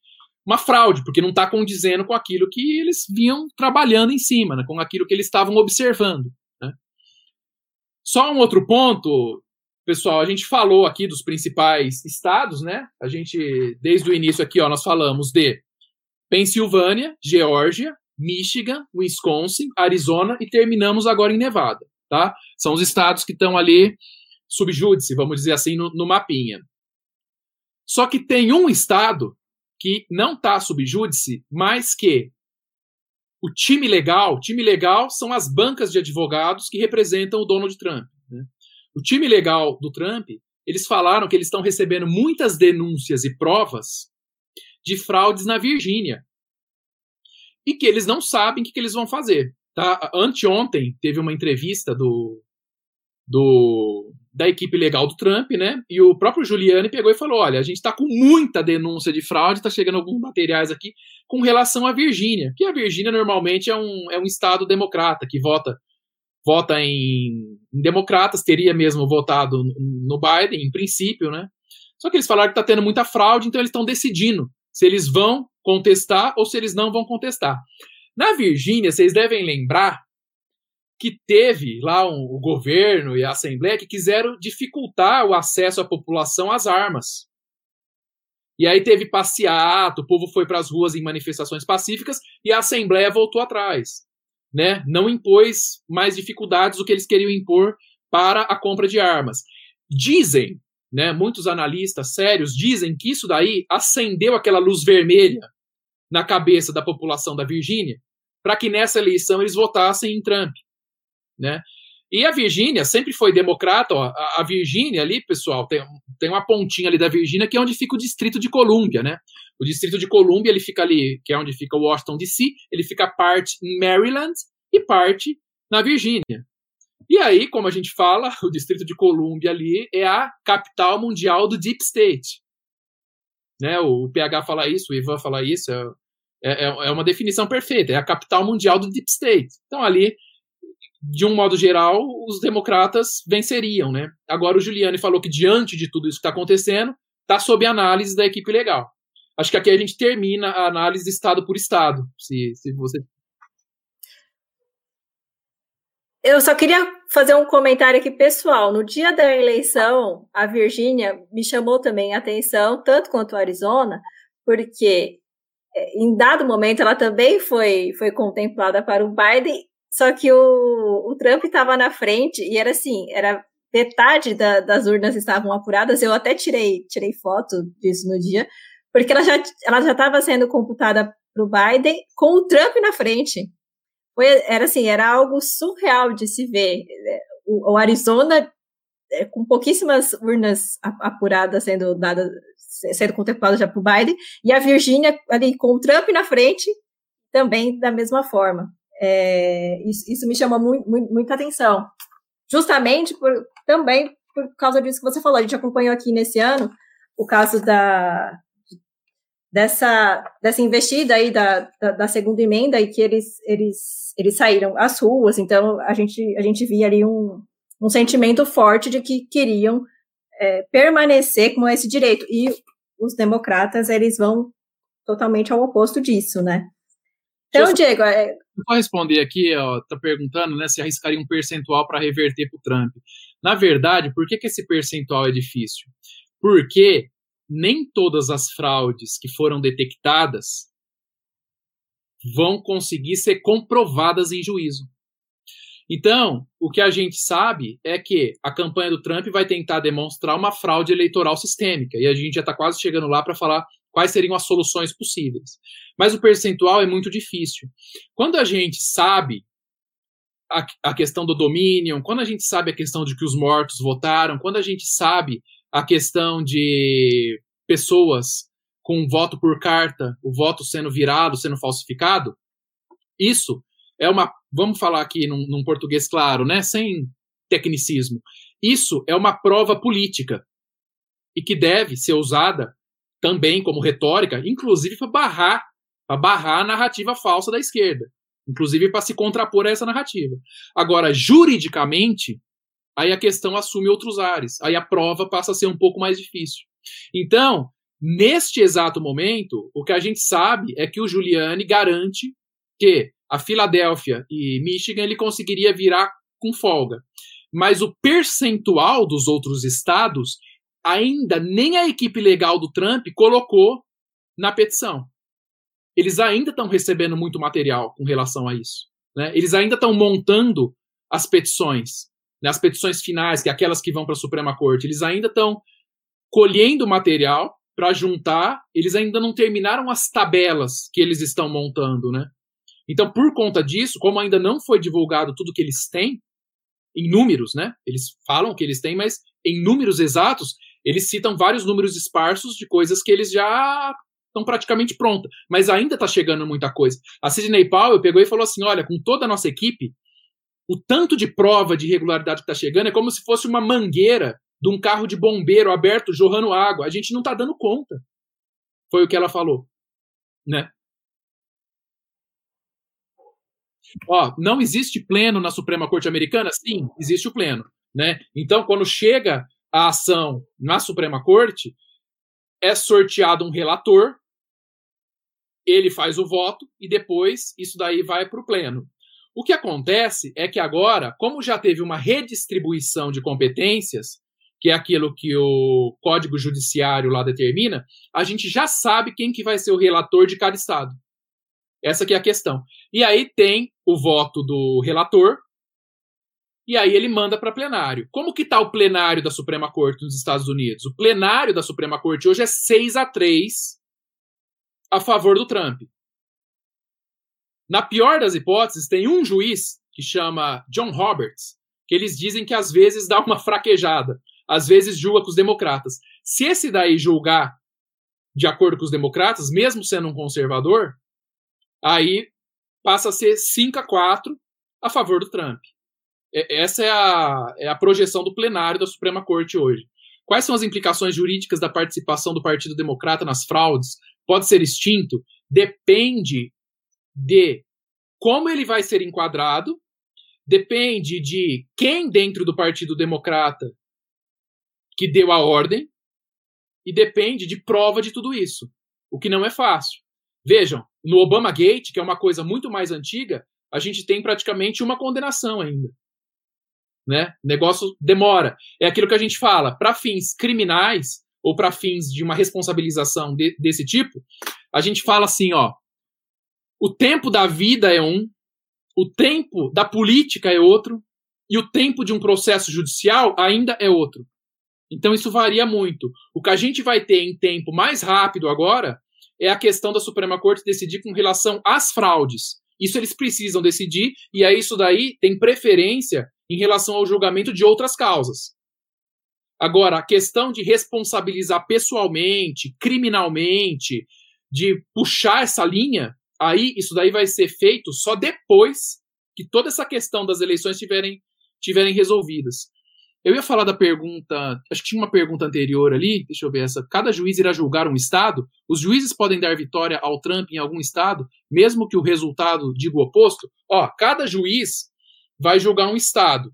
uma fraude, porque não está condizendo com aquilo que eles vinham trabalhando em cima, né, com aquilo que eles estavam observando. Né. Só um outro ponto, pessoal, a gente falou aqui dos principais estados, né? A gente, desde o início aqui, ó, nós falamos de Pensilvânia, Geórgia, Michigan, Wisconsin, Arizona e terminamos agora em Nevada, tá? São os estados que estão ali subjúdice, vamos dizer assim, no, no mapinha. Só que tem um estado que não está subjúdice, mas que o time legal, time legal são as bancas de advogados que representam o Donald Trump. Né? O time legal do Trump, eles falaram que eles estão recebendo muitas denúncias e provas de fraudes na Virgínia e que eles não sabem o que, que eles vão fazer. Tá? Anteontem teve uma entrevista do, do da equipe legal do Trump, né? E o próprio Giuliani pegou e falou: olha, a gente está com muita denúncia de fraude, está chegando alguns materiais aqui com relação à Virgínia, que a Virgínia normalmente é um, é um estado democrata que vota vota em, em democratas, teria mesmo votado no Biden, em princípio, né? Só que eles falaram que está tendo muita fraude, então eles estão decidindo se eles vão contestar ou se eles não vão contestar. Na Virgínia, vocês devem lembrar que teve lá um, o governo e a Assembleia que quiseram dificultar o acesso à população às armas. E aí teve passeato, o povo foi para as ruas em manifestações pacíficas e a Assembleia voltou atrás. Né? Não impôs mais dificuldades do que eles queriam impor para a compra de armas. Dizem né, muitos analistas sérios dizem que isso daí acendeu aquela luz vermelha na cabeça da população da Virgínia, para que nessa eleição eles votassem em Trump, né? E a Virgínia sempre foi democrata. Ó, a, a Virgínia ali, pessoal, tem, tem uma pontinha ali da Virgínia que é onde fica o Distrito de Colômbia, né? O Distrito de Colômbia, ele fica ali, que é onde fica Washington DC, ele fica parte em Maryland e parte na Virgínia. E aí, como a gente fala, (laughs) o Distrito de Colômbia ali é a capital mundial do Deep State. Né? O PH fala isso, o Ivan fala isso, é, é, é uma definição perfeita, é a capital mundial do Deep State. Então ali de um modo geral, os democratas venceriam, né? Agora o Giuliani falou que diante de tudo isso que está acontecendo, está sob análise da equipe legal. Acho que aqui a gente termina a análise estado por estado, se, se você
eu só queria fazer um comentário aqui pessoal. No dia da eleição, a Virgínia me chamou também a atenção, tanto quanto o Arizona, porque é, em dado momento ela também foi, foi contemplada para o Biden só que o, o Trump estava na frente e era assim, era metade da, das urnas estavam apuradas. Eu até tirei, tirei foto disso no dia, porque ela já ela já estava sendo computada para o Biden com o Trump na frente. Foi, era assim, era algo surreal de se ver. O, o Arizona é, com pouquíssimas urnas apuradas sendo dadas, sendo contempladas já para o Biden, e a Virgínia ali com o Trump na frente, também da mesma forma. É, isso, isso, me chama muito, muito, muita atenção. Justamente por, também por causa disso que você falou. A gente acompanhou aqui nesse ano o caso da, dessa, dessa investida aí da, da, da, segunda emenda e que eles, eles, eles saíram às ruas. Então, a gente, a gente via ali um, um sentimento forte de que queriam é, permanecer com esse direito. E os democratas, eles vão totalmente ao oposto disso, né? Então, Diego, é,
Vou responder aqui, tá perguntando, né, se arriscaria um percentual para reverter para o Trump. Na verdade, por que, que esse percentual é difícil? Porque nem todas as fraudes que foram detectadas vão conseguir ser comprovadas em juízo. Então, o que a gente sabe é que a campanha do Trump vai tentar demonstrar uma fraude eleitoral sistêmica, e a gente já está quase chegando lá para falar quais seriam as soluções possíveis. Mas o percentual é muito difícil. Quando a gente sabe a, a, questão do domínio, quando a gente sabe a questão de que os mortos votaram, quando a gente sabe a questão de pessoas com voto por carta, o voto sendo virado, sendo falsificado, isso é uma, vamos falar aqui num, num português claro, né, sem tecnicismo, isso é uma prova política e que deve ser usada também como retórica, inclusive para barrar, para barrar a narrativa falsa da esquerda, inclusive para se contrapor a essa narrativa. Agora, juridicamente, aí a questão assume outros ares, aí a prova passa a ser um pouco mais difícil. Então, neste exato momento, o que a gente sabe é que o Giuliani garante que a Filadélfia e Michigan ele conseguiria virar com folga. Mas o percentual dos outros estados ainda nem a equipe legal do Trump colocou na petição. Eles ainda estão recebendo muito material com relação a isso. Né? Eles ainda estão montando as petições, né? as petições finais, que é aquelas que vão para a Suprema Corte. Eles ainda estão colhendo material para juntar. Eles ainda não terminaram as tabelas que eles estão montando, né? Então, por conta disso, como ainda não foi divulgado tudo que eles têm, em números, né? Eles falam que eles têm, mas em números exatos, eles citam vários números esparsos de coisas que eles já estão praticamente prontas, mas ainda está chegando muita coisa. A Sidney Powell pegou e falou assim: olha, com toda a nossa equipe, o tanto de prova de irregularidade que está chegando é como se fosse uma mangueira de um carro de bombeiro aberto jorrando água. A gente não está dando conta. Foi o que ela falou, né? Ó, não existe pleno na Suprema Corte Americana? Sim, existe o pleno, né? Então, quando chega a ação na Suprema Corte, é sorteado um relator, ele faz o voto e depois isso daí vai para o pleno. O que acontece é que agora, como já teve uma redistribuição de competências, que é aquilo que o Código Judiciário lá determina, a gente já sabe quem que vai ser o relator de cada estado. Essa que é a questão. E aí tem o voto do relator, e aí ele manda para plenário. Como que está o plenário da Suprema Corte nos Estados Unidos? O plenário da Suprema Corte hoje é 6 a 3 a favor do Trump. Na pior das hipóteses, tem um juiz que chama John Roberts, que eles dizem que às vezes dá uma fraquejada, às vezes julga com os democratas. Se esse daí julgar de acordo com os democratas, mesmo sendo um conservador, aí passa a ser 5 a 4 a favor do Trump. Essa é a, é a projeção do plenário da Suprema Corte hoje. Quais são as implicações jurídicas da participação do Partido Democrata nas fraudes? Pode ser extinto? Depende de como ele vai ser enquadrado, depende de quem dentro do Partido Democrata que deu a ordem, e depende de prova de tudo isso, o que não é fácil. Vejam, no Obama Gate, que é uma coisa muito mais antiga, a gente tem praticamente uma condenação ainda. Né? O negócio demora. É aquilo que a gente fala, para fins criminais ou para fins de uma responsabilização de, desse tipo, a gente fala assim, ó, o tempo da vida é um, o tempo da política é outro, e o tempo de um processo judicial ainda é outro. Então isso varia muito. O que a gente vai ter em tempo mais rápido agora é a questão da Suprema Corte decidir com relação às fraudes. Isso eles precisam decidir, e aí isso daí tem preferência em relação ao julgamento de outras causas. Agora, a questão de responsabilizar pessoalmente, criminalmente, de puxar essa linha, aí isso daí vai ser feito só depois que toda essa questão das eleições tiverem, tiverem resolvidas. Eu ia falar da pergunta, acho que tinha uma pergunta anterior ali, deixa eu ver essa. Cada juiz irá julgar um estado? Os juízes podem dar vitória ao Trump em algum estado, mesmo que o resultado diga o oposto? Ó, cada juiz vai julgar um estado.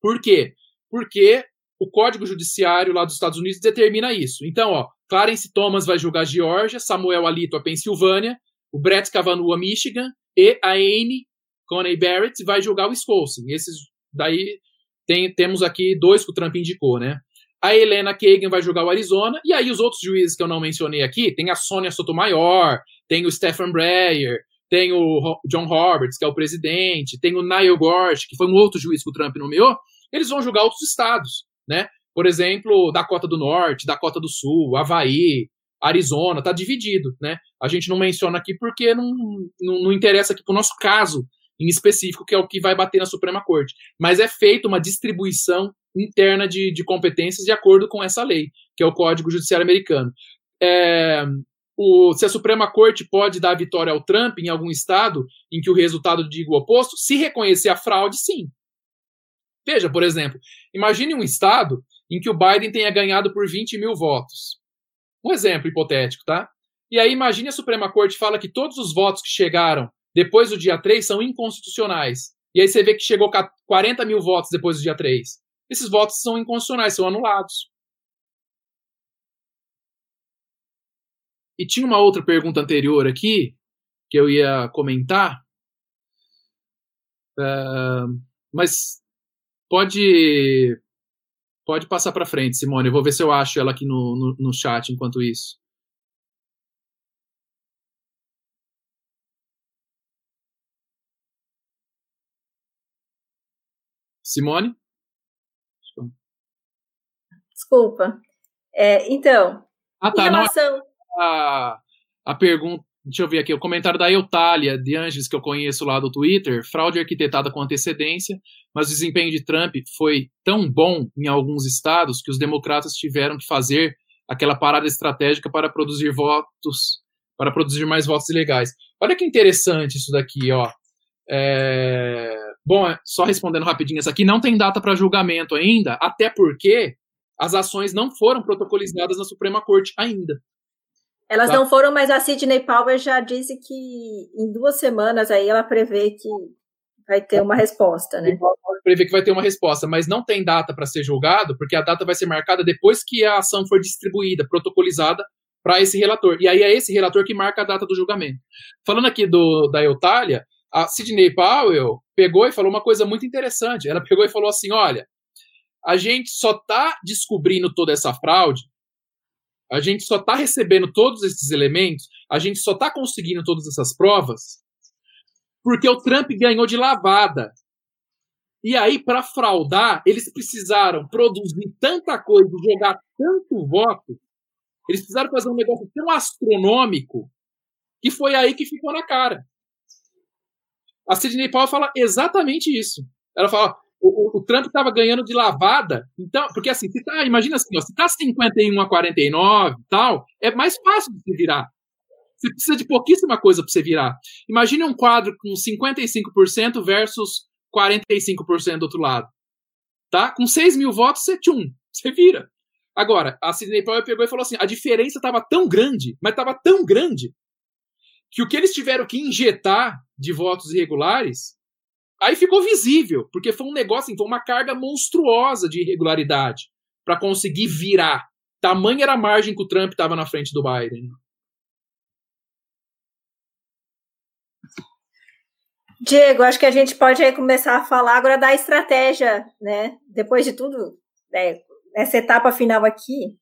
Por quê? Porque o Código Judiciário lá dos Estados Unidos determina isso. Então, ó, Clarence Thomas vai julgar a Geórgia, Samuel Alito a Pensilvânia, o Brett Kavanaugh a Michigan e a Anne Coney Barrett vai julgar o Wisconsin. Esses daí tem, temos aqui dois que o Trump indicou, né? A Helena Kagan vai jogar o Arizona, e aí os outros juízes que eu não mencionei aqui, tem a Sônia Sotomayor, tem o Stephen Breyer, tem o John Roberts, que é o presidente, tem o Niall Gorsh, que foi um outro juiz que o Trump nomeou, eles vão julgar outros estados, né? Por exemplo, Dakota do Norte, Dakota do Sul, Havaí, Arizona, tá dividido, né? A gente não menciona aqui porque não, não, não interessa aqui para o nosso caso em específico, que é o que vai bater na Suprema Corte. Mas é feita uma distribuição interna de, de competências de acordo com essa lei, que é o Código Judiciário Americano. É, o, se a Suprema Corte pode dar vitória ao Trump em algum estado em que o resultado diga o oposto, se reconhecer a fraude, sim. Veja, por exemplo, imagine um estado em que o Biden tenha ganhado por 20 mil votos. Um exemplo hipotético, tá? E aí imagine a Suprema Corte fala que todos os votos que chegaram depois do dia 3 são inconstitucionais. E aí você vê que chegou 40 mil votos depois do dia 3. Esses votos são inconstitucionais, são anulados. E tinha uma outra pergunta anterior aqui que eu ia comentar. Uh, mas pode pode passar para frente, Simone. Eu vou ver se eu acho ela aqui no, no, no chat enquanto isso. Simone?
Desculpa. É, então,
ah, tá, relação... não, a, a pergunta, deixa eu ver aqui, o comentário da Eutália de Angeles, que eu conheço lá do Twitter, fraude arquitetada com antecedência, mas o desempenho de Trump foi tão bom em alguns estados que os democratas tiveram que fazer aquela parada estratégica para produzir votos, para produzir mais votos ilegais. Olha que interessante isso daqui, ó. É... Bom, é, só respondendo rapidinho essa aqui, não tem data para julgamento ainda, até porque as ações não foram protocolizadas na Suprema Corte ainda.
Elas tá? não foram, mas a Sidney Powell já disse que em duas semanas aí ela prevê que vai ter uma resposta, né?
Prevê que vai ter uma resposta, mas não tem data para ser julgado, porque a data vai ser marcada depois que a ação for distribuída, protocolizada para esse relator. E aí é esse relator que marca a data do julgamento. Falando aqui do, da Eutália, a Sidney Powell pegou e falou uma coisa muito interessante. Ela pegou e falou assim: olha, a gente só está descobrindo toda essa fraude, a gente só está recebendo todos esses elementos, a gente só está conseguindo todas essas provas porque o Trump ganhou de lavada. E aí, para fraudar, eles precisaram produzir tanta coisa, jogar tanto voto, eles precisaram fazer um negócio tão astronômico que foi aí que ficou na cara. A Sidney Powell fala exatamente isso. Ela fala, o, o Trump estava ganhando de lavada, então, porque assim, se tá, imagina assim, ó, se tá 51 a 49 e tal, é mais fácil de se virar. Você precisa de pouquíssima coisa para você virar. Imagine um quadro com 55% versus 45% do outro lado. Tá? Com 6 mil votos, você tchum, você vira. Agora, a Sidney Powell pegou e falou assim: a diferença estava tão grande, mas estava tão grande, que o que eles tiveram que injetar de votos irregulares Aí ficou visível, porque foi um negócio, foi uma carga monstruosa de irregularidade para conseguir virar. Tamanha era a margem que o Trump estava na frente do Biden.
Diego, acho que a gente pode começar a falar agora da estratégia, né? Depois de tudo, né, essa etapa final aqui,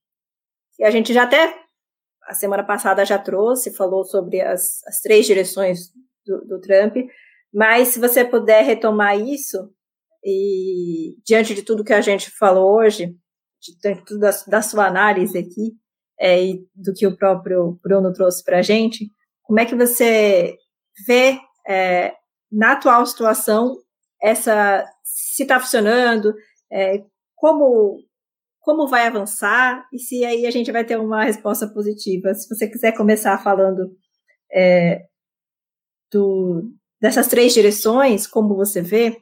a gente já até a semana passada já trouxe, falou sobre as, as três direções do, do Trump, mas se você puder retomar isso, e diante de tudo que a gente falou hoje, de tudo da, da sua análise aqui, é, e do que o próprio Bruno trouxe para a gente, como é que você vê é, na atual situação essa se está funcionando, é, como como vai avançar e se aí a gente vai ter uma resposta positiva. Se você quiser começar falando é, do, dessas três direções, como você vê?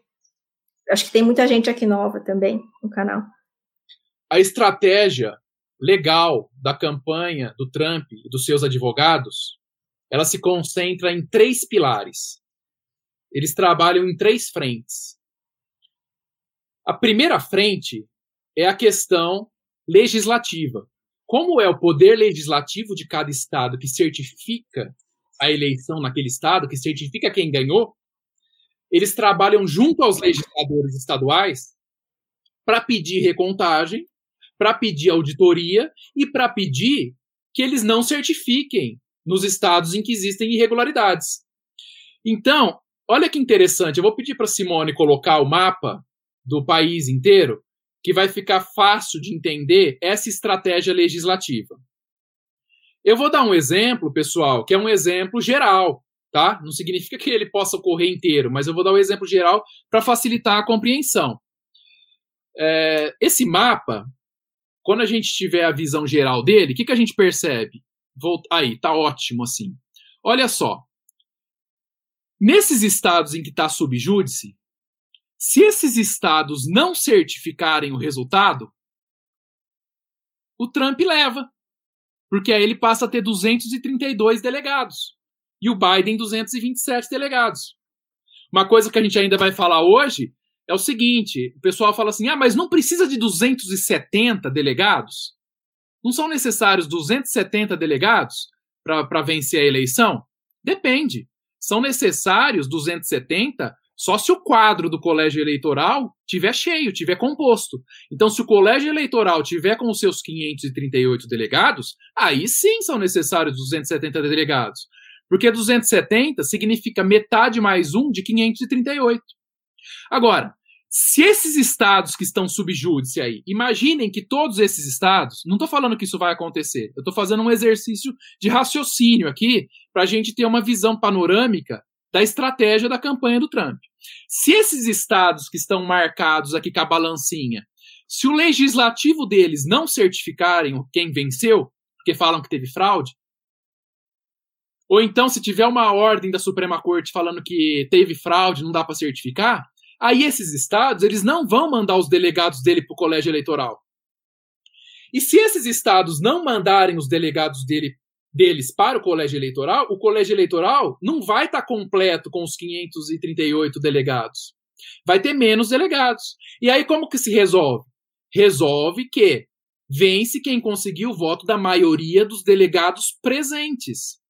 Acho que tem muita gente aqui nova também no canal.
A estratégia legal da campanha do Trump e dos seus advogados, ela se concentra em três pilares. Eles trabalham em três frentes. A primeira frente é a questão legislativa. Como é o poder legislativo de cada estado que certifica a eleição naquele estado, que certifica quem ganhou, eles trabalham junto aos legisladores estaduais para pedir recontagem, para pedir auditoria e para pedir que eles não certifiquem nos estados em que existem irregularidades. Então, olha que interessante, eu vou pedir para Simone colocar o mapa do país inteiro, que vai ficar fácil de entender essa estratégia legislativa. Eu vou dar um exemplo, pessoal, que é um exemplo geral, tá? Não significa que ele possa ocorrer inteiro, mas eu vou dar um exemplo geral para facilitar a compreensão. É, esse mapa, quando a gente tiver a visão geral dele, o que, que a gente percebe? Vou, aí, tá ótimo assim. Olha só. Nesses estados em que está subjúdice, se esses estados não certificarem o resultado, o Trump leva porque aí ele passa a ter 232 delegados e o Biden 227 delegados. Uma coisa que a gente ainda vai falar hoje é o seguinte: o pessoal fala assim, ah, mas não precisa de 270 delegados? Não são necessários 270 delegados para vencer a eleição? Depende. São necessários 270 só se o quadro do colégio eleitoral tiver cheio, tiver composto. Então, se o colégio eleitoral tiver com os seus 538 delegados, aí sim são necessários 270 delegados. Porque 270 significa metade mais um de 538. Agora, se esses estados que estão subjúdice aí, imaginem que todos esses estados, não estou falando que isso vai acontecer, eu estou fazendo um exercício de raciocínio aqui para a gente ter uma visão panorâmica da estratégia da campanha do Trump. Se esses estados que estão marcados aqui com a balancinha, se o legislativo deles não certificarem quem venceu, porque falam que teve fraude, ou então se tiver uma ordem da Suprema Corte falando que teve fraude, não dá para certificar, aí esses estados eles não vão mandar os delegados dele para o colégio eleitoral. E se esses estados não mandarem os delegados dele deles para o colégio eleitoral, o colégio eleitoral não vai estar tá completo com os 538 delegados. Vai ter menos delegados. E aí como que se resolve? Resolve que vence quem conseguiu o voto da maioria dos delegados presentes.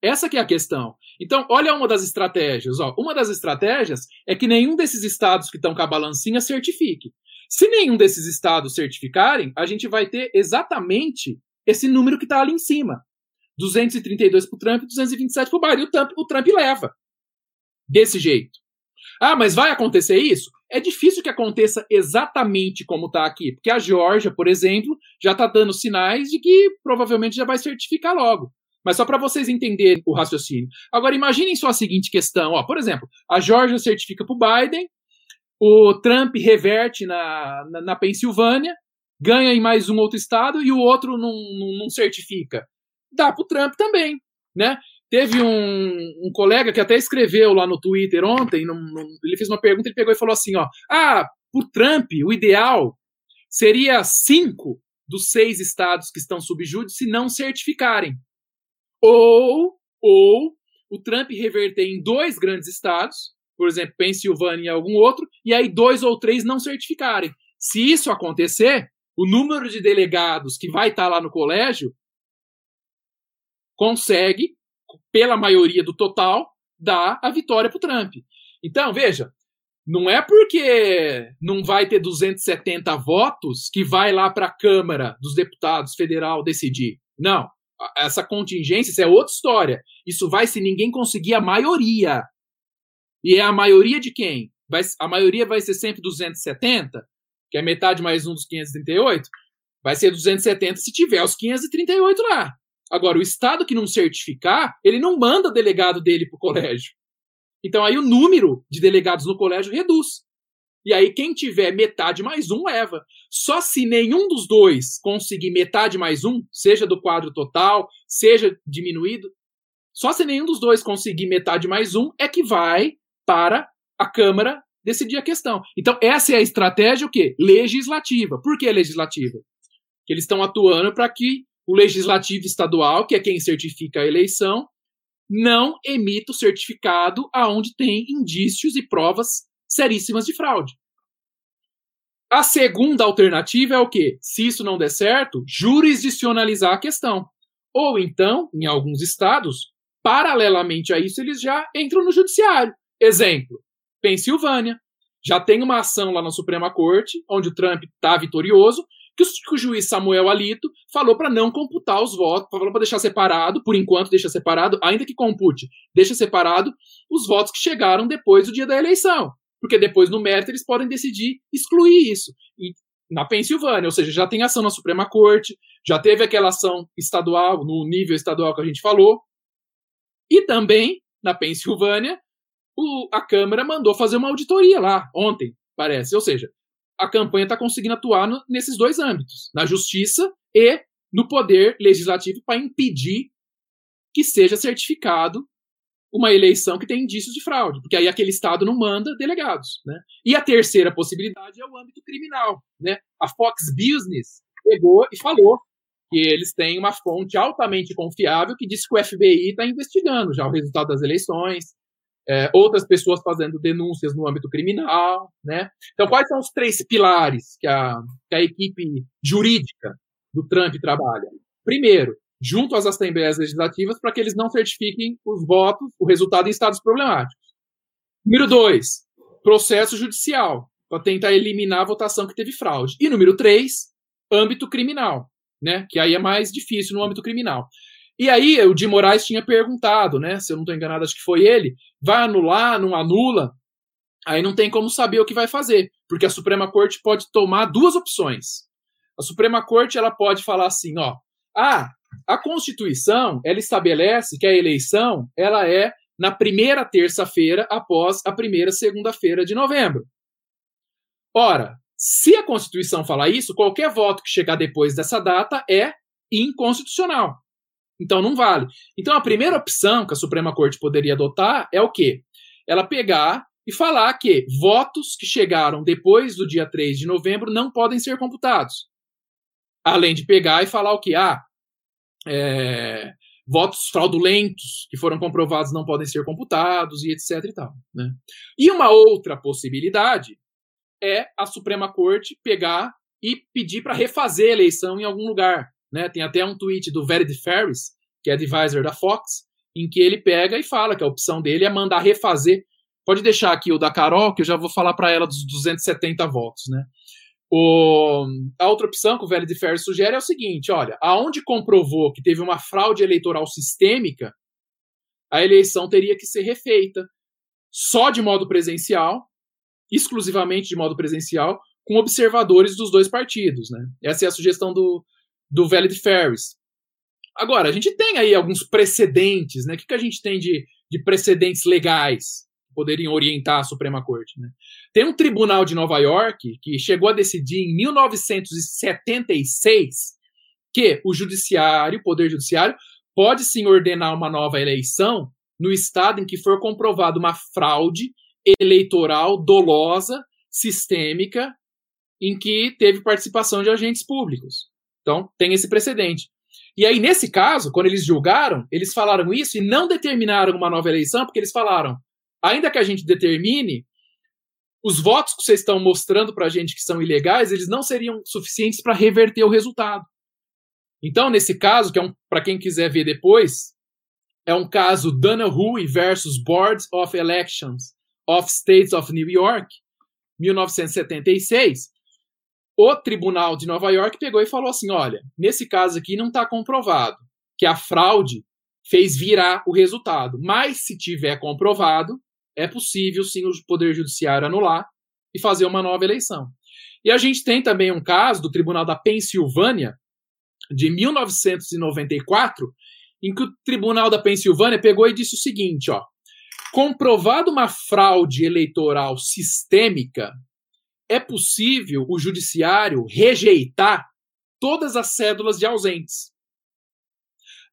Essa que é a questão. Então, olha uma das estratégias. Ó. Uma das estratégias é que nenhum desses estados que estão com a balancinha certifique. Se nenhum desses estados certificarem, a gente vai ter exatamente esse número que está ali em cima. 232 para o Trump, 227 para o Biden. O Trump, o Trump leva. Desse jeito. Ah, mas vai acontecer isso? É difícil que aconteça exatamente como está aqui, porque a Geórgia, por exemplo, já está dando sinais de que provavelmente já vai certificar logo. Mas só para vocês entenderem o raciocínio. Agora, imaginem só a seguinte questão. Ó, por exemplo, a Georgia certifica para o Biden, o Trump reverte na, na, na, Pensilvânia, ganha em mais um outro estado e o outro não, não, não certifica. Dá para o Trump também, né? Teve um, um, colega que até escreveu lá no Twitter ontem, num, num, ele fez uma pergunta, ele pegou e falou assim, ó, ah, por Trump, o ideal seria cinco dos seis estados que estão sob júdice não certificarem. Ou, ou o Trump reverter em dois grandes estados, por exemplo, Pensilvânia e algum outro, e aí dois ou três não certificarem. Se isso acontecer, o número de delegados que vai estar lá no colégio consegue, pela maioria do total, dar a vitória para o Trump. Então, veja, não é porque não vai ter 270 votos que vai lá para a Câmara dos Deputados Federal decidir. Não. Essa contingência, isso é outra história. Isso vai se ninguém conseguir a maioria. E é a maioria de quem? Vai, a maioria vai ser sempre 270, que é metade mais um dos 538. Vai ser 270 se tiver os 538 lá. Agora, o Estado que não certificar, ele não manda delegado dele para o colégio. Então aí o número de delegados no colégio reduz. E aí quem tiver metade mais um leva. Só se nenhum dos dois conseguir metade mais um, seja do quadro total, seja diminuído, só se nenhum dos dois conseguir metade mais um é que vai para a Câmara decidir a questão. Então essa é a estratégia o quê? Legislativa. Por que legislativa? Que eles estão atuando para que o legislativo estadual, que é quem certifica a eleição, não emita o certificado aonde tem indícios e provas seríssimas de fraude. A segunda alternativa é o quê? Se isso não der certo, jurisdicionalizar a questão. Ou então, em alguns estados, paralelamente a isso, eles já entram no judiciário. Exemplo: Pensilvânia. Já tem uma ação lá na Suprema Corte, onde o Trump está vitorioso, que o, juiz Samuel Alito falou para não computar os votos, falou para deixar separado, por enquanto deixa separado, ainda que compute, deixa separado os votos que chegaram depois do dia da eleição. Porque depois, no mérito, eles podem decidir excluir isso. E, na Pensilvânia, ou seja, já tem ação na Suprema Corte, já teve aquela ação estadual, no nível estadual que a gente falou. E também, na Pensilvânia, o, a Câmara mandou fazer uma auditoria lá, ontem, parece. Ou seja, a campanha está conseguindo atuar no, nesses dois âmbitos, na justiça e no poder legislativo, para impedir que seja certificado uma eleição que tem indícios de fraude, porque aí aquele estado não manda delegados, né? E a terceira possibilidade é o âmbito criminal, né? A Fox Business pegou e falou que eles têm uma fonte altamente confiável que diz que o FBI está investigando já o resultado das eleições, é, outras pessoas fazendo denúncias no âmbito criminal, né? Então, quais são os três pilares que a, que a equipe jurídica do Trump trabalha? Primeiro, junto às assembleias legislativas para que eles não certifiquem os votos, o resultado em estados problemáticos. Número dois, processo judicial, para tentar eliminar a votação que teve fraude. E número três, âmbito criminal, né? Que aí é mais difícil no âmbito criminal. E aí o de Moraes tinha perguntado, né? Se eu não estou enganado, acho que foi ele, vai anular, não anula? Aí não tem como saber o que vai fazer, porque a Suprema Corte pode tomar duas opções. A Suprema Corte ela pode falar assim, ó, ah, a Constituição ela estabelece que a eleição ela é na primeira terça-feira após a primeira segunda-feira de novembro. Ora, se a Constituição falar isso, qualquer voto que chegar depois dessa data é inconstitucional. Então não vale. Então a primeira opção que a Suprema Corte poderia adotar é o quê? Ela pegar e falar que votos que chegaram depois do dia 3 de novembro não podem ser computados. Além de pegar e falar o quê? Ah, é, votos fraudulentos que foram comprovados não podem ser computados e etc e tal. Né? E uma outra possibilidade é a Suprema Corte pegar e pedir para refazer a eleição em algum lugar. Né? Tem até um tweet do Verity Ferris, que é advisor da Fox, em que ele pega e fala que a opção dele é mandar refazer. Pode deixar aqui o da Carol, que eu já vou falar para ela dos 270 votos. Né? O, a outra opção que o Verity Ferris sugere é o seguinte: olha, aonde comprovou que teve uma fraude eleitoral sistêmica, a eleição teria que ser refeita só de modo presencial, exclusivamente de modo presencial, com observadores dos dois partidos. Né? Essa é a sugestão do, do Velho de Ferris. Agora, a gente tem aí alguns precedentes, né? O que, que a gente tem de, de precedentes legais que poderiam orientar a Suprema Corte? Né? Tem um tribunal de Nova York que chegou a decidir em 1976 que o judiciário, o poder judiciário, pode sim ordenar uma nova eleição no estado em que for comprovada uma fraude eleitoral dolosa, sistêmica, em que teve participação de agentes públicos. Então, tem esse precedente. E aí, nesse caso, quando eles julgaram, eles falaram isso e não determinaram uma nova eleição, porque eles falaram: ainda que a gente determine, os votos que vocês estão mostrando para a gente que são ilegais, eles não seriam suficientes para reverter o resultado. Então, nesse caso, que é um, para quem quiser ver depois, é um caso Donahue versus Board of Elections of States of New York, 1976. O Tribunal de Nova York pegou e falou assim: olha, nesse caso aqui não está comprovado que a fraude fez virar o resultado, mas se tiver comprovado, é possível sim o Poder Judiciário anular e fazer uma nova eleição. E a gente tem também um caso do Tribunal da Pensilvânia, de 1994, em que o Tribunal da Pensilvânia pegou e disse o seguinte, ó: comprovado uma fraude eleitoral sistêmica, é possível o judiciário rejeitar todas as cédulas de ausentes.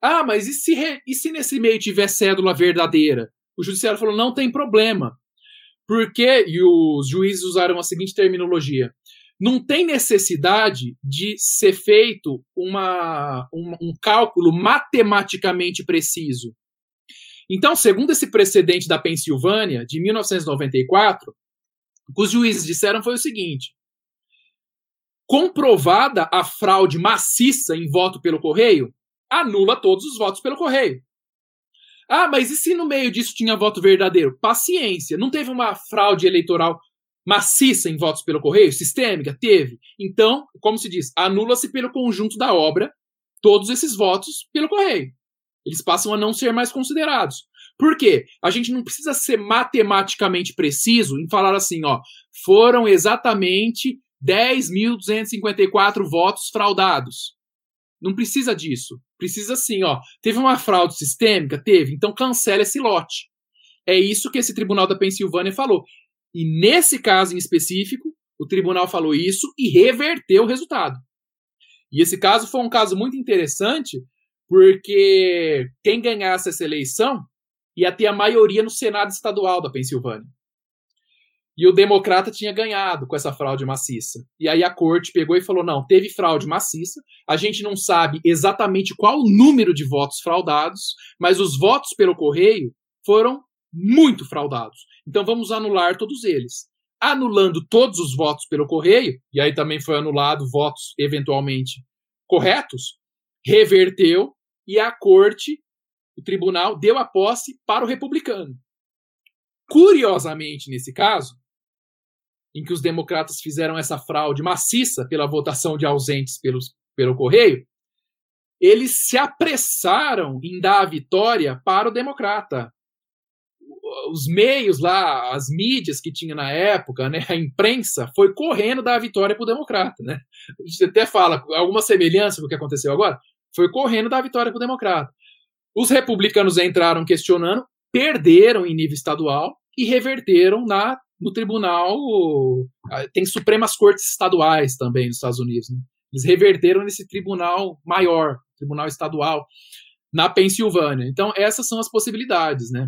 Ah, mas e se, re... e se nesse meio tiver cédula verdadeira? O judiciário falou: não tem problema. Porque, e os juízes usaram a seguinte terminologia: não tem necessidade de ser feito uma, um, um cálculo matematicamente preciso. Então, segundo esse precedente da Pensilvânia, de 1994, o que os juízes disseram foi o seguinte: comprovada a fraude maciça em voto pelo correio, anula todos os votos pelo correio. Ah, mas e se no meio disso tinha voto verdadeiro? Paciência, não teve uma fraude eleitoral maciça em votos pelo correio, sistêmica? Teve. Então, como se diz, anula-se pelo conjunto da obra todos esses votos pelo correio. Eles passam a não ser mais considerados. Por quê? A gente não precisa ser matematicamente preciso em falar assim, ó, foram exatamente 10.254 votos fraudados. Não precisa disso. Precisa assim, ó. Teve uma fraude sistêmica? Teve. Então cancela esse lote. É isso que esse tribunal da Pensilvânia falou. E nesse caso em específico, o tribunal falou isso e reverteu o resultado. E esse caso foi um caso muito interessante, porque quem ganhasse essa eleição ia ter a maioria no Senado estadual da Pensilvânia. E o democrata tinha ganhado com essa fraude maciça. E aí a corte pegou e falou: não, teve fraude maciça, a gente não sabe exatamente qual o número de votos fraudados, mas os votos pelo correio foram muito fraudados. Então vamos anular todos eles. Anulando todos os votos pelo correio, e aí também foi anulado votos eventualmente corretos, reverteu e a corte, o tribunal, deu a posse para o republicano. Curiosamente, nesse caso, em que os democratas fizeram essa fraude maciça pela votação de ausentes pelos, pelo correio, eles se apressaram em dar a vitória para o democrata os meios lá, as mídias que tinha na época, né, a imprensa, foi correndo dar a vitória para o democrata. Né? A gente até fala alguma semelhança com o que aconteceu agora, foi correndo dar a vitória para o democrata. Os republicanos entraram questionando, perderam em nível estadual e reverteram na, no tribunal. Tem Supremas Cortes Estaduais também nos Estados Unidos. Né? Eles reverteram nesse tribunal maior, tribunal estadual, na Pensilvânia. Então, essas são as possibilidades, né?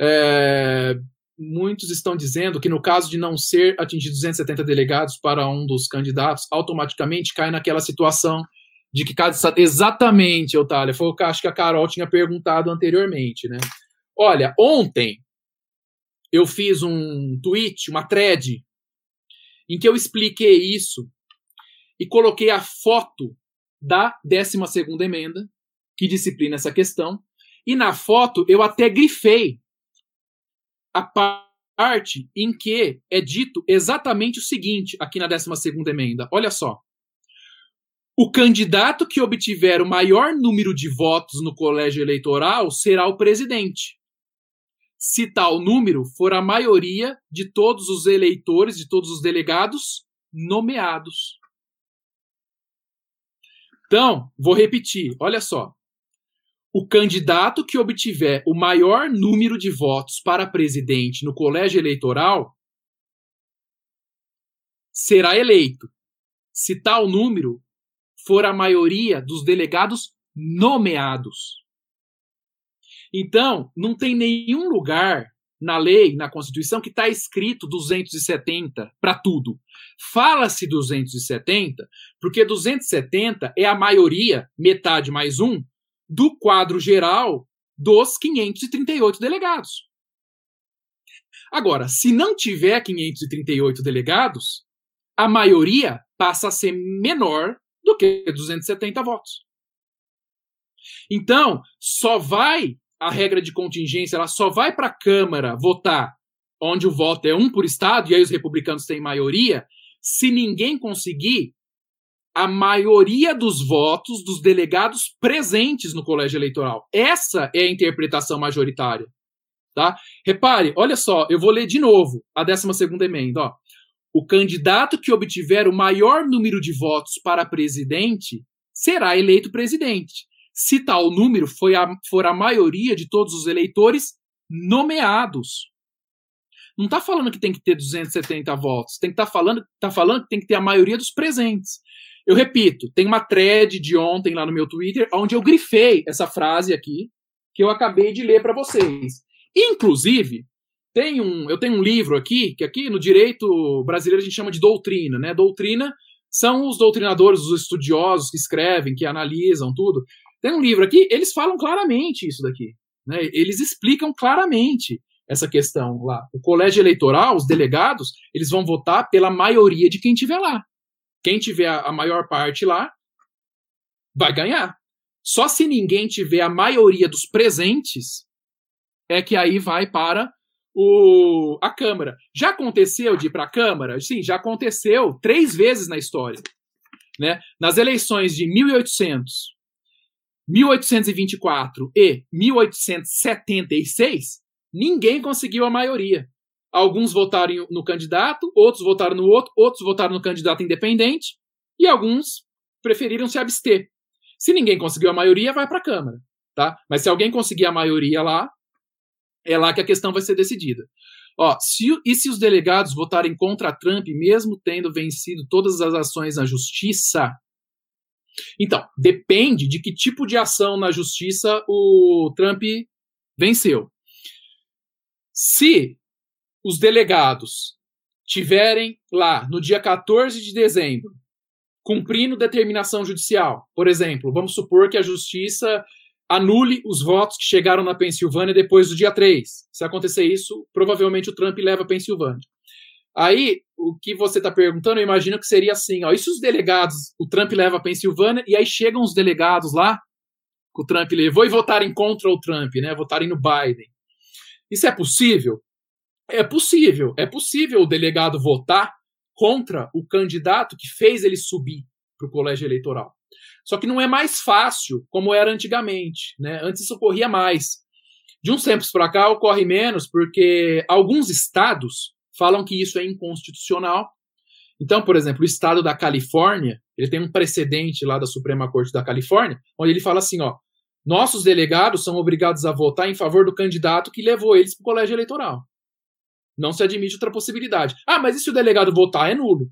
É, muitos estão dizendo que no caso de não ser atingido 270 delegados para um dos candidatos, automaticamente cai naquela situação de que cada estado. Exatamente, Otália, foi o que acho que a Carol tinha perguntado anteriormente, né? Olha, ontem eu fiz um tweet, uma thread, em que eu expliquei isso e coloquei a foto da 12 emenda, que disciplina essa questão, e na foto eu até grifei a parte em que é dito exatamente o seguinte, aqui na 12 emenda. Olha só. O candidato que obtiver o maior número de votos no colégio eleitoral será o presidente. Se tal número for a maioria de todos os eleitores, de todos os delegados nomeados. Então, vou repetir, olha só. O candidato que obtiver o maior número de votos para presidente no colégio eleitoral será eleito, se tal número for a maioria dos delegados nomeados. Então, não tem nenhum lugar na lei, na Constituição, que está escrito 270 para tudo. Fala-se 270 porque 270 é a maioria, metade mais um, do quadro geral dos 538 delegados. Agora, se não tiver 538 delegados, a maioria passa a ser menor do que 270 votos. Então, só vai a regra de contingência, ela só vai para a Câmara votar onde o voto é um por estado e aí os republicanos têm maioria, se ninguém conseguir a maioria dos votos dos delegados presentes no colégio eleitoral. Essa é a interpretação majoritária. Tá? Repare, olha só, eu vou ler de novo a 12 segunda emenda. Ó. O candidato que obtiver o maior número de votos para presidente será eleito presidente, se tal número foi a, for a maioria de todos os eleitores nomeados. Não está falando que tem que ter 270 votos, tem que estar tá falando, tá falando que tem que ter a maioria dos presentes. Eu repito, tem uma thread de ontem lá no meu Twitter onde eu grifei essa frase aqui que eu acabei de ler para vocês. Inclusive, tem um, eu tenho um livro aqui que aqui no direito brasileiro a gente chama de doutrina, né? Doutrina são os doutrinadores, os estudiosos que escrevem, que analisam tudo. Tem um livro aqui, eles falam claramente isso daqui. Né? Eles explicam claramente essa questão lá. O colégio eleitoral, os delegados, eles vão votar pela maioria de quem tiver lá. Quem tiver a maior parte lá vai ganhar. Só se ninguém tiver a maioria dos presentes é que aí vai para o, a Câmara. Já aconteceu de ir para a Câmara? Sim, já aconteceu três vezes na história. Né? Nas eleições de 1800, 1824 e 1876, ninguém conseguiu a maioria. Alguns votaram no candidato, outros votaram no outro, outros votaram no candidato independente e alguns preferiram se abster. Se ninguém conseguiu a maioria, vai para a Câmara, tá? Mas se alguém conseguir a maioria lá, é lá que a questão vai ser decidida. Ó, se, e se os delegados votarem contra Trump, mesmo tendo vencido todas as ações na justiça, então, depende de que tipo de ação na justiça o Trump venceu. Se os delegados tiverem lá no dia 14 de dezembro cumprindo determinação judicial, por exemplo, vamos supor que a justiça anule os votos que chegaram na Pensilvânia depois do dia 3. Se acontecer isso, provavelmente o Trump leva a Pensilvânia. Aí, o que você está perguntando, eu imagino que seria assim: ó, e se os delegados, o Trump leva a Pensilvânia, e aí chegam os delegados lá, que o Trump levou, e votarem contra o Trump, né? Votarem no Biden. Isso é possível? É possível. É possível o delegado votar contra o candidato que fez ele subir para o colégio eleitoral. Só que não é mais fácil como era antigamente. Né? Antes isso ocorria mais. De uns tempos para cá ocorre menos, porque alguns estados falam que isso é inconstitucional. Então, por exemplo, o estado da Califórnia, ele tem um precedente lá da Suprema Corte da Califórnia, onde ele fala assim, ó, nossos delegados são obrigados a votar em favor do candidato que levou eles para o colégio eleitoral. Não se admite outra possibilidade. Ah, mas e se o delegado votar? É nulo.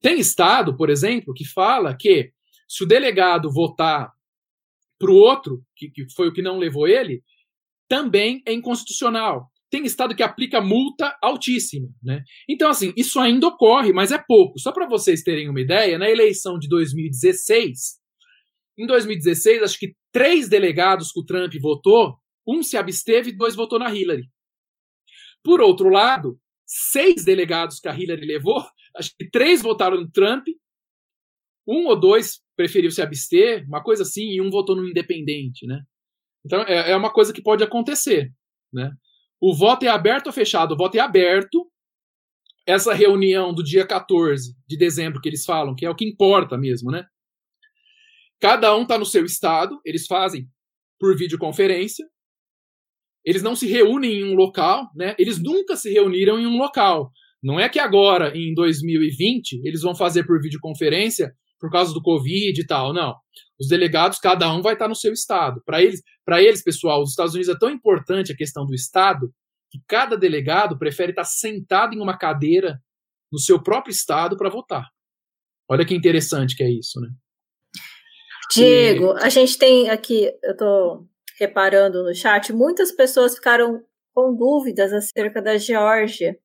Tem estado, por exemplo, que fala que se o delegado votar para o outro, que, que foi o que não levou ele, também é inconstitucional tem estado que aplica multa altíssima, né? Então, assim, isso ainda ocorre, mas é pouco. Só para vocês terem uma ideia, na eleição de 2016, em 2016, acho que três delegados que o Trump votou, um se absteve e dois votou na Hillary. Por outro lado, seis delegados que a Hillary levou, acho que três votaram no Trump, um ou dois preferiu se abster, uma coisa assim, e um votou no independente, né? Então, é, é uma coisa que pode acontecer, né? O voto é aberto ou fechado? O voto é aberto. Essa reunião do dia 14 de dezembro que eles falam, que é o que importa mesmo, né? Cada um está no seu estado, eles fazem por videoconferência. Eles não se reúnem em um local, né? Eles nunca se reuniram em um local. Não é que agora, em 2020, eles vão fazer por videoconferência por causa do Covid e tal. Não. Os delegados, cada um vai estar no seu estado. Para eles, para eles, pessoal, os Estados Unidos é tão importante a questão do estado que cada delegado prefere estar sentado em uma cadeira no seu próprio estado para votar. Olha que interessante que é isso, né?
Diego, e... a gente tem aqui, eu estou reparando no chat, muitas pessoas ficaram com dúvidas acerca da Geórgia,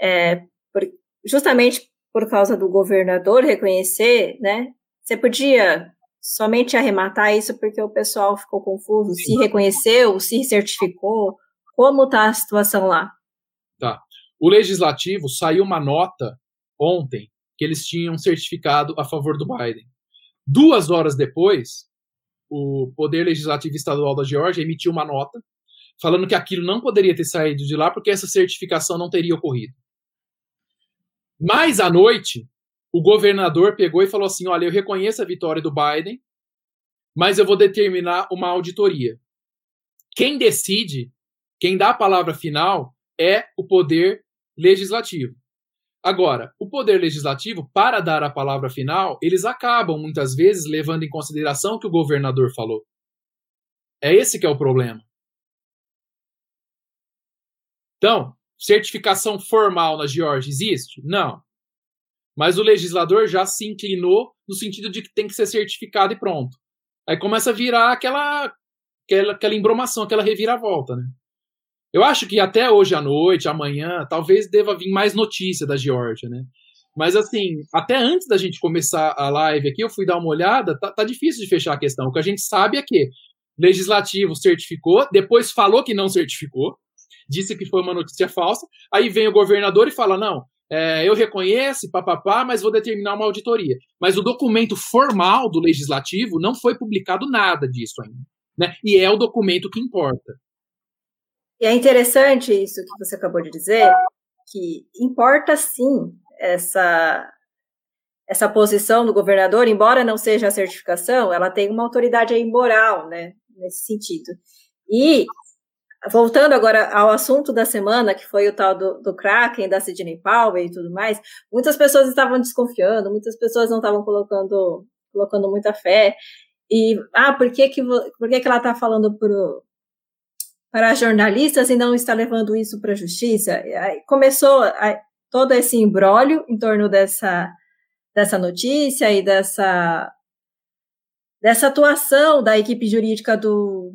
é, por, justamente por causa do governador reconhecer, né? Você podia somente arrematar isso porque o pessoal ficou confuso, se reconheceu, se certificou, como está a situação lá?
Tá. O legislativo saiu uma nota ontem que eles tinham certificado a favor do Biden. Duas horas depois, o Poder Legislativo Estadual da Geórgia emitiu uma nota falando que aquilo não poderia ter saído de lá porque essa certificação não teria ocorrido. Mais à noite, o governador pegou e falou assim: Olha, eu reconheço a vitória do Biden, mas eu vou determinar uma auditoria. Quem decide, quem dá a palavra final, é o poder legislativo. Agora, o poder legislativo, para dar a palavra final, eles acabam muitas vezes levando em consideração o que o governador falou. É esse que é o problema. Então, certificação formal na Geórgia existe? Não. Mas o legislador já se inclinou no sentido de que tem que ser certificado e pronto. Aí começa a virar aquela, aquela, aquela embromação, aquela reviravolta, né? Eu acho que até hoje à noite, amanhã, talvez deva vir mais notícia da Geórgia, né? Mas assim, até antes da gente começar a live aqui, eu fui dar uma olhada, tá, tá difícil de fechar a questão. O que a gente sabe é que legislativo certificou, depois falou que não certificou, disse que foi uma notícia falsa, aí vem o governador e fala: não, é, eu reconheço, papapá, mas vou determinar uma auditoria. Mas o documento formal do legislativo não foi publicado nada disso ainda. Né? E é o documento que importa.
E é interessante isso que você acabou de dizer, que importa sim essa essa posição do governador, embora não seja a certificação, ela tem uma autoridade aí moral, né, nesse sentido. E voltando agora ao assunto da semana, que foi o tal do, do Kraken, da Sidney Powell e tudo mais, muitas pessoas estavam desconfiando, muitas pessoas não estavam colocando colocando muita fé. E, ah, por que, que, por que, que ela está falando pro, para jornalistas e não está levando isso para a justiça. Começou a, todo esse embrólio em torno dessa, dessa notícia e dessa, dessa atuação da equipe jurídica do,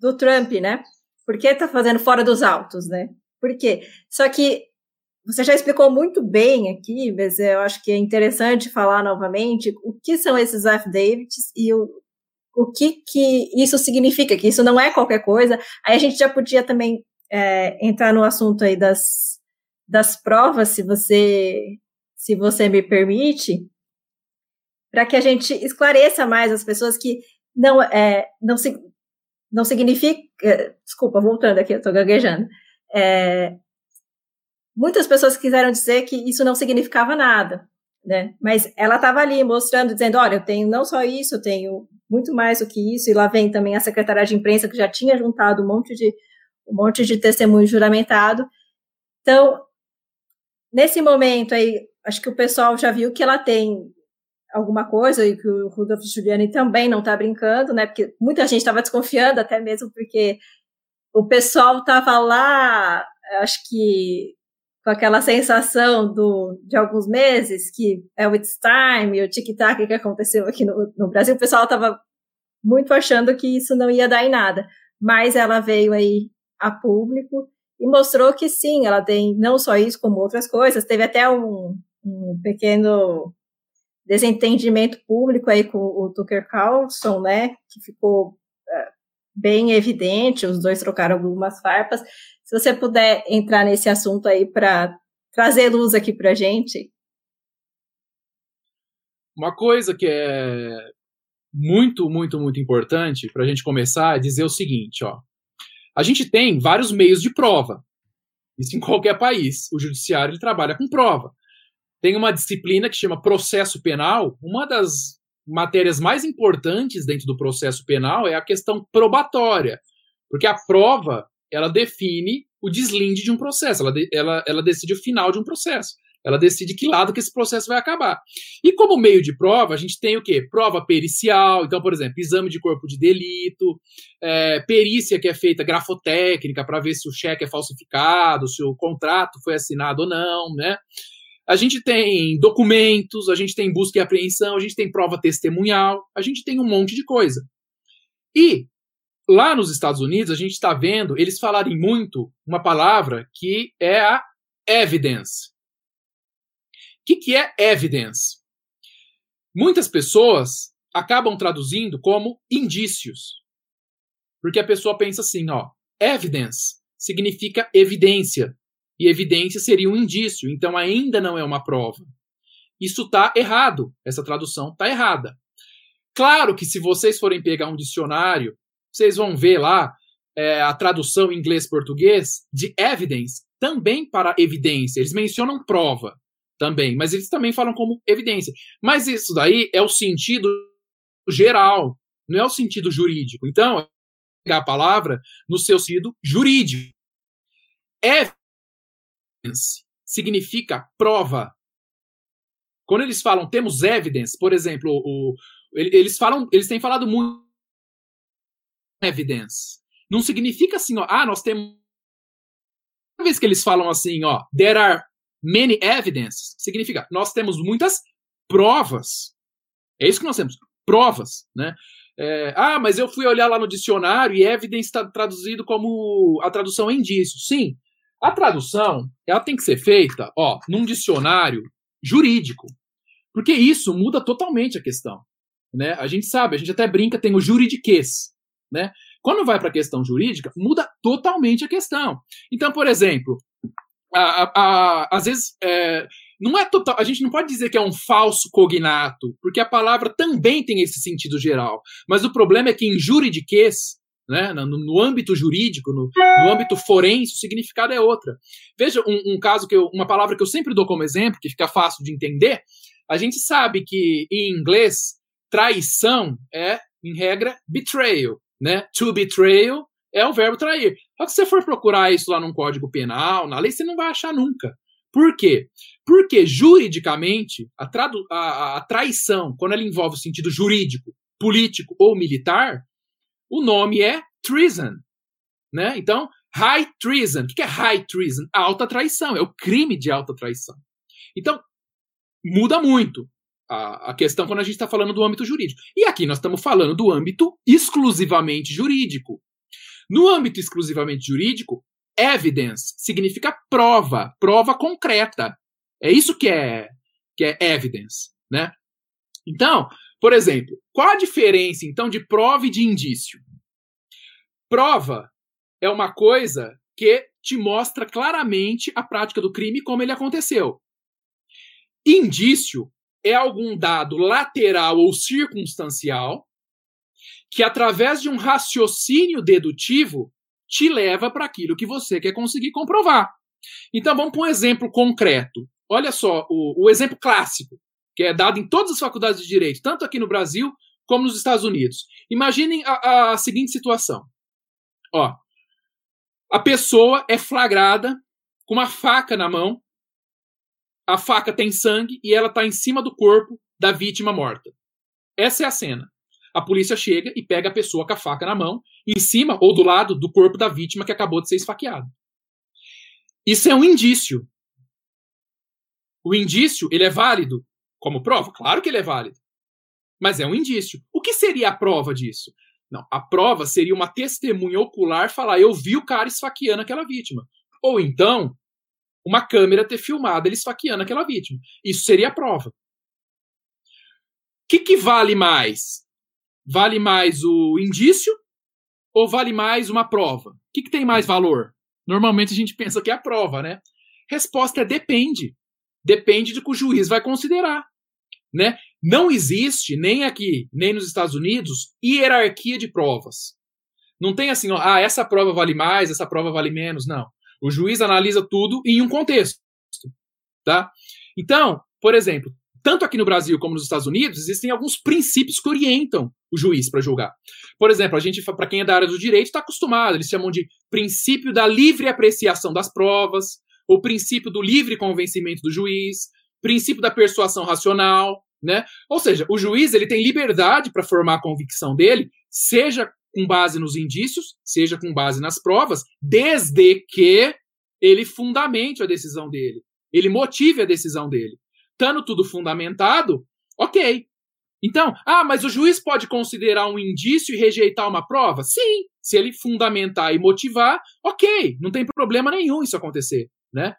do Trump, né? Por que está fazendo fora dos autos, né? Por quê? Só que você já explicou muito bem aqui, mas eu acho que é interessante falar novamente o que são esses affidavits e o, o que, que isso significa, que isso não é qualquer coisa. Aí a gente já podia também é, entrar no assunto aí das, das provas, se você, se você me permite, para que a gente esclareça mais as pessoas que não, é, não, não significa. É, desculpa, voltando aqui, eu estou gaguejando. É, muitas pessoas quiseram dizer que isso não significava nada, né? Mas ela estava ali mostrando, dizendo: olha, eu tenho não só isso, eu tenho muito mais do que isso, e lá vem também a secretária de imprensa que já tinha juntado um monte de um monte de testemunho juramentado. Então, nesse momento aí, acho que o pessoal já viu que ela tem alguma coisa e que o Rudolf Giuliani também não está brincando, né? Porque muita gente estava desconfiando, até mesmo porque o pessoal estava lá, acho que com aquela sensação do, de alguns meses, que é o It's Time, o tic-tac que aconteceu aqui no, no Brasil, o pessoal estava muito achando que isso não ia dar em nada. Mas ela veio aí a público e mostrou que sim, ela tem não só isso, como outras coisas. Teve até um, um pequeno desentendimento público aí com o Tucker Carlson, né, que ficou é, bem evidente, os dois trocaram algumas farpas, se você puder entrar nesse assunto aí para trazer luz aqui para a gente.
Uma coisa que é muito, muito, muito importante para a gente começar é dizer o seguinte, ó. A gente tem vários meios de prova. Isso em qualquer país. O judiciário ele trabalha com prova. Tem uma disciplina que chama processo penal. Uma das matérias mais importantes dentro do processo penal é a questão probatória. Porque a prova ela define o deslinde de um processo, ela, ela, ela decide o final de um processo. Ela decide que lado que esse processo vai acabar. E como meio de prova, a gente tem o quê? Prova pericial, então, por exemplo, exame de corpo de delito, é, perícia que é feita grafotécnica para ver se o cheque é falsificado, se o contrato foi assinado ou não, né? A gente tem documentos, a gente tem busca e apreensão, a gente tem prova testemunhal, a gente tem um monte de coisa. E lá nos Estados Unidos, a gente está vendo eles falarem muito uma palavra que é a evidence. O que, que é evidence? Muitas pessoas acabam traduzindo como indícios. Porque a pessoa pensa assim, ó, evidence significa evidência. E evidência seria um indício, então ainda não é uma prova. Isso está errado, essa tradução está errada. Claro que se vocês forem pegar um dicionário, vocês vão ver lá é, a tradução em inglês-português de evidence também para evidência. Eles mencionam prova também, mas eles também falam como evidência. Mas isso daí é o sentido geral, não é o sentido jurídico. Então, pegar a palavra no seu sentido jurídico. Evidence significa prova. Quando eles falam temos evidence, por exemplo, o, eles falam, eles têm falado muito evidence. Não significa assim, ó, ah, nós temos Uma vez que eles falam assim, ó, there are many evidence, significa nós temos muitas provas. É isso que nós temos, provas, né? É, ah, mas eu fui olhar lá no dicionário e evidence está traduzido como a tradução é indício. Sim, a tradução ela tem que ser feita, ó, num dicionário jurídico, porque isso muda totalmente a questão. Né? A gente sabe, a gente até brinca, tem o juridiquês. Né? Quando vai para a questão jurídica, muda totalmente a questão. Então, por exemplo, a, a, a, às vezes é, não é total. A gente não pode dizer que é um falso cognato, porque a palavra também tem esse sentido geral. Mas o problema é que em juridiquês, né, no, no âmbito jurídico, no, no, âmbito forense, o significado é outra. Veja um, um caso que eu, uma palavra que eu sempre dou como exemplo, que fica fácil de entender. A gente sabe que em inglês traição é, em regra, betrayal, né? To betrayal é o verbo trair. Só que se você for procurar isso lá num código penal, na lei, você não vai achar nunca. Por quê? Porque juridicamente, a, a, a traição, quando ela envolve o sentido jurídico, político ou militar, o nome é treason. Né? Então, high treason. O que é high treason? Alta traição. É o crime de alta traição. Então, muda muito a, a questão quando a gente está falando do âmbito jurídico. E aqui nós estamos falando do âmbito exclusivamente jurídico. No âmbito exclusivamente jurídico, evidence significa prova, prova concreta. É isso que é que é evidence, né? Então, por exemplo, qual a diferença então de prova e de indício? Prova é uma coisa que te mostra claramente a prática do crime como ele aconteceu. Indício é algum dado lateral ou circunstancial que, através de um raciocínio dedutivo, te leva para aquilo que você quer conseguir comprovar. Então, vamos para um exemplo concreto. Olha só, o, o exemplo clássico, que é dado em todas as faculdades de direito, tanto aqui no Brasil como nos Estados Unidos. Imaginem a, a seguinte situação. Ó, a pessoa é flagrada com uma faca na mão a faca tem sangue e ela está em cima do corpo da vítima morta. Essa é a cena. A polícia chega e pega a pessoa com a faca na mão, em cima ou do lado do corpo da vítima que acabou de ser esfaqueado. Isso é um indício. O indício, ele é válido como prova? Claro que ele é válido. Mas é um indício. O que seria a prova disso? Não, a prova seria uma testemunha ocular falar: eu vi o cara esfaqueando aquela vítima. Ou então, uma câmera ter filmado ele esfaqueando aquela vítima. Isso seria a prova. O que, que vale mais? Vale mais o indício ou vale mais uma prova? O que, que tem mais valor? Normalmente a gente pensa que é a prova, né? Resposta é depende. Depende do que o juiz vai considerar. Né? Não existe, nem aqui, nem nos Estados Unidos, hierarquia de provas. Não tem assim, ó, ah, essa prova vale mais, essa prova vale menos. Não. O juiz analisa tudo em um contexto, tá? Então, por exemplo, tanto aqui no Brasil como nos Estados Unidos, existem alguns princípios que orientam o juiz para julgar. Por exemplo, a gente, para quem é da área do direito, está acostumado, eles chamam de princípio da livre apreciação das provas, o princípio do livre convencimento do juiz, princípio da persuasão racional, né? Ou seja, o juiz ele tem liberdade para formar a convicção dele, seja com base nos indícios, seja com base nas provas, desde que ele fundamente a decisão dele, ele motive a decisão dele. Estando tudo fundamentado, ok. Então, ah, mas o juiz pode considerar um indício e rejeitar uma prova? Sim, se ele fundamentar e motivar, ok, não tem problema nenhum isso acontecer, né?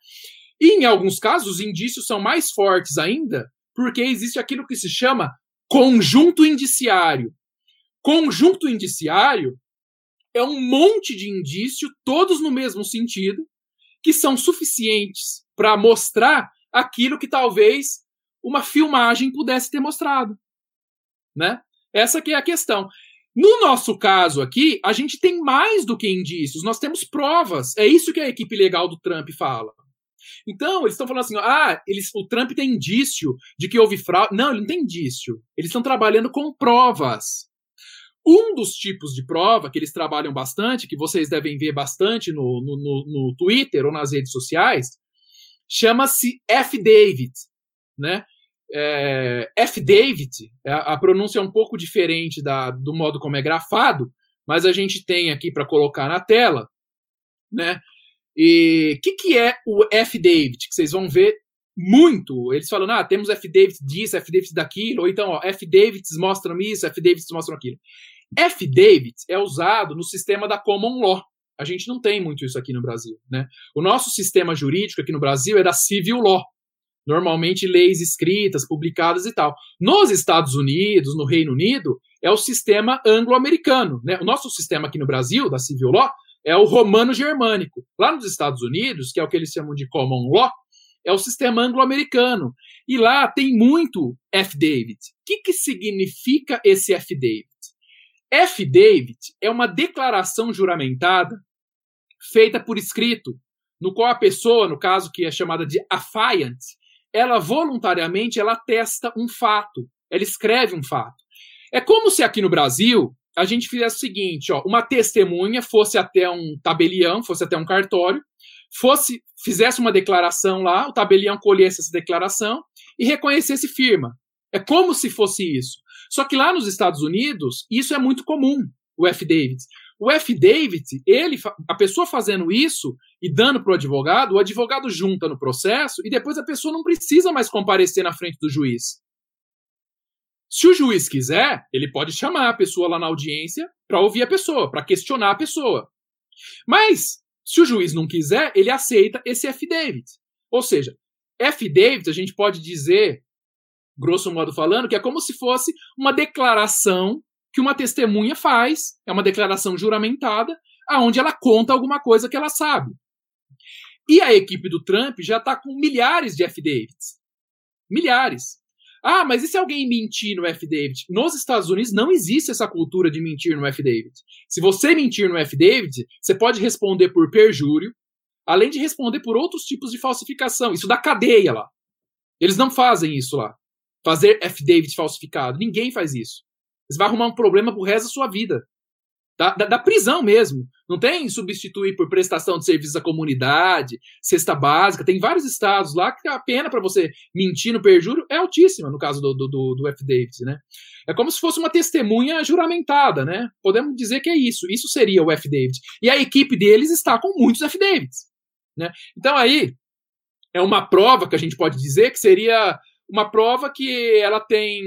E em alguns casos, os indícios são mais fortes ainda, porque existe aquilo que se chama conjunto indiciário. Conjunto indiciário é um monte de indício, todos no mesmo sentido, que são suficientes para mostrar aquilo que talvez uma filmagem pudesse ter mostrado, né? Essa que é a questão. No nosso caso aqui, a gente tem mais do que indícios, nós temos provas. É isso que a equipe legal do Trump fala. Então, eles estão falando assim: ah, eles, o Trump tem indício de que houve fraude. Não, ele não tem indício. Eles estão trabalhando com provas. Um dos tipos de prova que eles trabalham bastante, que vocês devem ver bastante no, no, no, no Twitter ou nas redes sociais, chama-se F-David. Né? É, F-David, é, a pronúncia é um pouco diferente da, do modo como é grafado, mas a gente tem aqui para colocar na tela. Né? E o que, que é o F-David? Que vocês vão ver muito. Eles falam, ah, temos F-David disso, F-David daquilo, ou então, F-Davids mostram isso, F-Davids mostram aquilo. F-David é usado no sistema da common law. A gente não tem muito isso aqui no Brasil, né? O nosso sistema jurídico aqui no Brasil é da civil law. Normalmente leis escritas, publicadas e tal. Nos Estados Unidos, no Reino Unido, é o sistema anglo-americano, né? O nosso sistema aqui no Brasil, da civil law, é o romano-germânico. Lá nos Estados Unidos, que é o que eles chamam de common law, é o sistema anglo-americano. E lá tem muito F-David. O que, que significa esse F-David? F-David é uma declaração juramentada feita por escrito, no qual a pessoa, no caso que é chamada de affiant, ela voluntariamente ela atesta um fato, ela escreve um fato. É como se aqui no Brasil a gente fizesse o seguinte, ó, uma testemunha fosse até um tabelião, fosse até um cartório, fosse fizesse uma declaração lá, o tabelião colhesse essa declaração e reconhecesse firma. É como se fosse isso. Só que lá nos Estados Unidos, isso é muito comum, o F-David. O F-David, ele, a pessoa fazendo isso e dando para o advogado, o advogado junta no processo e depois a pessoa não precisa mais comparecer na frente do juiz. Se o juiz quiser, ele pode chamar a pessoa lá na audiência para ouvir a pessoa, para questionar a pessoa. Mas, se o juiz não quiser, ele aceita esse F-David. Ou seja, F-David a gente pode dizer, grosso modo falando, que é como se fosse uma declaração que uma testemunha faz, é uma declaração juramentada, aonde ela conta alguma coisa que ela sabe. E a equipe do Trump já está com milhares de F-Davids. Milhares. Ah, mas e se alguém mentir no F-David? Nos Estados Unidos não existe essa cultura de mentir no F-David. Se você mentir no F-David, você pode responder por perjúrio, além de responder por outros tipos de falsificação. Isso dá cadeia lá. Eles não fazem isso lá. Fazer F-David falsificado. Ninguém faz isso. Você vai arrumar um problema pro resto da sua vida. Da, da, da, prisão mesmo. Não tem substituir por prestação de serviços à comunidade, cesta básica. Tem vários estados lá que a pena para você mentir no perjúrio é altíssima, no caso do, do, do, F. Davis, né? É como se fosse uma testemunha juramentada, né? Podemos dizer que é isso. Isso seria o F. David. E a equipe deles está com muitos F. Davids. Né? Então aí é uma prova que a gente pode dizer que seria uma prova que ela tem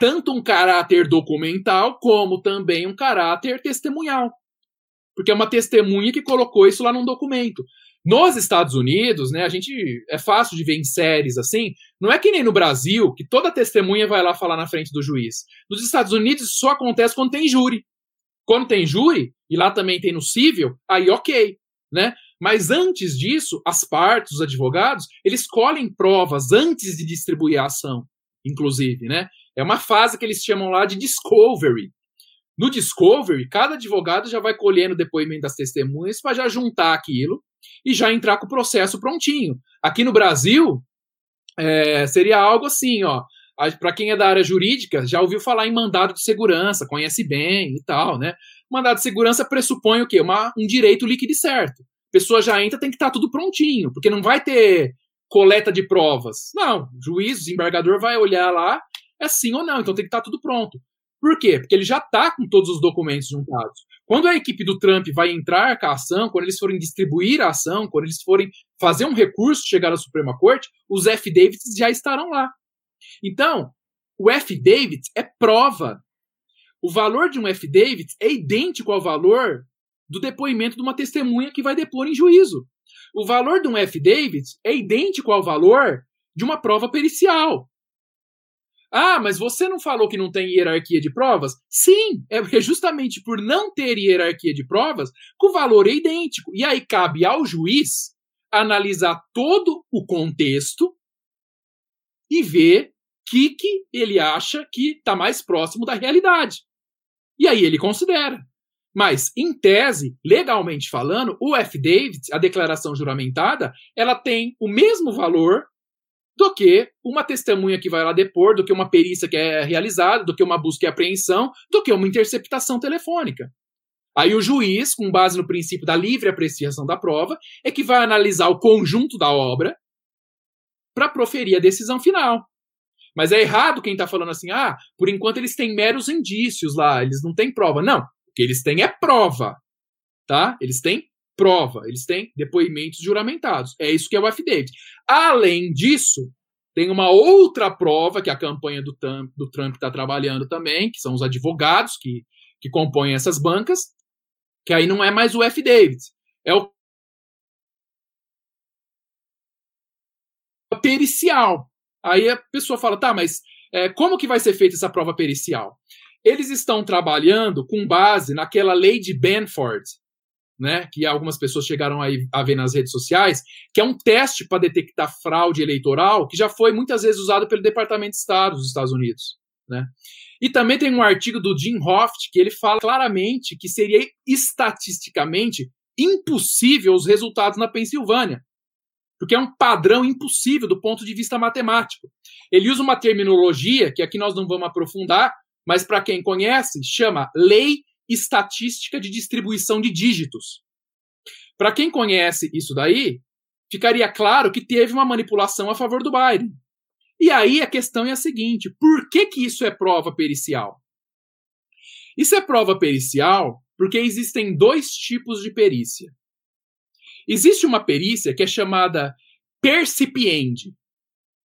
tanto um caráter documental como também um caráter testemunhal. Porque é uma testemunha que colocou isso lá num documento. Nos Estados Unidos, né, a gente é fácil de ver em séries assim, não é que nem no Brasil, que toda testemunha vai lá falar na frente do juiz. Nos Estados Unidos isso só acontece quando tem júri. Quando tem júri, e lá também tem no civil, aí ok, né? Mas antes disso, as partes, os advogados, eles colhem provas antes de distribuir a ação, inclusive, né? É uma fase que eles chamam lá de discovery. No discovery, cada advogado já vai colhendo depoimento das testemunhas para já juntar aquilo e já entrar com o processo prontinho. Aqui no Brasil, é, seria algo assim, ó. Para quem é da área jurídica, já ouviu falar em mandado de segurança, conhece bem e tal, né? Mandado de segurança pressupõe o quê? Uma, um direito líquido e certo. pessoa já entra, tem que estar tá tudo prontinho, porque não vai ter coleta de provas. Não, o juiz, o desembargador vai olhar lá, é sim ou não, então tem que estar tá tudo pronto. Por quê? Porque ele já está com todos os documentos juntados. Quando a equipe do Trump vai entrar com a ação, quando eles forem distribuir a ação, quando eles forem fazer um recurso chegar à Suprema Corte, os F-Davids já estarão lá. Então, o F-David é prova. O valor de um F-David é idêntico ao valor do depoimento de uma testemunha que vai depor em juízo. O valor de um F-David é idêntico ao valor de uma prova pericial. Ah, mas você não falou que não tem hierarquia de provas? Sim, é justamente por não ter hierarquia de provas o valor é idêntico. E aí cabe ao juiz analisar todo o contexto e ver o que, que ele acha que está mais próximo da realidade. E aí ele considera. Mas, em tese, legalmente falando, o F-David, a declaração juramentada, ela tem o mesmo valor do que uma testemunha que vai lá depor, do que uma perícia que é realizada, do que uma busca e apreensão, do que uma interceptação telefônica. Aí o juiz, com base no princípio da livre apreciação da prova, é que vai analisar o conjunto da obra para proferir a decisão final. Mas é errado quem está falando assim, ah, por enquanto eles têm meros indícios lá, eles não têm prova. Não, o que eles têm é prova, tá? Eles têm prova, eles têm depoimentos juramentados. É isso que é o affidavit. Além disso, tem uma outra prova que a campanha do Trump do Trump está trabalhando também, que são os advogados que, que compõem essas bancas, que aí não é mais o affidavit, é o pericial. Aí a pessoa fala, tá, mas é, como que vai ser feita essa prova pericial? Eles estão trabalhando com base naquela lei de Benford, né, que algumas pessoas chegaram a ver nas redes sociais, que é um teste para detectar fraude eleitoral, que já foi muitas vezes usado pelo Departamento de Estado dos Estados Unidos. Né? E também tem um artigo do Jim Hoft que ele fala claramente que seria estatisticamente impossível os resultados na Pensilvânia, porque é um padrão impossível do ponto de vista matemático. Ele usa uma terminologia que aqui nós não vamos aprofundar, mas para quem conhece, chama lei estatística de distribuição de dígitos. Para quem conhece isso daí, ficaria claro que teve uma manipulação a favor do Biden. E aí a questão é a seguinte: por que, que isso é prova pericial? Isso é prova pericial porque existem dois tipos de perícia. Existe uma perícia que é chamada percipiendi.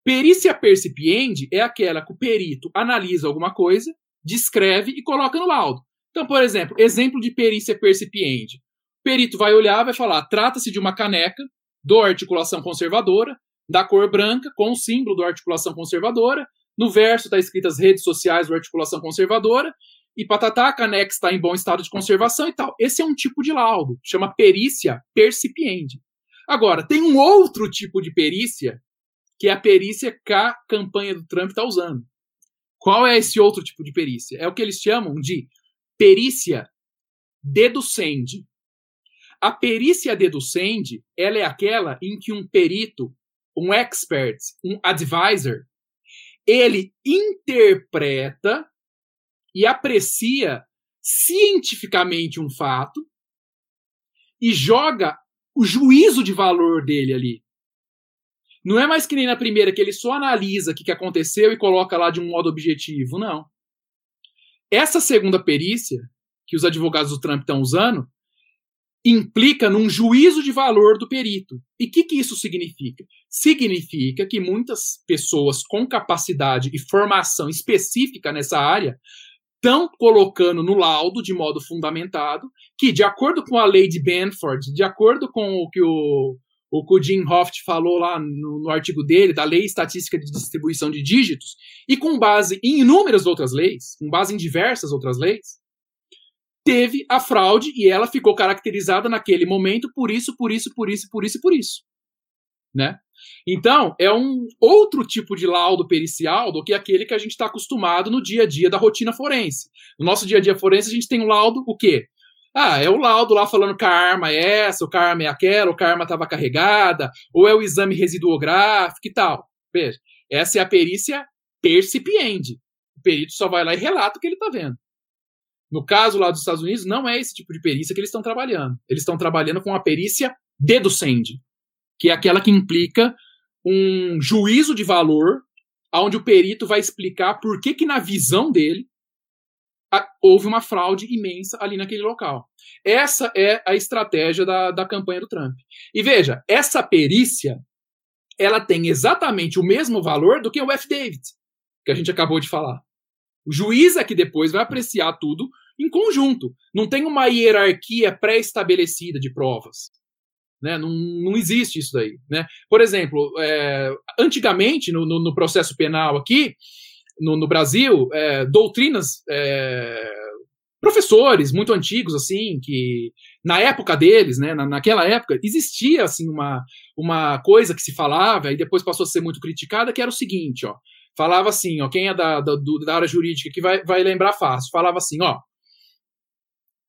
Perícia percipiendi é aquela que o perito analisa alguma coisa, descreve e coloca no laudo. Então, por exemplo, exemplo de perícia percipiente. O perito vai olhar, vai falar: trata-se de uma caneca do articulação conservadora, da cor branca, com o símbolo do articulação conservadora. No verso está escrito as redes sociais do articulação conservadora. E patatá, a caneca está em bom estado de conservação e tal. Esse é um tipo de laudo, chama perícia percipiente. Agora, tem um outro tipo de perícia, que é a perícia que a campanha do Trump está usando. Qual é esse outro tipo de perícia? É o que eles chamam de perícia deducende. A perícia deducende, ela é aquela em que um perito, um expert, um advisor, ele interpreta e aprecia cientificamente um fato e joga o juízo de valor dele ali. Não é mais que nem na primeira, que ele só analisa o que aconteceu e coloca lá de um modo objetivo. Não. Essa segunda perícia, que os advogados do Trump estão usando, implica num juízo de valor do perito. E o que, que isso significa? Significa que muitas pessoas com capacidade e formação específica nessa área estão colocando no laudo, de modo fundamentado, que, de acordo com a lei de Benford, de acordo com o que o, o que o Jim Hoft falou lá no, no, artigo dele, da Lei Estatística de Distribuição de Dígitos, e com base em inúmeras outras leis, com base em diversas outras leis, teve a fraude e ela ficou caracterizada naquele momento por isso, por isso, por isso, por isso por isso. Né? Então, é um outro tipo de laudo pericial do que aquele que a gente está acostumado no dia a dia da rotina forense. No nosso dia a dia forense, a gente tem um laudo, o quê? Ah, é o laudo lá falando que a arma é essa, o que a arma é aquela, ou que a arma estava carregada, ou é o exame residuográfico e tal. Veja, essa é a perícia percipiente. O perito só vai lá e relata o que ele está vendo. No caso lá dos Estados Unidos, não é esse tipo de perícia que eles estão trabalhando. Eles estão trabalhando com a perícia deducende, que é aquela que implica um juízo de valor, onde o perito vai explicar por que, que na visão dele, houve uma fraude imensa ali naquele local. Essa é a estratégia da, da campanha do Trump. E veja, essa perícia, ela tem exatamente o mesmo valor do que o David que a gente acabou de falar. O juiz é que depois vai apreciar tudo em conjunto. Não tem uma hierarquia pré-estabelecida de provas. Né? Não, não existe isso daí. Né? Por exemplo, é, antigamente, no, no, no, processo penal aqui, no, no Brasil, é, doutrinas, é, professores muito antigos, assim, que na época deles, né, na, naquela época, existia assim uma, uma coisa que se falava e depois passou a ser muito criticada, que era o seguinte, ó, falava assim, ó, quem é da, da, da área jurídica que vai, vai lembrar fácil, falava assim, ó,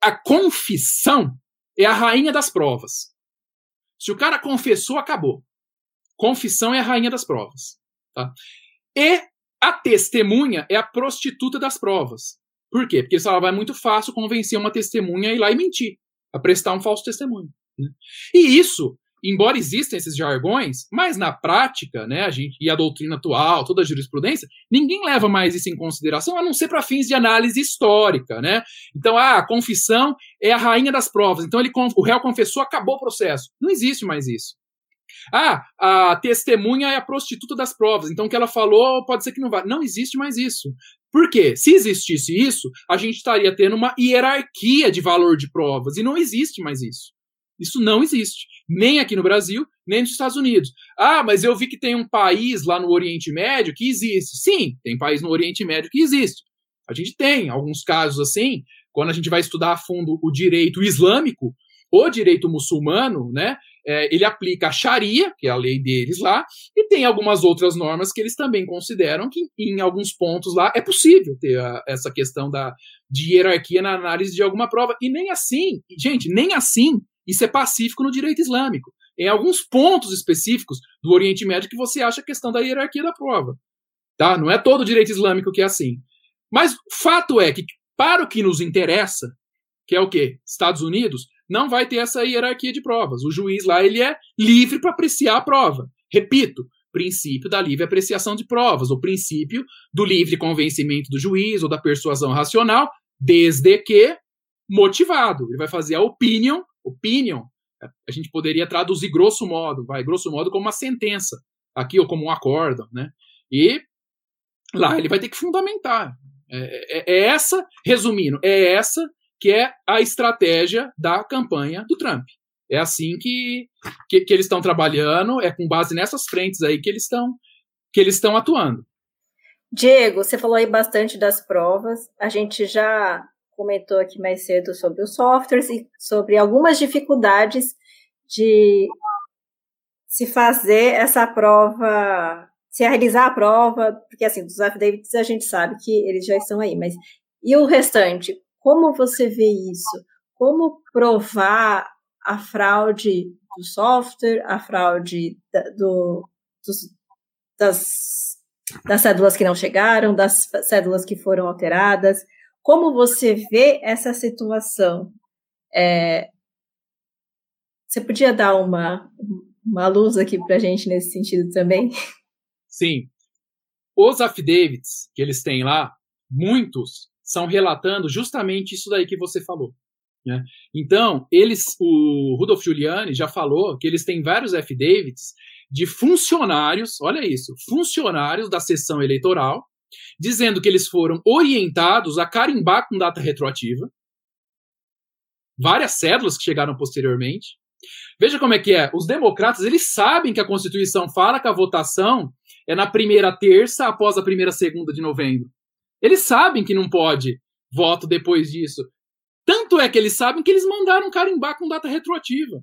a confissão é a rainha das provas. Se o cara confessou, acabou. Confissão é a rainha das provas. Tá? E a testemunha é a prostituta das provas. Por quê? Porque ela vai muito fácil convencer uma testemunha a ir lá e mentir, a prestar um falso testemunho. Né? E isso embora existam esses jargões, mas na prática, né, a gente e a doutrina atual, toda a jurisprudência, ninguém leva mais isso em consideração, a não ser para fins de análise histórica, né? Então, ah, a confissão é a rainha das provas. Então, ele o réu confessou, acabou o processo. Não existe mais isso. Ah, a testemunha é a prostituta das provas. Então, o que ela falou pode ser que não vá. Não existe mais isso. Por quê? Se existisse isso, a gente estaria tendo uma hierarquia de valor de provas. E não existe mais isso. Isso não existe nem aqui no Brasil, nem nos Estados Unidos. Ah, mas eu vi que tem um país lá no Oriente Médio que existe. Sim, tem país no Oriente Médio que existe. A gente tem alguns casos assim, quando a gente vai estudar a fundo o direito islâmico, o direito muçulmano, né? É, ele aplica a Sharia, que é a lei deles lá, e tem algumas outras normas que eles também consideram que, em alguns pontos lá, é possível ter a, essa questão da, de hierarquia na análise de alguma prova. E nem assim, gente, nem assim isso é pacífico no direito islâmico. Em alguns pontos específicos do Oriente Médio que você acha a questão da hierarquia da prova. Tá? Não é todo o direito islâmico que é assim. Mas fato é que, para o que nos interessa, que é o quê? Estados Unidos, não vai ter essa hierarquia de provas. O juiz lá ele é livre para apreciar a prova. Repito, princípio da livre apreciação de provas, o princípio do livre convencimento do juiz ou da persuasão racional, desde que motivado. Ele vai fazer a opinion opinion, a gente poderia traduzir grosso modo, vai, grosso modo, como uma sentença, aqui, ou como um acórdão, né? E lá ele vai ter que fundamentar. É, é, é, essa, resumindo, é essa que é a estratégia da campanha do Trump. É assim que, que, que eles estão trabalhando, é com base nessas frentes aí que eles estão que eles estão atuando.
Diego, você falou aí bastante das provas. A gente já comentou aqui mais cedo sobre os softwares e sobre algumas dificuldades de se fazer essa prova, se realizar a prova, porque assim, dos affidavits a gente sabe que eles já estão aí, mas e o restante? Como você vê isso? Como provar a fraude do software, a fraude da, do, dos, das, das cédulas que não chegaram, das cédulas que foram alteradas? Como você vê essa situação? É, você podia dar uma, uma luz aqui para a gente nesse sentido também?
Sim. Os affidavits que eles têm lá, muitos são relatando justamente isso daí que você falou. Né? Então, eles, o Rudolf Giuliani já falou que eles têm vários affidavits de funcionários, olha isso, funcionários da sessão eleitoral dizendo que eles foram orientados a carimbar com data retroativa. Várias cédulas que chegaram posteriormente. Veja como é que é. Os democratas, eles sabem que a Constituição fala que a votação é na primeira terça após a primeira segunda de novembro. Eles sabem que não pode voto depois disso. Tanto é que eles sabem que eles mandaram carimbar com data retroativa.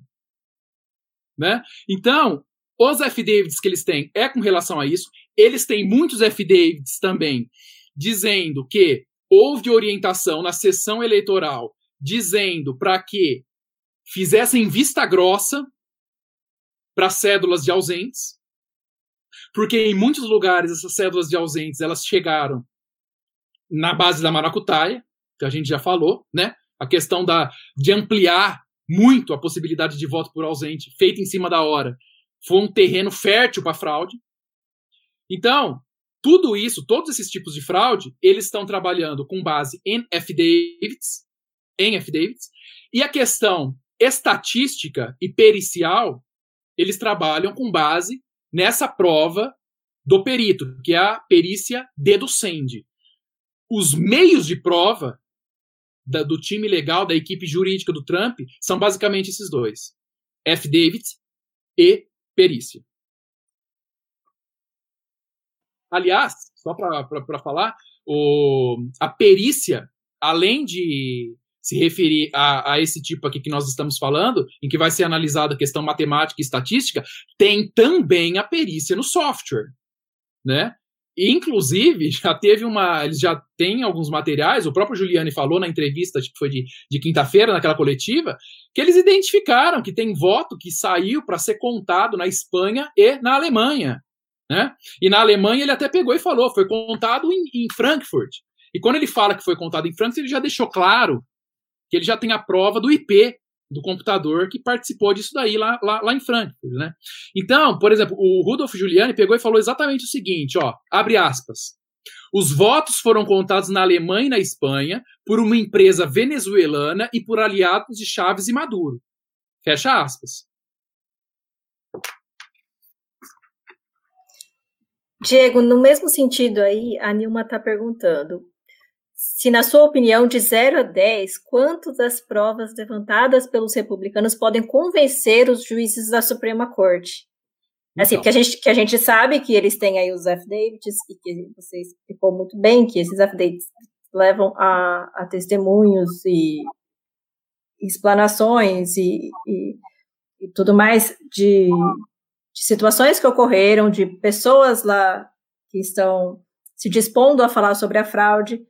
Né? Então, os affidavits que eles têm é com relação a isso. Eles têm muitos affidavits também dizendo que houve orientação na sessão eleitoral dizendo para que fizessem vista grossa para cédulas de ausentes, porque em muitos lugares essas cédulas de ausentes elas chegaram na base da maracutaia, que a gente já falou, né? A questão da, de ampliar muito a possibilidade de voto por ausente, feita em cima da hora. Foi um terreno fértil para fraude. Então, tudo isso, todos esses tipos de fraude, eles estão trabalhando com base em affidavits, em affidavits, e a questão estatística e pericial, eles trabalham com base nessa prova do perito, que é a perícia deducende. Os meios de prova da, do time legal, da equipe jurídica do Trump, são basicamente esses dois: affidavit e perícia. Aliás, só para falar, o, a perícia, além de se referir a, a, esse tipo aqui que nós estamos falando, em que vai ser analisada a questão matemática e estatística, tem também a perícia no software, né? Inclusive, já teve uma. Eles já têm alguns materiais, o próprio Giuliani falou na entrevista, acho que foi de, de quinta-feira, naquela coletiva, que eles identificaram que tem voto que saiu para ser contado na Espanha e na Alemanha. Né? E na Alemanha ele até pegou e falou, foi contado em, em Frankfurt. E quando ele fala que foi contado em Frankfurt, ele já deixou claro que ele já tem a prova do IP do computador que participou disso daí lá, lá, lá em Frankfurt, né? Então, por exemplo, o Rudolf Giuliani pegou e falou exatamente o seguinte, ó, abre aspas. Os votos foram contados na Alemanha e na Espanha por uma empresa venezuelana e por aliados de Chaves e Maduro. Fecha aspas.
Diego, no mesmo sentido aí, a Nilma está perguntando se, na sua opinião, de 0 a 10, quantas das provas levantadas pelos republicanos podem convencer os juízes da Suprema Corte? Assim, então. que a, gente, que a gente sabe que eles têm aí os affidavits, e que você explicou muito bem que esses affidavits levam a, a testemunhos e explanações e, e, e tudo mais de, de situações que ocorreram, de pessoas lá que estão se dispondo a falar sobre a fraude.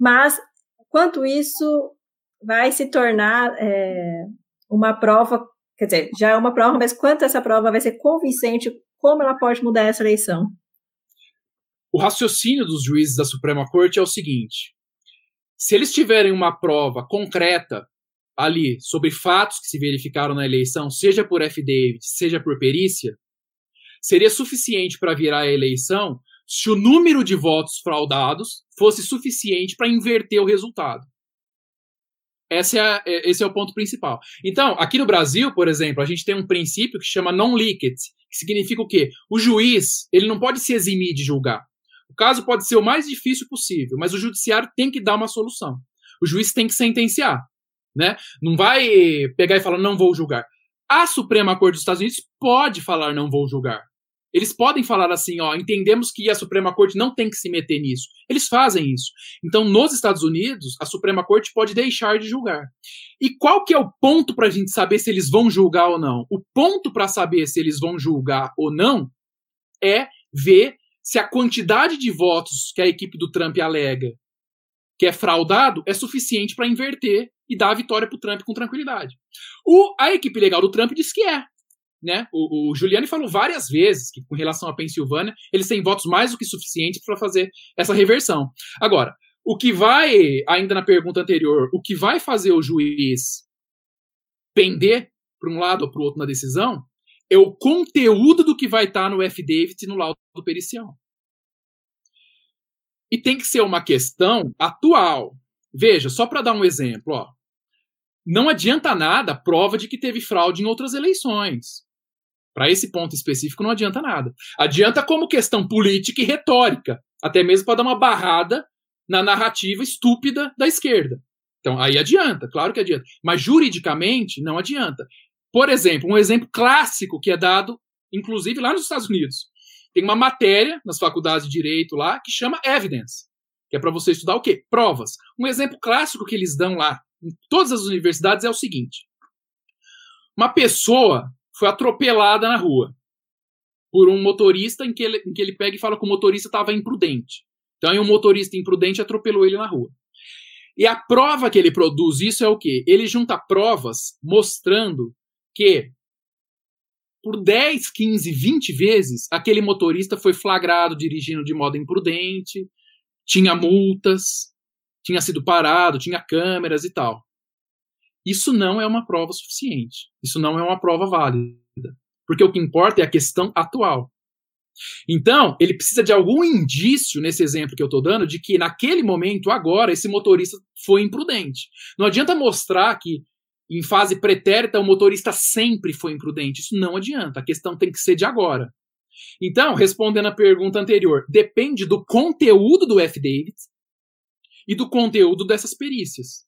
Mas, quanto isso vai se tornar é, uma prova, quer dizer, já é uma prova, mas quanto essa prova vai ser convincente, como ela pode mudar essa eleição?
O raciocínio dos juízes da Suprema Corte é o seguinte: se eles tiverem uma prova concreta ali sobre fatos que se verificaram na eleição, seja por affidavit, seja por perícia, seria suficiente para virar a eleição se o número de votos fraudados fosse suficiente para inverter o resultado. Esse é, é, esse é o ponto principal. Então, aqui no Brasil, por exemplo, a gente tem um princípio que chama non-liquid, que significa o quê? O juiz ele não pode se eximir de julgar. O caso pode ser o mais difícil possível, mas o judiciário tem que dar uma solução. O juiz tem que sentenciar. Né? Não vai pegar e falar, não vou julgar. A Suprema Corte dos Estados Unidos pode falar, não vou julgar. Eles podem falar assim, ó, entendemos que a Suprema Corte não tem que se meter nisso. Eles fazem isso. Então, nos Estados Unidos, a Suprema Corte pode deixar de julgar. E qual que é o ponto para a gente saber se eles vão julgar ou não? O ponto para saber se eles vão julgar ou não é ver se a quantidade de votos que a equipe do Trump alega que é fraudado é suficiente para inverter e dar a vitória para o Trump com tranquilidade. O, a equipe legal do Trump diz que é né? O, o Giuliani falou várias vezes que, com relação à Pensilvânia, eles têm votos mais do que suficientes para fazer essa reversão. Agora, o que vai, ainda na pergunta anterior, o que vai fazer o juiz pender para um lado ou para o outro na decisão é o conteúdo do que vai estar tá no F-David e no laudo pericial. E tem que ser uma questão atual. Veja, só para dar um exemplo, ó, não adianta nada a prova de que teve fraude em outras eleições. Para esse ponto específico não adianta nada. Adianta como questão política e retórica, até mesmo para dar uma barrada na narrativa estúpida da esquerda. Então, aí adianta, claro que adianta. Mas juridicamente não adianta. Por exemplo, um exemplo clássico que é dado, inclusive lá nos Estados Unidos. Tem uma matéria nas faculdades de direito lá que chama evidence, que é para você estudar o quê? Provas. Um exemplo clássico que eles dão lá em todas as universidades é o seguinte: uma pessoa foi atropelada na rua por um motorista em que ele, em que ele pega e fala que o motorista estava imprudente. Então, aí um motorista imprudente atropelou ele na rua. E a prova que ele produz isso é o quê? Ele junta provas mostrando que por 10, 15, 20 vezes aquele motorista foi flagrado dirigindo de modo imprudente, tinha multas, tinha sido parado, tinha câmeras e tal. Isso não é uma prova suficiente. Isso não é uma prova válida. Porque o que importa é a questão atual. Então, ele precisa de algum indício, nesse exemplo que eu estou dando, de que naquele momento, agora, esse motorista foi imprudente. Não adianta mostrar que em fase pretérita o motorista sempre foi imprudente. Isso não adianta. A questão tem que ser de agora. Então, respondendo à pergunta anterior, depende do conteúdo do F. David e do conteúdo dessas perícias.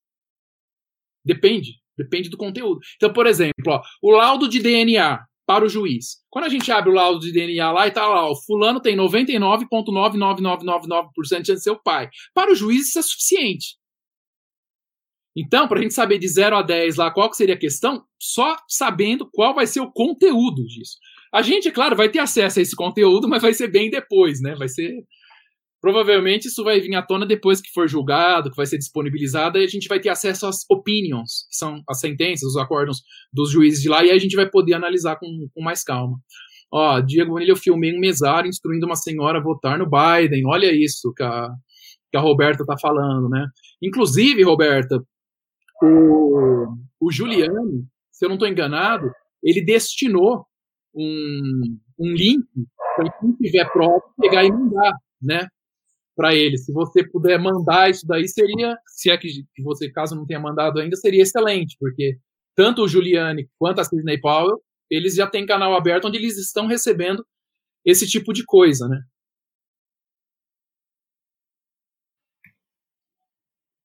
Depende. Depende do conteúdo. Então, por exemplo, ó, o laudo de DNA para o juiz. Quando a gente abre o laudo de DNA lá e tá lá, o fulano tem 99,99999% de de ser o pai. Para o juiz isso é suficiente. Então, para a gente saber de 0 a 10 lá qual seria a questão, só sabendo qual vai ser o conteúdo disso. A gente, é claro, vai ter acesso a esse conteúdo, mas vai ser bem depois, né? Vai ser Provavelmente isso vai vir à tona depois que for julgado, que vai ser disponibilizado, e a gente vai ter acesso às opinions, que são as sentenças, os acordos dos juízes de lá, e aí a gente vai poder analisar com, com mais calma. Ó, Diego Bonilha, eu filmei um mesário instruindo uma senhora a votar no Biden. Olha isso que a, que a Roberta tá falando, né? Inclusive, Roberta, o, o se eu não estou enganado, ele destinou um, um link para quem tiver prova pegar e mandar, né? Para ele. Se você puder mandar isso daí, seria, se é que, você, caso não tenha mandado ainda, seria excelente, porque tanto o Giuliani quanto a Sidney Powell, eles já têm canal aberto onde eles estão recebendo esse tipo de coisa, né?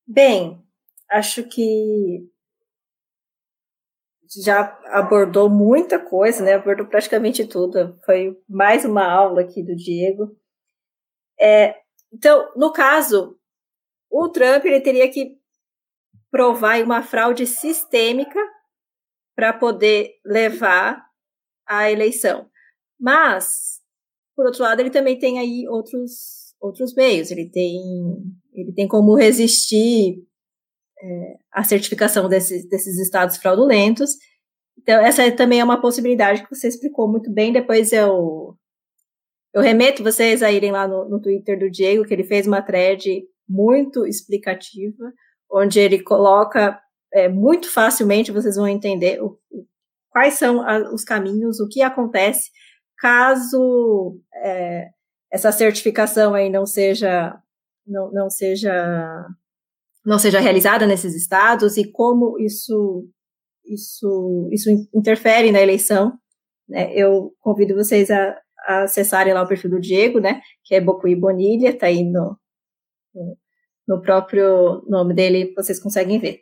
Bem, acho que já abordou muita coisa, né? Abordou praticamente tudo. Foi mais uma aula aqui do Diego. É, então, no caso, o Trump ele teria que provar uma fraude sistêmica para poder levar a eleição. Mas, por outro lado, ele também tem aí outros, outros meios. Ele tem, ele tem como resistir é, a certificação desses, desses estados fraudulentos. Então, essa também é uma possibilidade que você explicou muito bem. Depois eu eu remeto vocês a irem lá no, no Twitter do Diego, que ele fez uma thread muito explicativa, onde ele coloca é, muito facilmente, vocês vão entender o, quais são a, os caminhos, o que acontece caso é, essa certificação aí não seja não, não seja não seja realizada nesses estados e como isso isso isso interfere na eleição. Né? Eu convido vocês a, acessarem lá o perfil do Diego, né? Que é Bocuí Bonilha, tá aí no, no próprio nome dele, vocês conseguem ver.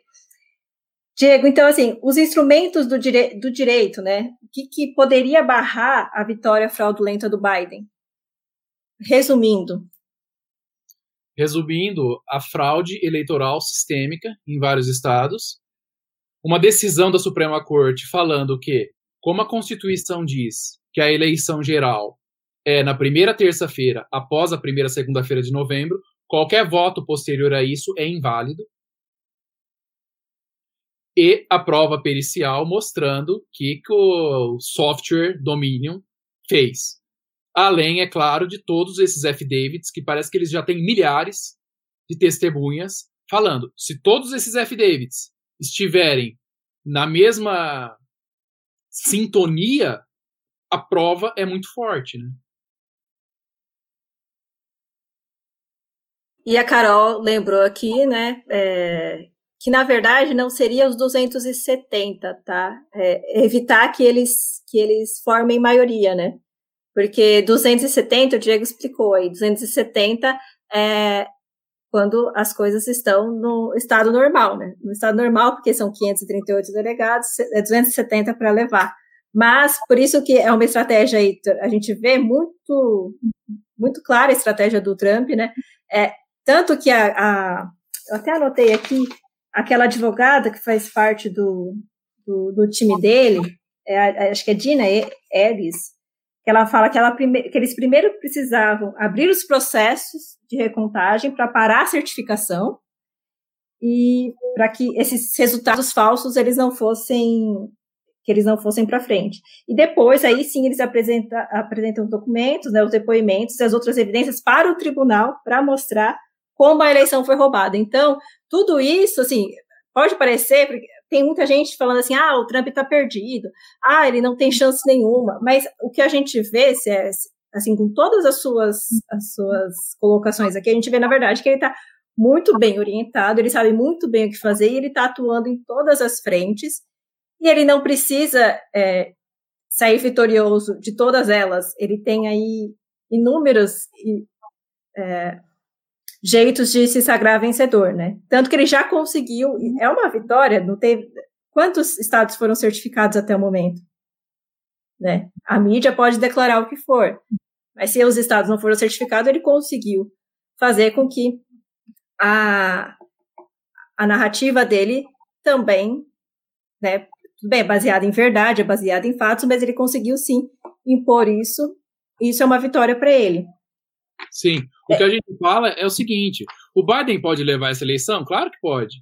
Diego, então, assim, os instrumentos do, dire do direito, né? O que, que poderia barrar a vitória fraudulenta do Biden? Resumindo.
Resumindo, a fraude eleitoral sistêmica em vários estados, uma decisão da Suprema Corte falando que, como a Constituição diz, que a eleição geral é na primeira terça-feira, após a primeira segunda-feira de novembro. Qualquer voto posterior a isso é inválido. E a prova pericial mostrando que, que o software Dominion fez. Além, é claro, de todos esses F-Davids, que parece que eles já têm milhares de testemunhas falando. Se todos esses F-Davids estiverem na mesma sintonia a prova é muito forte, né?
E a Carol lembrou aqui, né, é, que na verdade não seria os 270, tá? É, evitar que eles, que eles formem maioria, né? Porque 270, o Diego explicou aí, 270 é quando as coisas estão no estado normal, né? No estado normal, porque são 538 delegados, é 270 para levar. Mas por isso que é uma estratégia aí, a gente vê muito, muito clara a estratégia do Trump, né? É, tanto que a, a eu até anotei aqui, aquela advogada que faz parte do, do, do time dele, é, acho que é Dina Ellis, que ela fala que, ela prime, que eles primeiro precisavam abrir os processos de recontagem para parar a certificação e para que esses resultados falsos eles não fossem que eles não fossem para frente. E depois, aí sim, eles apresenta, apresentam os documentos, né, os depoimentos, as outras evidências para o tribunal para mostrar como a eleição foi roubada. Então, tudo isso, assim, pode parecer, tem muita gente falando assim, ah, o Trump está perdido, ah, ele não tem chance nenhuma, mas o que a gente vê, se é, assim, com todas as suas, as suas colocações aqui, a gente vê, na verdade, que ele está muito bem orientado, ele sabe muito bem o que fazer e ele está atuando em todas as frentes, e ele não precisa é, sair vitorioso de todas elas, ele tem aí inúmeros é, jeitos de se sagrar vencedor, né? Tanto que ele já conseguiu, é uma vitória, não teve. Quantos estados foram certificados até o momento? Né? A mídia pode declarar o que for, mas se os estados não foram certificados, ele conseguiu fazer com que a, a narrativa dele também, né, bem, é baseada em verdade, é baseada em fatos, mas ele conseguiu sim impor isso. Isso é uma vitória para ele.
Sim. O que a gente fala é o seguinte: o Biden pode levar essa eleição? Claro que pode.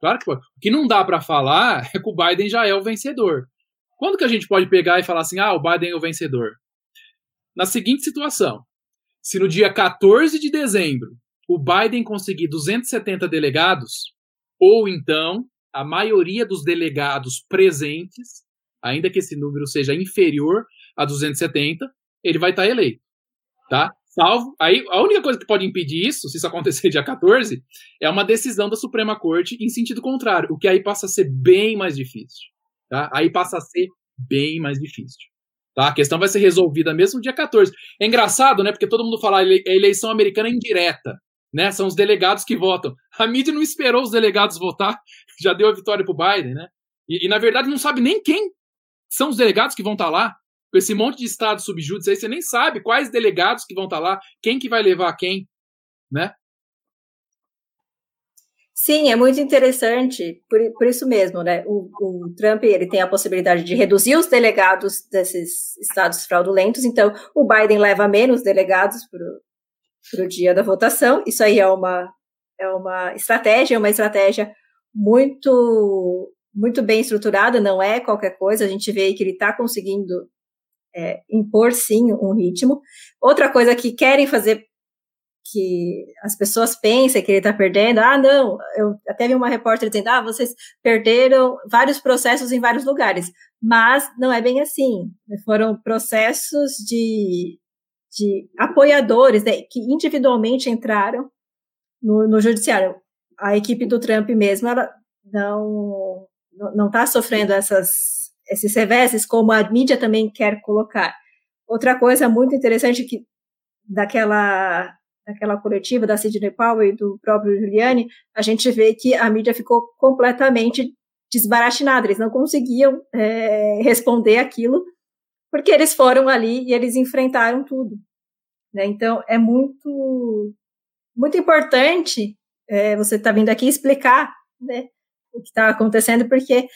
Claro que pode. O que não dá para falar é que o Biden já é o vencedor. Quando que a gente pode pegar e falar assim: ah, o Biden é o vencedor? Na seguinte situação: se no dia 14 de dezembro o Biden conseguir 270 delegados, ou então a maioria dos delegados presentes, ainda que esse número seja inferior a 270, ele vai estar eleito, tá? Salvo. Aí, a única coisa que pode impedir isso, se isso acontecer dia 14, é uma decisão da Suprema Corte em sentido contrário, o que aí passa a ser bem mais difícil. Tá? Aí passa a ser bem mais difícil. Tá? A questão vai ser resolvida mesmo dia 14. É engraçado, né? Porque todo mundo fala a eleição americana é indireta. Né? São os delegados que votam. A mídia não esperou os delegados votar, já deu a vitória para o Biden, né? E, e, na verdade não sabe nem quem são os delegados que vão estar tá lá com esse monte de estados subjúdice aí, você nem sabe quais delegados que vão estar tá lá, quem que vai levar quem, né?
Sim, é muito interessante, por, por isso mesmo, né? O, o, Trump ele tem a possibilidade de reduzir os delegados desses estados fraudulentos, então o Biden leva menos delegados para o dia da votação. Isso aí é uma, é uma estratégia, é uma estratégia muito muito bem estruturada, não é qualquer coisa. A gente vê que ele está conseguindo é, impor sim um ritmo. Outra coisa que querem fazer que as pessoas pensem que ele está perdendo, ah, não, eu até vi uma repórter dizendo, ah, vocês perderam vários processos em vários lugares, mas não é bem assim, foram processos de, de apoiadores né, que individualmente entraram no, no judiciário. A equipe do Trump mesmo, não não está sofrendo essas esses reveses, como a mídia também quer colocar. Outra coisa muito interessante que daquela daquela coletiva da Sidney Powell e do próprio Giuliani, a gente vê que a mídia ficou completamente desbaratinada, eles não conseguiam é, responder aquilo, porque eles foram ali e eles enfrentaram tudo. Né? Então, é muito, muito importante é, você estar tá vindo aqui explicar né, o que está acontecendo, porque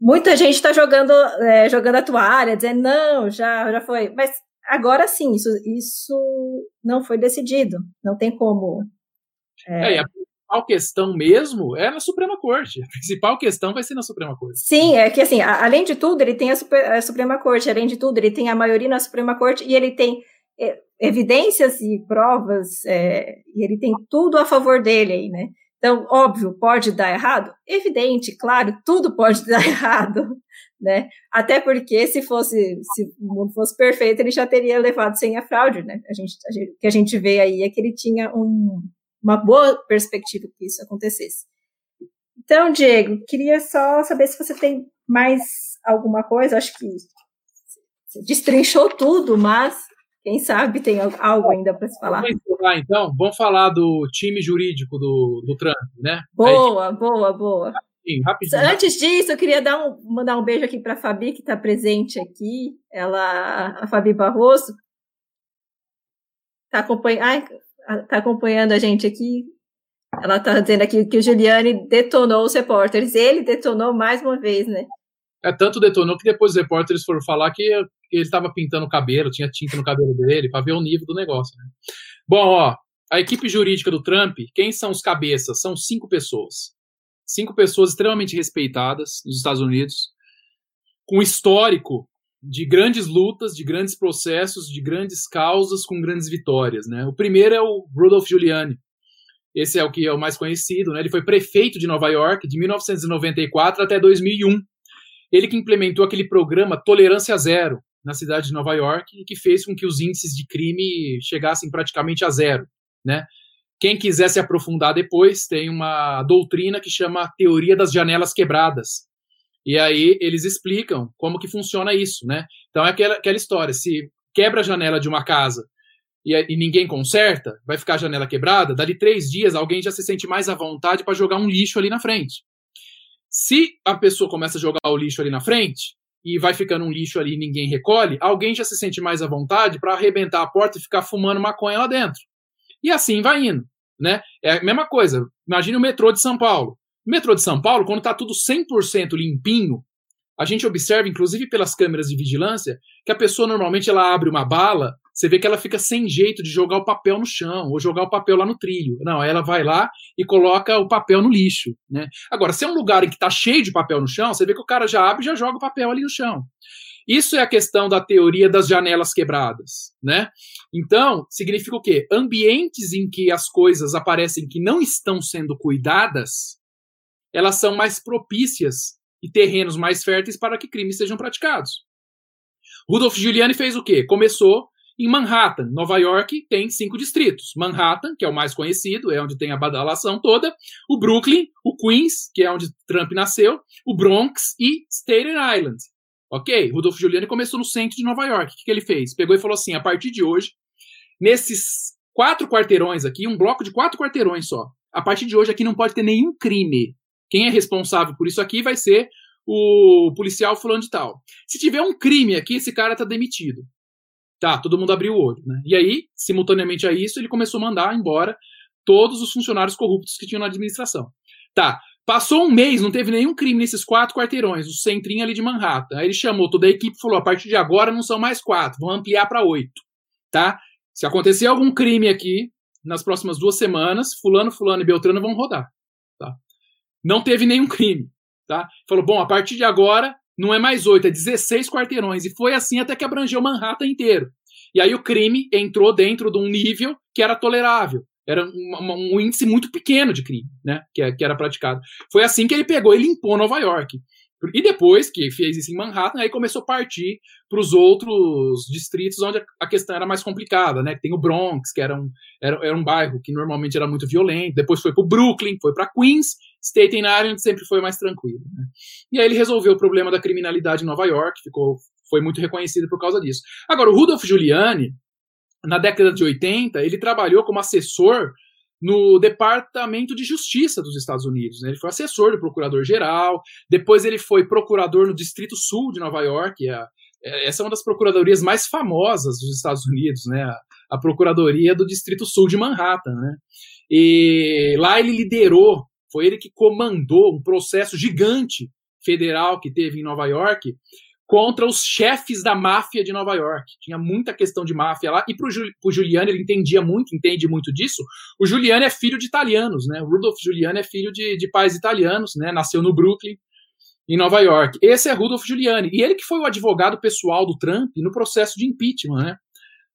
muita gente está jogando, é, jogando a toalha, dizendo, não, já, já foi. Mas agora sim, isso, isso não foi decidido. Não tem como.
É... é, a principal questão mesmo é na Suprema Corte. A principal questão vai ser na Suprema Corte.
Sim, é que assim, a, além de tudo, ele tem a, Super, a, Suprema Corte, além de tudo, ele tem a maioria na Suprema Corte e ele tem evidências e provas, é, e ele tem tudo a favor dele aí, né? Então, óbvio, pode dar errado? Evidente, claro, tudo pode (laughs) dar errado, né? Até porque se fosse, se o mundo fosse perfeito, ele já teria levado sem a fraude, né? A gente, a gente, o que a gente vê aí é que ele tinha um, uma boa perspectiva que isso acontecesse. Então, Diego, queria só saber se você tem mais alguma coisa. Acho que destrinchou tudo, mas quem sabe tem algo ainda para se falar.
Vamos falar, então. Vamos falar do time jurídico do, do Trump, né?
Boa, Aí, boa, boa. Rapidinho, rapidinho. Antes disso, eu queria dar um, mandar um beijo aqui para a Fabi, que está presente aqui. Ela, a Fabi Barroso. Está acompanhando, tá acompanhando a gente aqui. Ela está dizendo aqui que o Giuliani detonou os repórteres. Ele detonou mais uma vez, né?
É, tanto detonou que depois os repórteres foram falar que ele estava pintando o cabelo, tinha tinta no cabelo dele, para ver o nível do negócio. Né? Bom, ó, a equipe jurídica do Trump, quem são os cabeças? São cinco pessoas. Cinco pessoas extremamente respeitadas nos Estados Unidos, com histórico de grandes lutas, de grandes processos, de grandes causas, com grandes vitórias. Né? O primeiro é o Rudolph Giuliani. esse é o que é o mais conhecido, né? Ele foi prefeito de Nova York de 1994 até 2001. Ele que implementou aquele programa Tolerância Zero na cidade de Nova York e que fez com que os índices de crime chegassem praticamente a zero, né? Quem quiser se aprofundar depois, tem uma doutrina que chama Teoria das Janelas Quebradas. E aí eles explicam como que funciona isso, né? Então é aquela, aquela história, se quebra a janela de uma casa e, e, ninguém conserta, vai ficar a janela quebrada, dali três dias alguém já se sente mais à vontade para jogar um lixo ali na frente. Se a pessoa começa a jogar o lixo ali na frente, e vai ficando um lixo ali e ninguém recolhe, alguém já se sente mais à vontade para arrebentar a porta e ficar fumando maconha lá dentro. E assim vai indo, né? É a mesma coisa. Imagine o metrô de São Paulo. O metrô de São Paulo, quando está tudo 100% limpinho, a gente observa, inclusive pelas câmeras de vigilância, que a pessoa normalmente ela abre uma bala, você vê que ela fica sem jeito de jogar o papel no chão ou jogar o papel lá no trilho. Não, ela vai lá e coloca o papel no lixo, né? Agora, se é um lugar em que está cheio de papel no chão, você vê que o cara já abre e já joga o papel ali no chão. Isso é a questão da teoria das janelas quebradas, né? Então, significa o quê? Ambientes em que as coisas aparecem que não estão sendo cuidadas, elas são mais propícias e terrenos mais férteis para que crimes sejam praticados. Rudolf Giuliani fez o quê? Começou em Manhattan, Nova York, tem cinco distritos. Manhattan, que é o mais conhecido, é onde tem a badalação toda. O Brooklyn, o Queens, que é onde Trump nasceu. O Bronx e Staten Island. Ok? Rudolf Giuliani começou no centro de Nova York. O que, que ele fez? Pegou e falou assim: a partir de hoje, nesses quatro quarteirões aqui, um bloco de quatro quarteirões só. A partir de hoje aqui não pode ter nenhum crime. Quem é responsável por isso aqui vai ser o policial fulano de tal. Se tiver um crime aqui, esse cara tá demitido. Tá, todo mundo abriu o olho, né? E aí, simultaneamente a isso, ele começou a mandar embora todos os funcionários corruptos que tinham na administração. Tá, passou um mês, não teve nenhum crime nesses quatro quarteirões, o centrinho ali de Manhattan. Aí ele chamou toda a equipe e falou: a partir de agora não são mais quatro, vão ampliar para oito. Tá? Se acontecer algum crime aqui, nas próximas duas semanas, Fulano, Fulano e Beltrano vão rodar. Tá? Não teve nenhum crime. Tá? Falou: bom, a partir de agora não é mais oito, é 16 quarteirões. E foi assim até que abrangeu Manhattan inteiro. E aí o crime entrou dentro de um nível que era tolerável. Era um, um índice muito pequeno de crime, né? Que, é, que era praticado. Foi assim que ele pegou e limpou Nova York. E depois que fez isso em Manhattan, aí começou a partir para os outros distritos onde a questão era mais complicada, né? Tem o Bronx, que era um, era, era um bairro que normalmente era muito violento. Depois foi para o Brooklyn, foi para Queens Staten Island sempre foi mais tranquilo. Né? E aí ele resolveu o problema da criminalidade em Nova York, ficou, foi muito reconhecido por causa disso. Agora, o Rudolph Giuliani, na década de 80, ele trabalhou como assessor no Departamento de Justiça dos Estados Unidos. Né? Ele foi assessor do Procurador-Geral, depois ele foi procurador no Distrito Sul de Nova York, a, é, essa é uma das procuradorias mais famosas dos Estados Unidos, né? A, a Procuradoria do Distrito Sul de Manhattan, né? E lá ele liderou foi ele que comandou um processo gigante federal que teve em Nova York contra os chefes da máfia de Nova York. Tinha muita questão de máfia lá. E para o Giuliani, ele entendia muito, entende muito disso. O Giuliani é filho de italianos, né? O Rudolph Giuliani é filho de, de pais italianos, né? Nasceu no Brooklyn, em Nova York. Esse é Rudolph Giuliani. E ele que foi o advogado pessoal do Trump no processo de impeachment, né?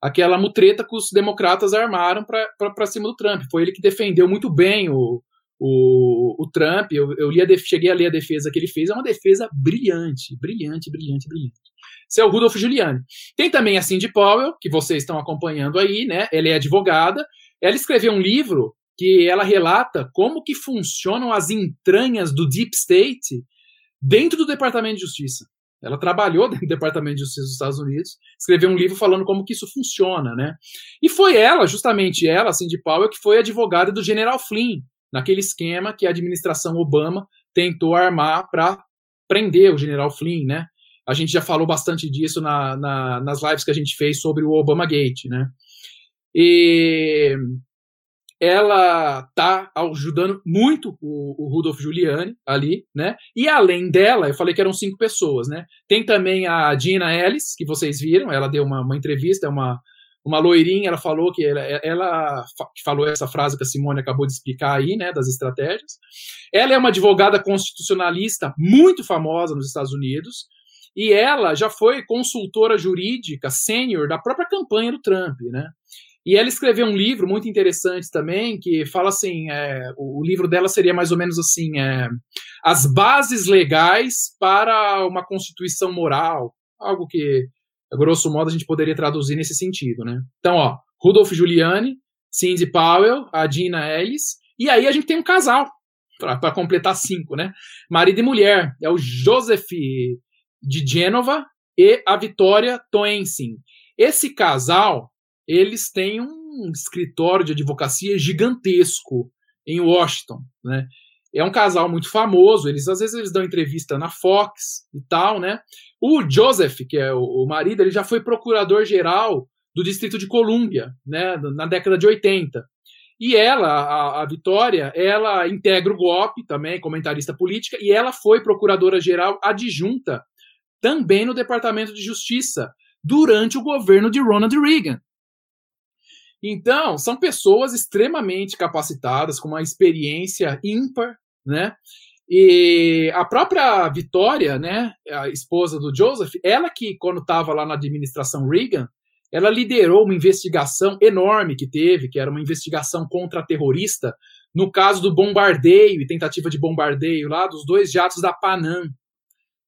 Aquela mutreta que os democratas armaram para cima do Trump. Foi ele que defendeu muito bem o, o, o Trump, eu, eu li a def, cheguei a ler a defesa que ele fez, é uma defesa brilhante, brilhante, brilhante, brilhante. Esse é o Rudolf Giuliani. Tem também a Cindy Powell, que vocês estão acompanhando aí, né? Ela é advogada. Ela escreveu um livro que ela relata como que funcionam as entranhas do Deep State dentro do Departamento de Justiça. Ela trabalhou (laughs) dentro do Departamento de Justiça dos Estados Unidos, escreveu um livro falando como que isso funciona, né? E foi ela, justamente ela, Cindy Powell, que foi advogada do General Flynn, naquele esquema que a administração Obama tentou armar para prender o general Flynn, né? A gente já falou bastante disso na, na, nas lives que a gente fez sobre o Obama Gate, né? E ela tá ajudando muito o, o, Rudolf Giuliani ali, né? E além dela, eu falei que eram cinco pessoas, né? Tem também a Gina Ellis, que vocês viram, ela deu uma, uma entrevista, é uma uma loirinha, ela falou que ela, ela falou essa frase que a Simone acabou de explicar aí, né, das estratégias. Ela é uma advogada constitucionalista muito famosa nos Estados Unidos, e ela já foi consultora jurídica sênior da própria campanha do Trump, né? E ela escreveu um livro muito interessante também, que fala assim: é, o, livro dela seria mais ou menos assim: é, as bases legais para uma constituição moral, algo que, grosso modo, a gente poderia traduzir nesse sentido, né? Então, ó, Rudolf Giuliani, Cindy Powell, a Dina Ellis, e aí a gente tem um casal, para completar cinco, né? Marido e mulher, é o Joseph de Gênova e a Vitória Toensin. Esse casal, eles têm um escritório de advocacia gigantesco em Washington, né? É um casal muito famoso, eles às vezes eles dão entrevista na Fox e tal, né? O Joseph, que é o, o marido, ele já foi procurador-geral do Distrito de Colômbia, né, na década de 80. E ela, a, a, Vitória, ela integra o GOP também, comentarista política, e ela foi procuradora-geral adjunta também no Departamento de Justiça durante o governo de Ronald Reagan. Então, são pessoas extremamente capacitadas, com uma experiência ímpar, né? E a própria Vitória, né, a esposa do Joseph, ela que, quando estava lá na administração Reagan, ela liderou uma investigação enorme que teve, que era uma investigação contra terrorista, no caso do bombardeio e tentativa de bombardeio lá dos dois jatos da Panam,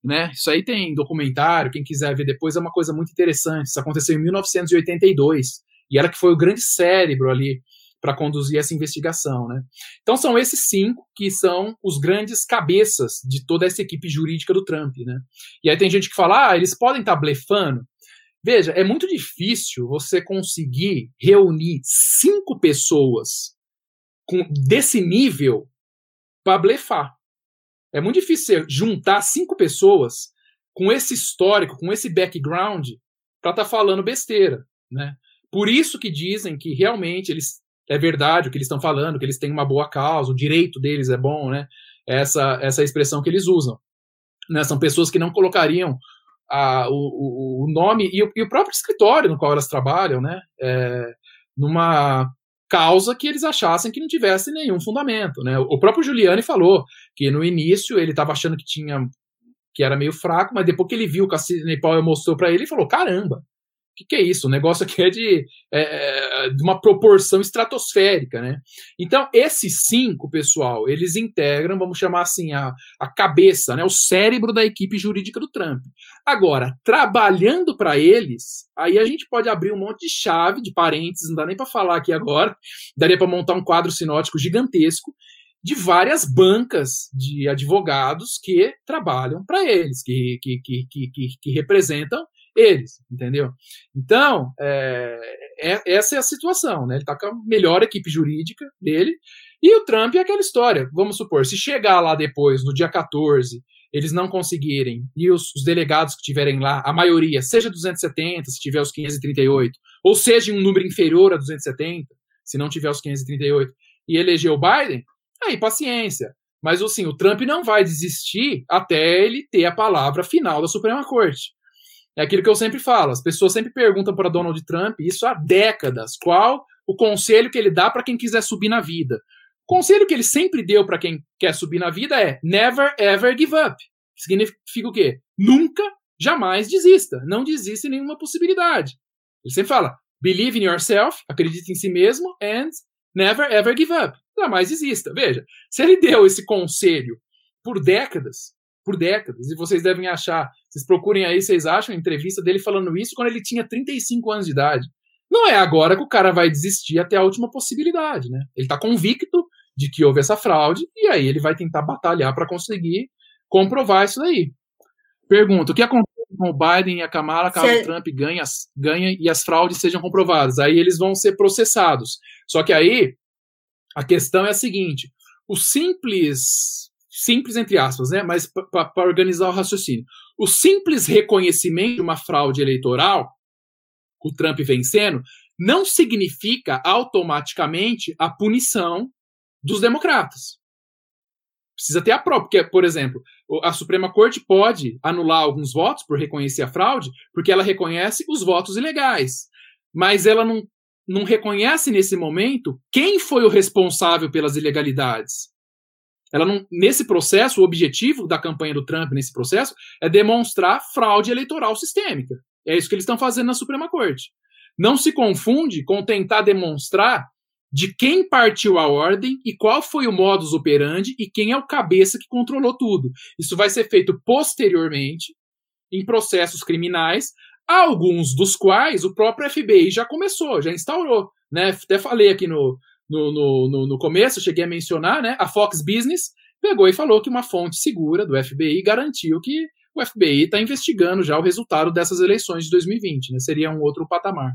né? Isso aí tem documentário, quem quiser ver depois é uma coisa muito interessante. Isso aconteceu em 1982 e ela que foi o grande cérebro ali para conduzir essa investigação, né? Então são esses cinco que são os grandes cabeças de toda essa equipe jurídica do Trump, né? E aí tem gente que fala, ah, eles podem estar tá blefando. Veja, é muito difícil você conseguir reunir cinco pessoas com, desse nível para blefar. É muito difícil juntar cinco pessoas com esse histórico, com esse background, para estar tá falando besteira, né? Por isso que dizem que realmente eles é verdade o que eles estão falando, que eles têm uma boa causa, o direito deles é bom, né? Essa essa expressão que eles usam. Né? São pessoas que não colocariam a, o, o nome e o, e o, próprio escritório no qual elas trabalham, né? É, numa causa que eles achassem que não tivesse nenhum fundamento, né? O próprio Giuliani falou que no início ele estava achando que tinha que era meio fraco, mas depois que ele viu que a Sidney Powell mostrou para ele, ele falou: caramba, que, que, é isso? O negócio aqui é de, é, é, de uma proporção estratosférica, né? Então, esses cinco, pessoal, eles integram, vamos chamar assim, a, a cabeça, né? O cérebro da equipe jurídica do Trump. Agora, trabalhando para eles, aí a gente pode abrir um monte de chave, de parênteses, não dá nem para falar aqui agora, daria para montar um quadro sinótico gigantesco de várias bancas de advogados que trabalham para eles, que, que, que, que, que representam eles, entendeu? Então, é, é, essa é a situação, né? Ele está com a melhor equipe jurídica dele, e o Trump é aquela história. Vamos supor, se chegar lá depois, no dia 14, eles não conseguirem, e os, os delegados que tiverem lá, a maioria, seja 270, se tiver os 538, ou seja um número inferior a 270, se não tiver os 538, e eleger o Biden, aí paciência. Mas assim, o Trump não vai desistir até ele ter a palavra final da Suprema Corte. É aquilo que eu sempre falo. As pessoas sempre perguntam para Donald Trump, isso há décadas, qual o conselho que ele dá para quem quiser subir na vida. O conselho que ele sempre deu para quem quer subir na vida é never ever give up. Significa o quê? Nunca, jamais desista. Não desista em nenhuma possibilidade. Ele sempre fala: believe in yourself, acredite em si mesmo, and never ever give up. Jamais desista. Veja, se ele deu esse conselho por décadas, por décadas, e vocês devem achar vocês procurem aí, vocês acham a entrevista dele falando isso quando ele tinha 35 anos de idade. Não é agora que o cara vai desistir até a última possibilidade, né? Ele está convicto de que houve essa fraude e aí ele vai tentar batalhar para conseguir comprovar isso daí. Pergunta: o que acontece com o Biden e a Kamala caso o Trump ganhe, ganhe e as fraudes sejam comprovadas? Aí eles vão ser processados. Só que aí a questão é a seguinte: o simples simples entre aspas, né? Mas para organizar o raciocínio. O simples reconhecimento de uma fraude eleitoral, o Trump vencendo, não significa automaticamente a punição dos democratas. Precisa ter a prova, porque, por exemplo, a Suprema Corte pode anular alguns votos por reconhecer a fraude, porque ela reconhece os votos ilegais. Mas ela não, não reconhece nesse momento quem foi o responsável pelas ilegalidades. Ela não, nesse processo, o objetivo da campanha do Trump nesse processo é demonstrar fraude eleitoral sistêmica. É isso que eles estão fazendo na Suprema Corte. não se confunde com tentar demonstrar de quem partiu a ordem e qual foi o modus operandi e quem é o cabeça que controlou tudo. Isso vai ser feito posteriormente em processos criminais, alguns dos quais o próprio FBI já começou, já instaurou. Né? Até falei aqui no, no, no, no começo, cheguei a mencionar, né? a Fox Business pegou e falou que uma fonte segura do FBI garantiu que o FBI está investigando já o resultado dessas eleições de 2020, né? Seria um outro patamar.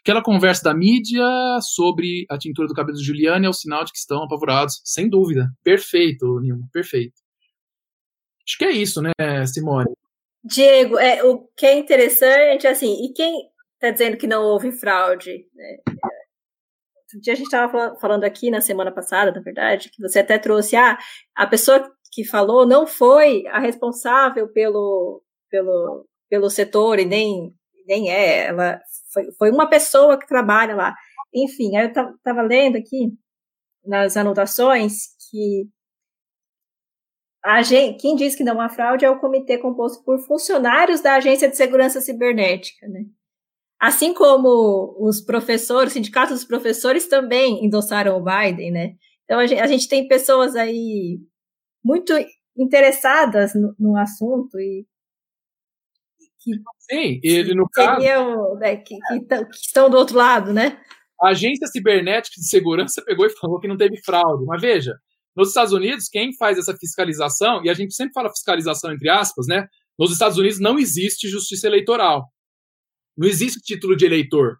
Aquela conversa da mídia sobre a tintura do cabelo de Juliane é o sinal de que estão apavorados, sem dúvida. Perfeito, Nilma, perfeito. Acho que é isso, né, Simone?
Diego, é, o que é interessante, assim, e quem está dizendo que não houve fraude? Né? Dia a gente estava falando aqui na semana passada, na verdade, que você até trouxe, ah, a pessoa que falou não foi a responsável pelo, pelo, pelo setor e nem, nem é, ela foi, foi uma pessoa que trabalha lá. Enfim, eu estava lendo aqui nas anotações que gente, quem diz que não há fraude é o comitê composto por funcionários da Agência de Segurança Cibernética, né? Assim como os professores, os sindicatos dos professores também endossaram o Biden, né? Então a gente, a gente tem pessoas aí muito interessadas no, no assunto e
que Sim, ele no seriam,
caso né, que, que, que, estão do outro lado, né?
A agência cibernética de segurança pegou e falou que não teve fraude. Mas veja, nos Estados Unidos, quem faz essa fiscalização, e a gente sempre fala fiscalização entre aspas, né? Nos Estados Unidos não existe justiça eleitoral. Não existe título de eleitor.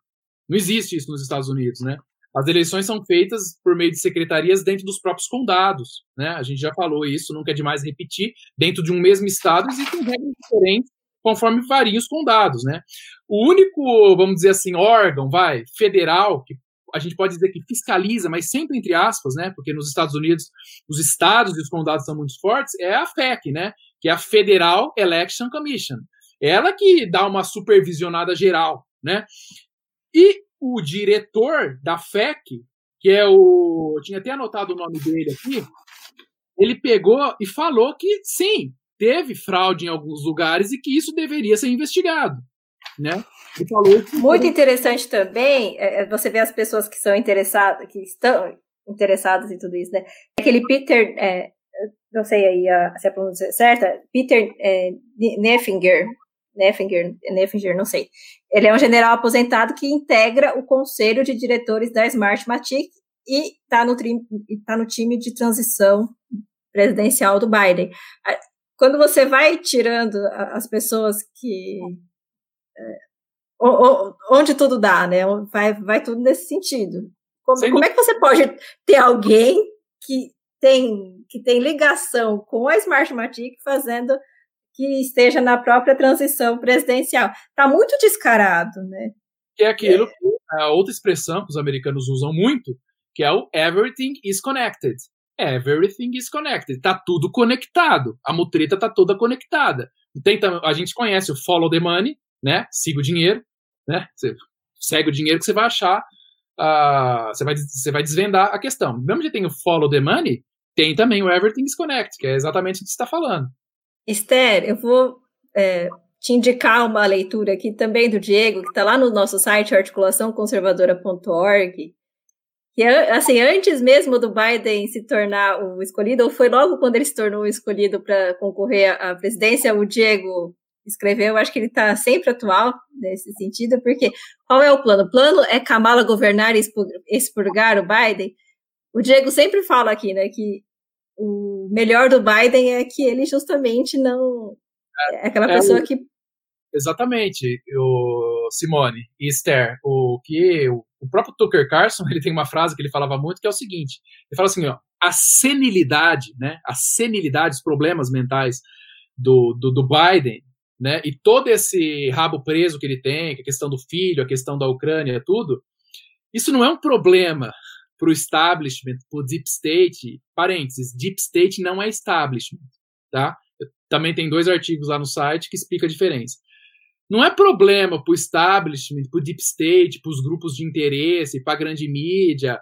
Não existe isso nos Estados Unidos, né? As eleições são feitas por meio de secretarias dentro dos próprios condados, né? A gente já falou isso, nunca é demais repetir. Dentro de um mesmo estado existem regras diferentes conforme variam os condados, né? O único, vamos dizer assim, órgão, vai, federal, que a gente pode dizer que fiscaliza, mas sempre entre aspas, né? Porque nos Estados Unidos os estados e os condados são muito fortes, é a FEC, né? Que é a Federal Election Commission. Ela que dá uma supervisionada geral, né? E o diretor da FEC, que é o. Tinha até anotado o nome dele aqui, ele pegou e falou que sim, teve fraude em alguns lugares e que isso deveria ser investigado. Né?
Falou que... Muito interessante também, é, é, você vê as pessoas que são interessadas, que estão interessadas em tudo isso, né? Aquele Peter, é, não sei aí a, se a pronúncia é certa, Peter é, Neffinger, Neffinger, Neffinger, não sei. Ele é um general aposentado que integra o conselho de diretores da Smartmatic e está no, tá no time de transição presidencial do Biden. Quando você vai tirando as pessoas que. É, onde tudo dá, né? Vai, vai tudo nesse sentido. Como, como é que você pode ter alguém que tem, que tem ligação com a Smartmatic fazendo que esteja na própria transição presidencial. Está muito descarado, né?
Que é aquilo, é. a outra expressão que os americanos usam muito, que é o everything is connected. Everything is connected. Tá tudo conectado. A mutreta tá toda conectada. Tem, a gente conhece o follow the money, né? Siga o dinheiro, né? Você segue o dinheiro que você vai achar, uh, você, vai, você vai desvendar a questão. Mesmo que tem o follow the money, tem também o everything is connected, que é exatamente o que você está falando.
Esther, eu vou é, te indicar uma leitura aqui também do Diego, que está lá no nosso site articulaçãoconservadora.org, que assim, antes mesmo do Biden se tornar o escolhido, ou foi logo quando ele se tornou o escolhido para concorrer à presidência, o Diego escreveu, acho que ele está sempre atual nesse sentido, porque qual é o plano? O plano é Kamala governar e expurgar o Biden? O Diego sempre fala aqui, né, que o melhor do Biden é que ele justamente não é aquela é pessoa o, que
exatamente o Simone e Esther o que o, o, próprio Tucker Carlson (laughs) ele tem uma frase que ele falava muito que é o seguinte ele fala assim ó, a senilidade né a senilidade os problemas mentais do, do, do Biden né e todo esse rabo preso que ele tem a questão do filho a questão da Ucrânia tudo isso não é um problema para o establishment, para o deep state, parênteses, deep state não é establishment, tá? Também tem dois artigos lá no site que explica a diferença. Não é problema para o establishment, para o deep state, para os grupos de interesse, para a grande mídia.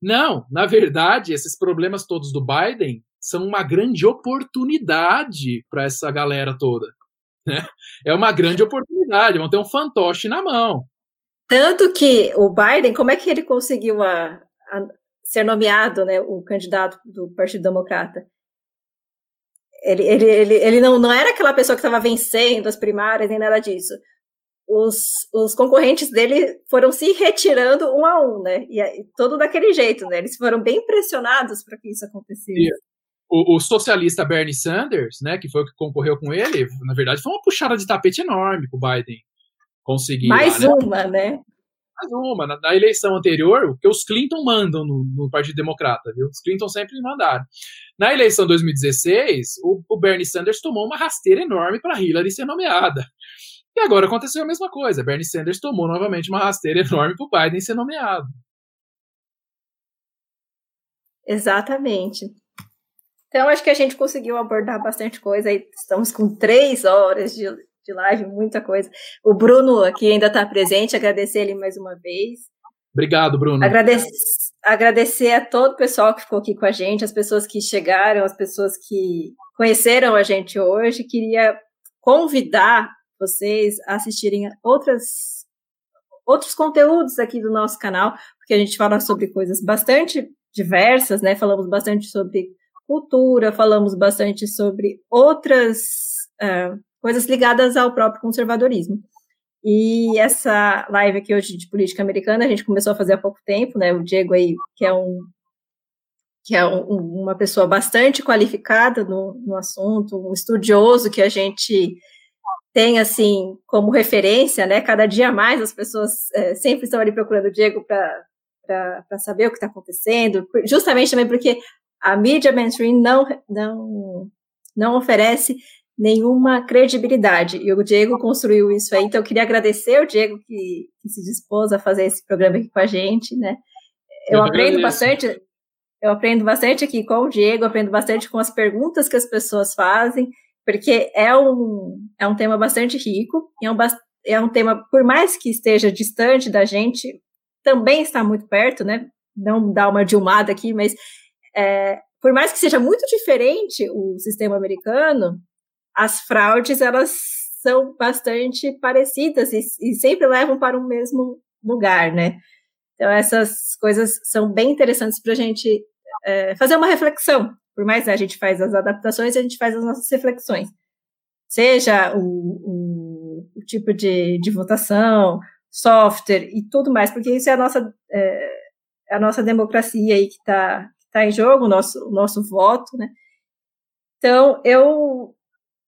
Não, na verdade, esses problemas todos do Biden são uma grande oportunidade para essa galera toda. Né? É uma grande oportunidade, vão ter um fantoche na mão.
Tanto que o Biden, como é que ele conseguiu a, a ser nomeado, né, o candidato do Partido Democrata? Ele, ele, ele, ele não, não era aquela pessoa que estava vencendo as primárias nem nada disso. Os, os concorrentes dele foram se retirando um a um, né? E, e todo daquele jeito, né? Eles foram bem pressionados para que isso acontecesse.
O, o, socialista Bernie Sanders, né, que foi o que concorreu com ele, na verdade foi uma puxada de tapete enorme para o Biden conseguir.
Mais lá, né? uma, né?
Mais uma. Na, na, eleição anterior, o que os Clinton mandam no, no, Partido Democrata, viu? Os Clinton sempre mandaram. Na eleição 2016, o, o Bernie Sanders tomou uma rasteira enorme para Hillary ser nomeada. E agora aconteceu a mesma coisa. Bernie Sanders tomou novamente uma rasteira enorme para o Biden ser nomeado.
Exatamente. Então, acho que a gente conseguiu abordar bastante coisa. Estamos com três horas de, de live, muita coisa. O Bruno aqui ainda está presente, agradecer ele mais uma vez.
Obrigado, Bruno.
Agradecer, agradecer a todo o pessoal que ficou aqui com a gente, as pessoas que chegaram, as pessoas que conheceram a gente hoje. Queria convidar vocês a assistirem outras, outros conteúdos aqui do nosso canal, porque a gente fala sobre coisas bastante diversas, né? Falamos bastante sobre cultura, falamos bastante sobre outras uh, coisas ligadas ao próprio conservadorismo. E essa live aqui hoje de política americana a gente começou a fazer há pouco tempo, né? O Diego aí, que é um que é um, uma pessoa bastante qualificada no, no assunto, um estudioso que a gente tem assim como referência, né? Cada dia mais as pessoas é, sempre estão ali procurando o Diego para saber o que está acontecendo, justamente também porque a mídia mainstream não, não, não oferece nenhuma credibilidade. E o Diego construiu isso aí, então eu queria agradecer o Diego que, que se dispôs a fazer esse programa aqui com a gente, né? Eu, eu aprendo bastante, eu aprendo bastante aqui com o Diego, aprendo bastante com as perguntas que as pessoas fazem, porque é um, é um tema bastante rico, é um, é um tema, por mais que esteja distante da gente, também está muito perto, né? Não dá uma dilmada aqui, mas é, por mais que seja muito diferente o sistema americano, as fraudes elas são bastante parecidas e, e sempre levam para o mesmo lugar, né? Então essas coisas são bem interessantes para a gente é, fazer uma reflexão. Por mais que né, a gente faz as adaptações, a gente faz as nossas reflexões. Seja o, o, o tipo de, de, votação, software e tudo mais, porque isso é a nossa, é, é a nossa democracia aí que está tá em jogo, o nosso, o nosso voto, né? Então, eu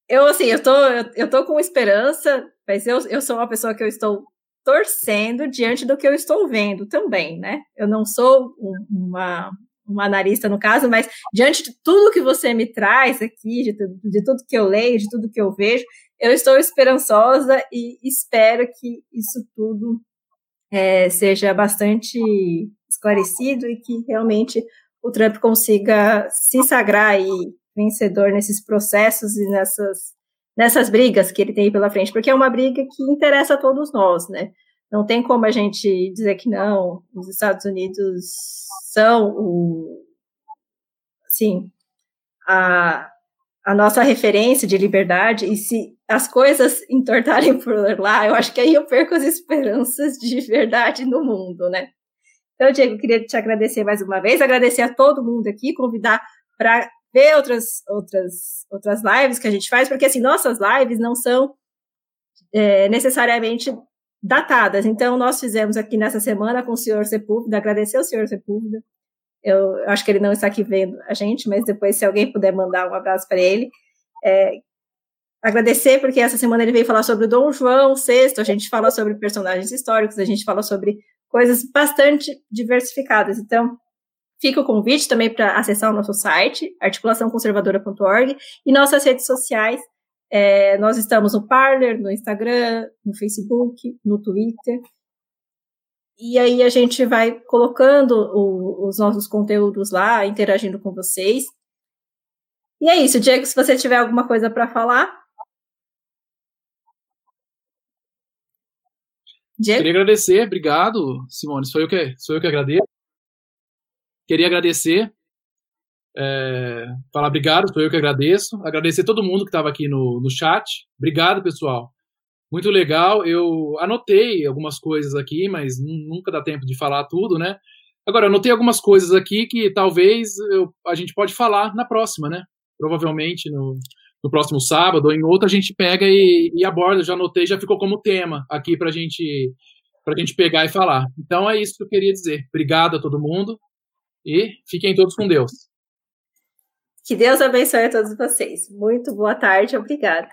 eu, assim, eu tô, eu, eu tô com esperança, mas eu, eu sou uma pessoa que eu estou torcendo diante do que eu estou vendo também, né? Eu não sou uma, uma analista no caso, mas diante de tudo que você me traz aqui, de, de tudo que eu leio, de tudo que eu vejo, eu estou esperançosa e espero que isso tudo é, seja bastante esclarecido e que realmente o Trump consiga se sagrar aí vencedor nesses processos e nessas, nessas brigas que ele tem pela frente, porque é uma briga que interessa a todos nós, né? Não tem como a gente dizer que não, os Estados Unidos são o, assim, a, a nossa referência de liberdade, e se as coisas entortarem (laughs) por lá, eu acho que aí eu perco as esperanças de verdade no mundo, né? Então, Diego, queria te agradecer mais uma vez, agradecer a todo mundo aqui, convidar para ver outras, outras, outras lives que a gente faz, porque assim, nossas lives não são é, necessariamente datadas. Então, nós fizemos aqui nessa semana com o senhor Sepúlveda, agradecer ao senhor Sepúlveda. Eu acho que ele não está aqui vendo a gente, mas depois, se alguém puder mandar um abraço para ele. É, agradecer, porque essa semana ele veio falar sobre o Dom João VI, a gente fala sobre personagens históricos, a gente fala sobre coisas bastante diversificadas. Então, Fica o convite também para acessar o nosso site, articulaçãoconservadora.org, e nossas redes sociais. É, nós estamos no Parler, no Instagram, no Facebook, no Twitter. E aí a gente vai colocando o, os nossos conteúdos lá, interagindo com vocês. E é isso, Diego, se você tiver alguma coisa para falar.
Diego? Queria agradecer, obrigado, Simone. Sou eu que, sou eu que agradeço. Queria agradecer, é, falar obrigado, sou eu que agradeço. Agradecer todo mundo que estava aqui no, no chat. Obrigado, pessoal. Muito legal. Eu anotei algumas coisas aqui, mas nunca dá tempo de falar tudo, né? Agora, anotei algumas coisas aqui que talvez eu, a gente pode falar na próxima, né? Provavelmente no, no próximo sábado ou em outra a gente pega e, e aborda. Já anotei, já ficou como tema aqui para gente, a gente pegar e falar. Então é isso que eu queria dizer. Obrigado a todo mundo e fiquem todos com Deus.
Que Deus abençoe a todos vocês. Muito boa tarde, obrigada.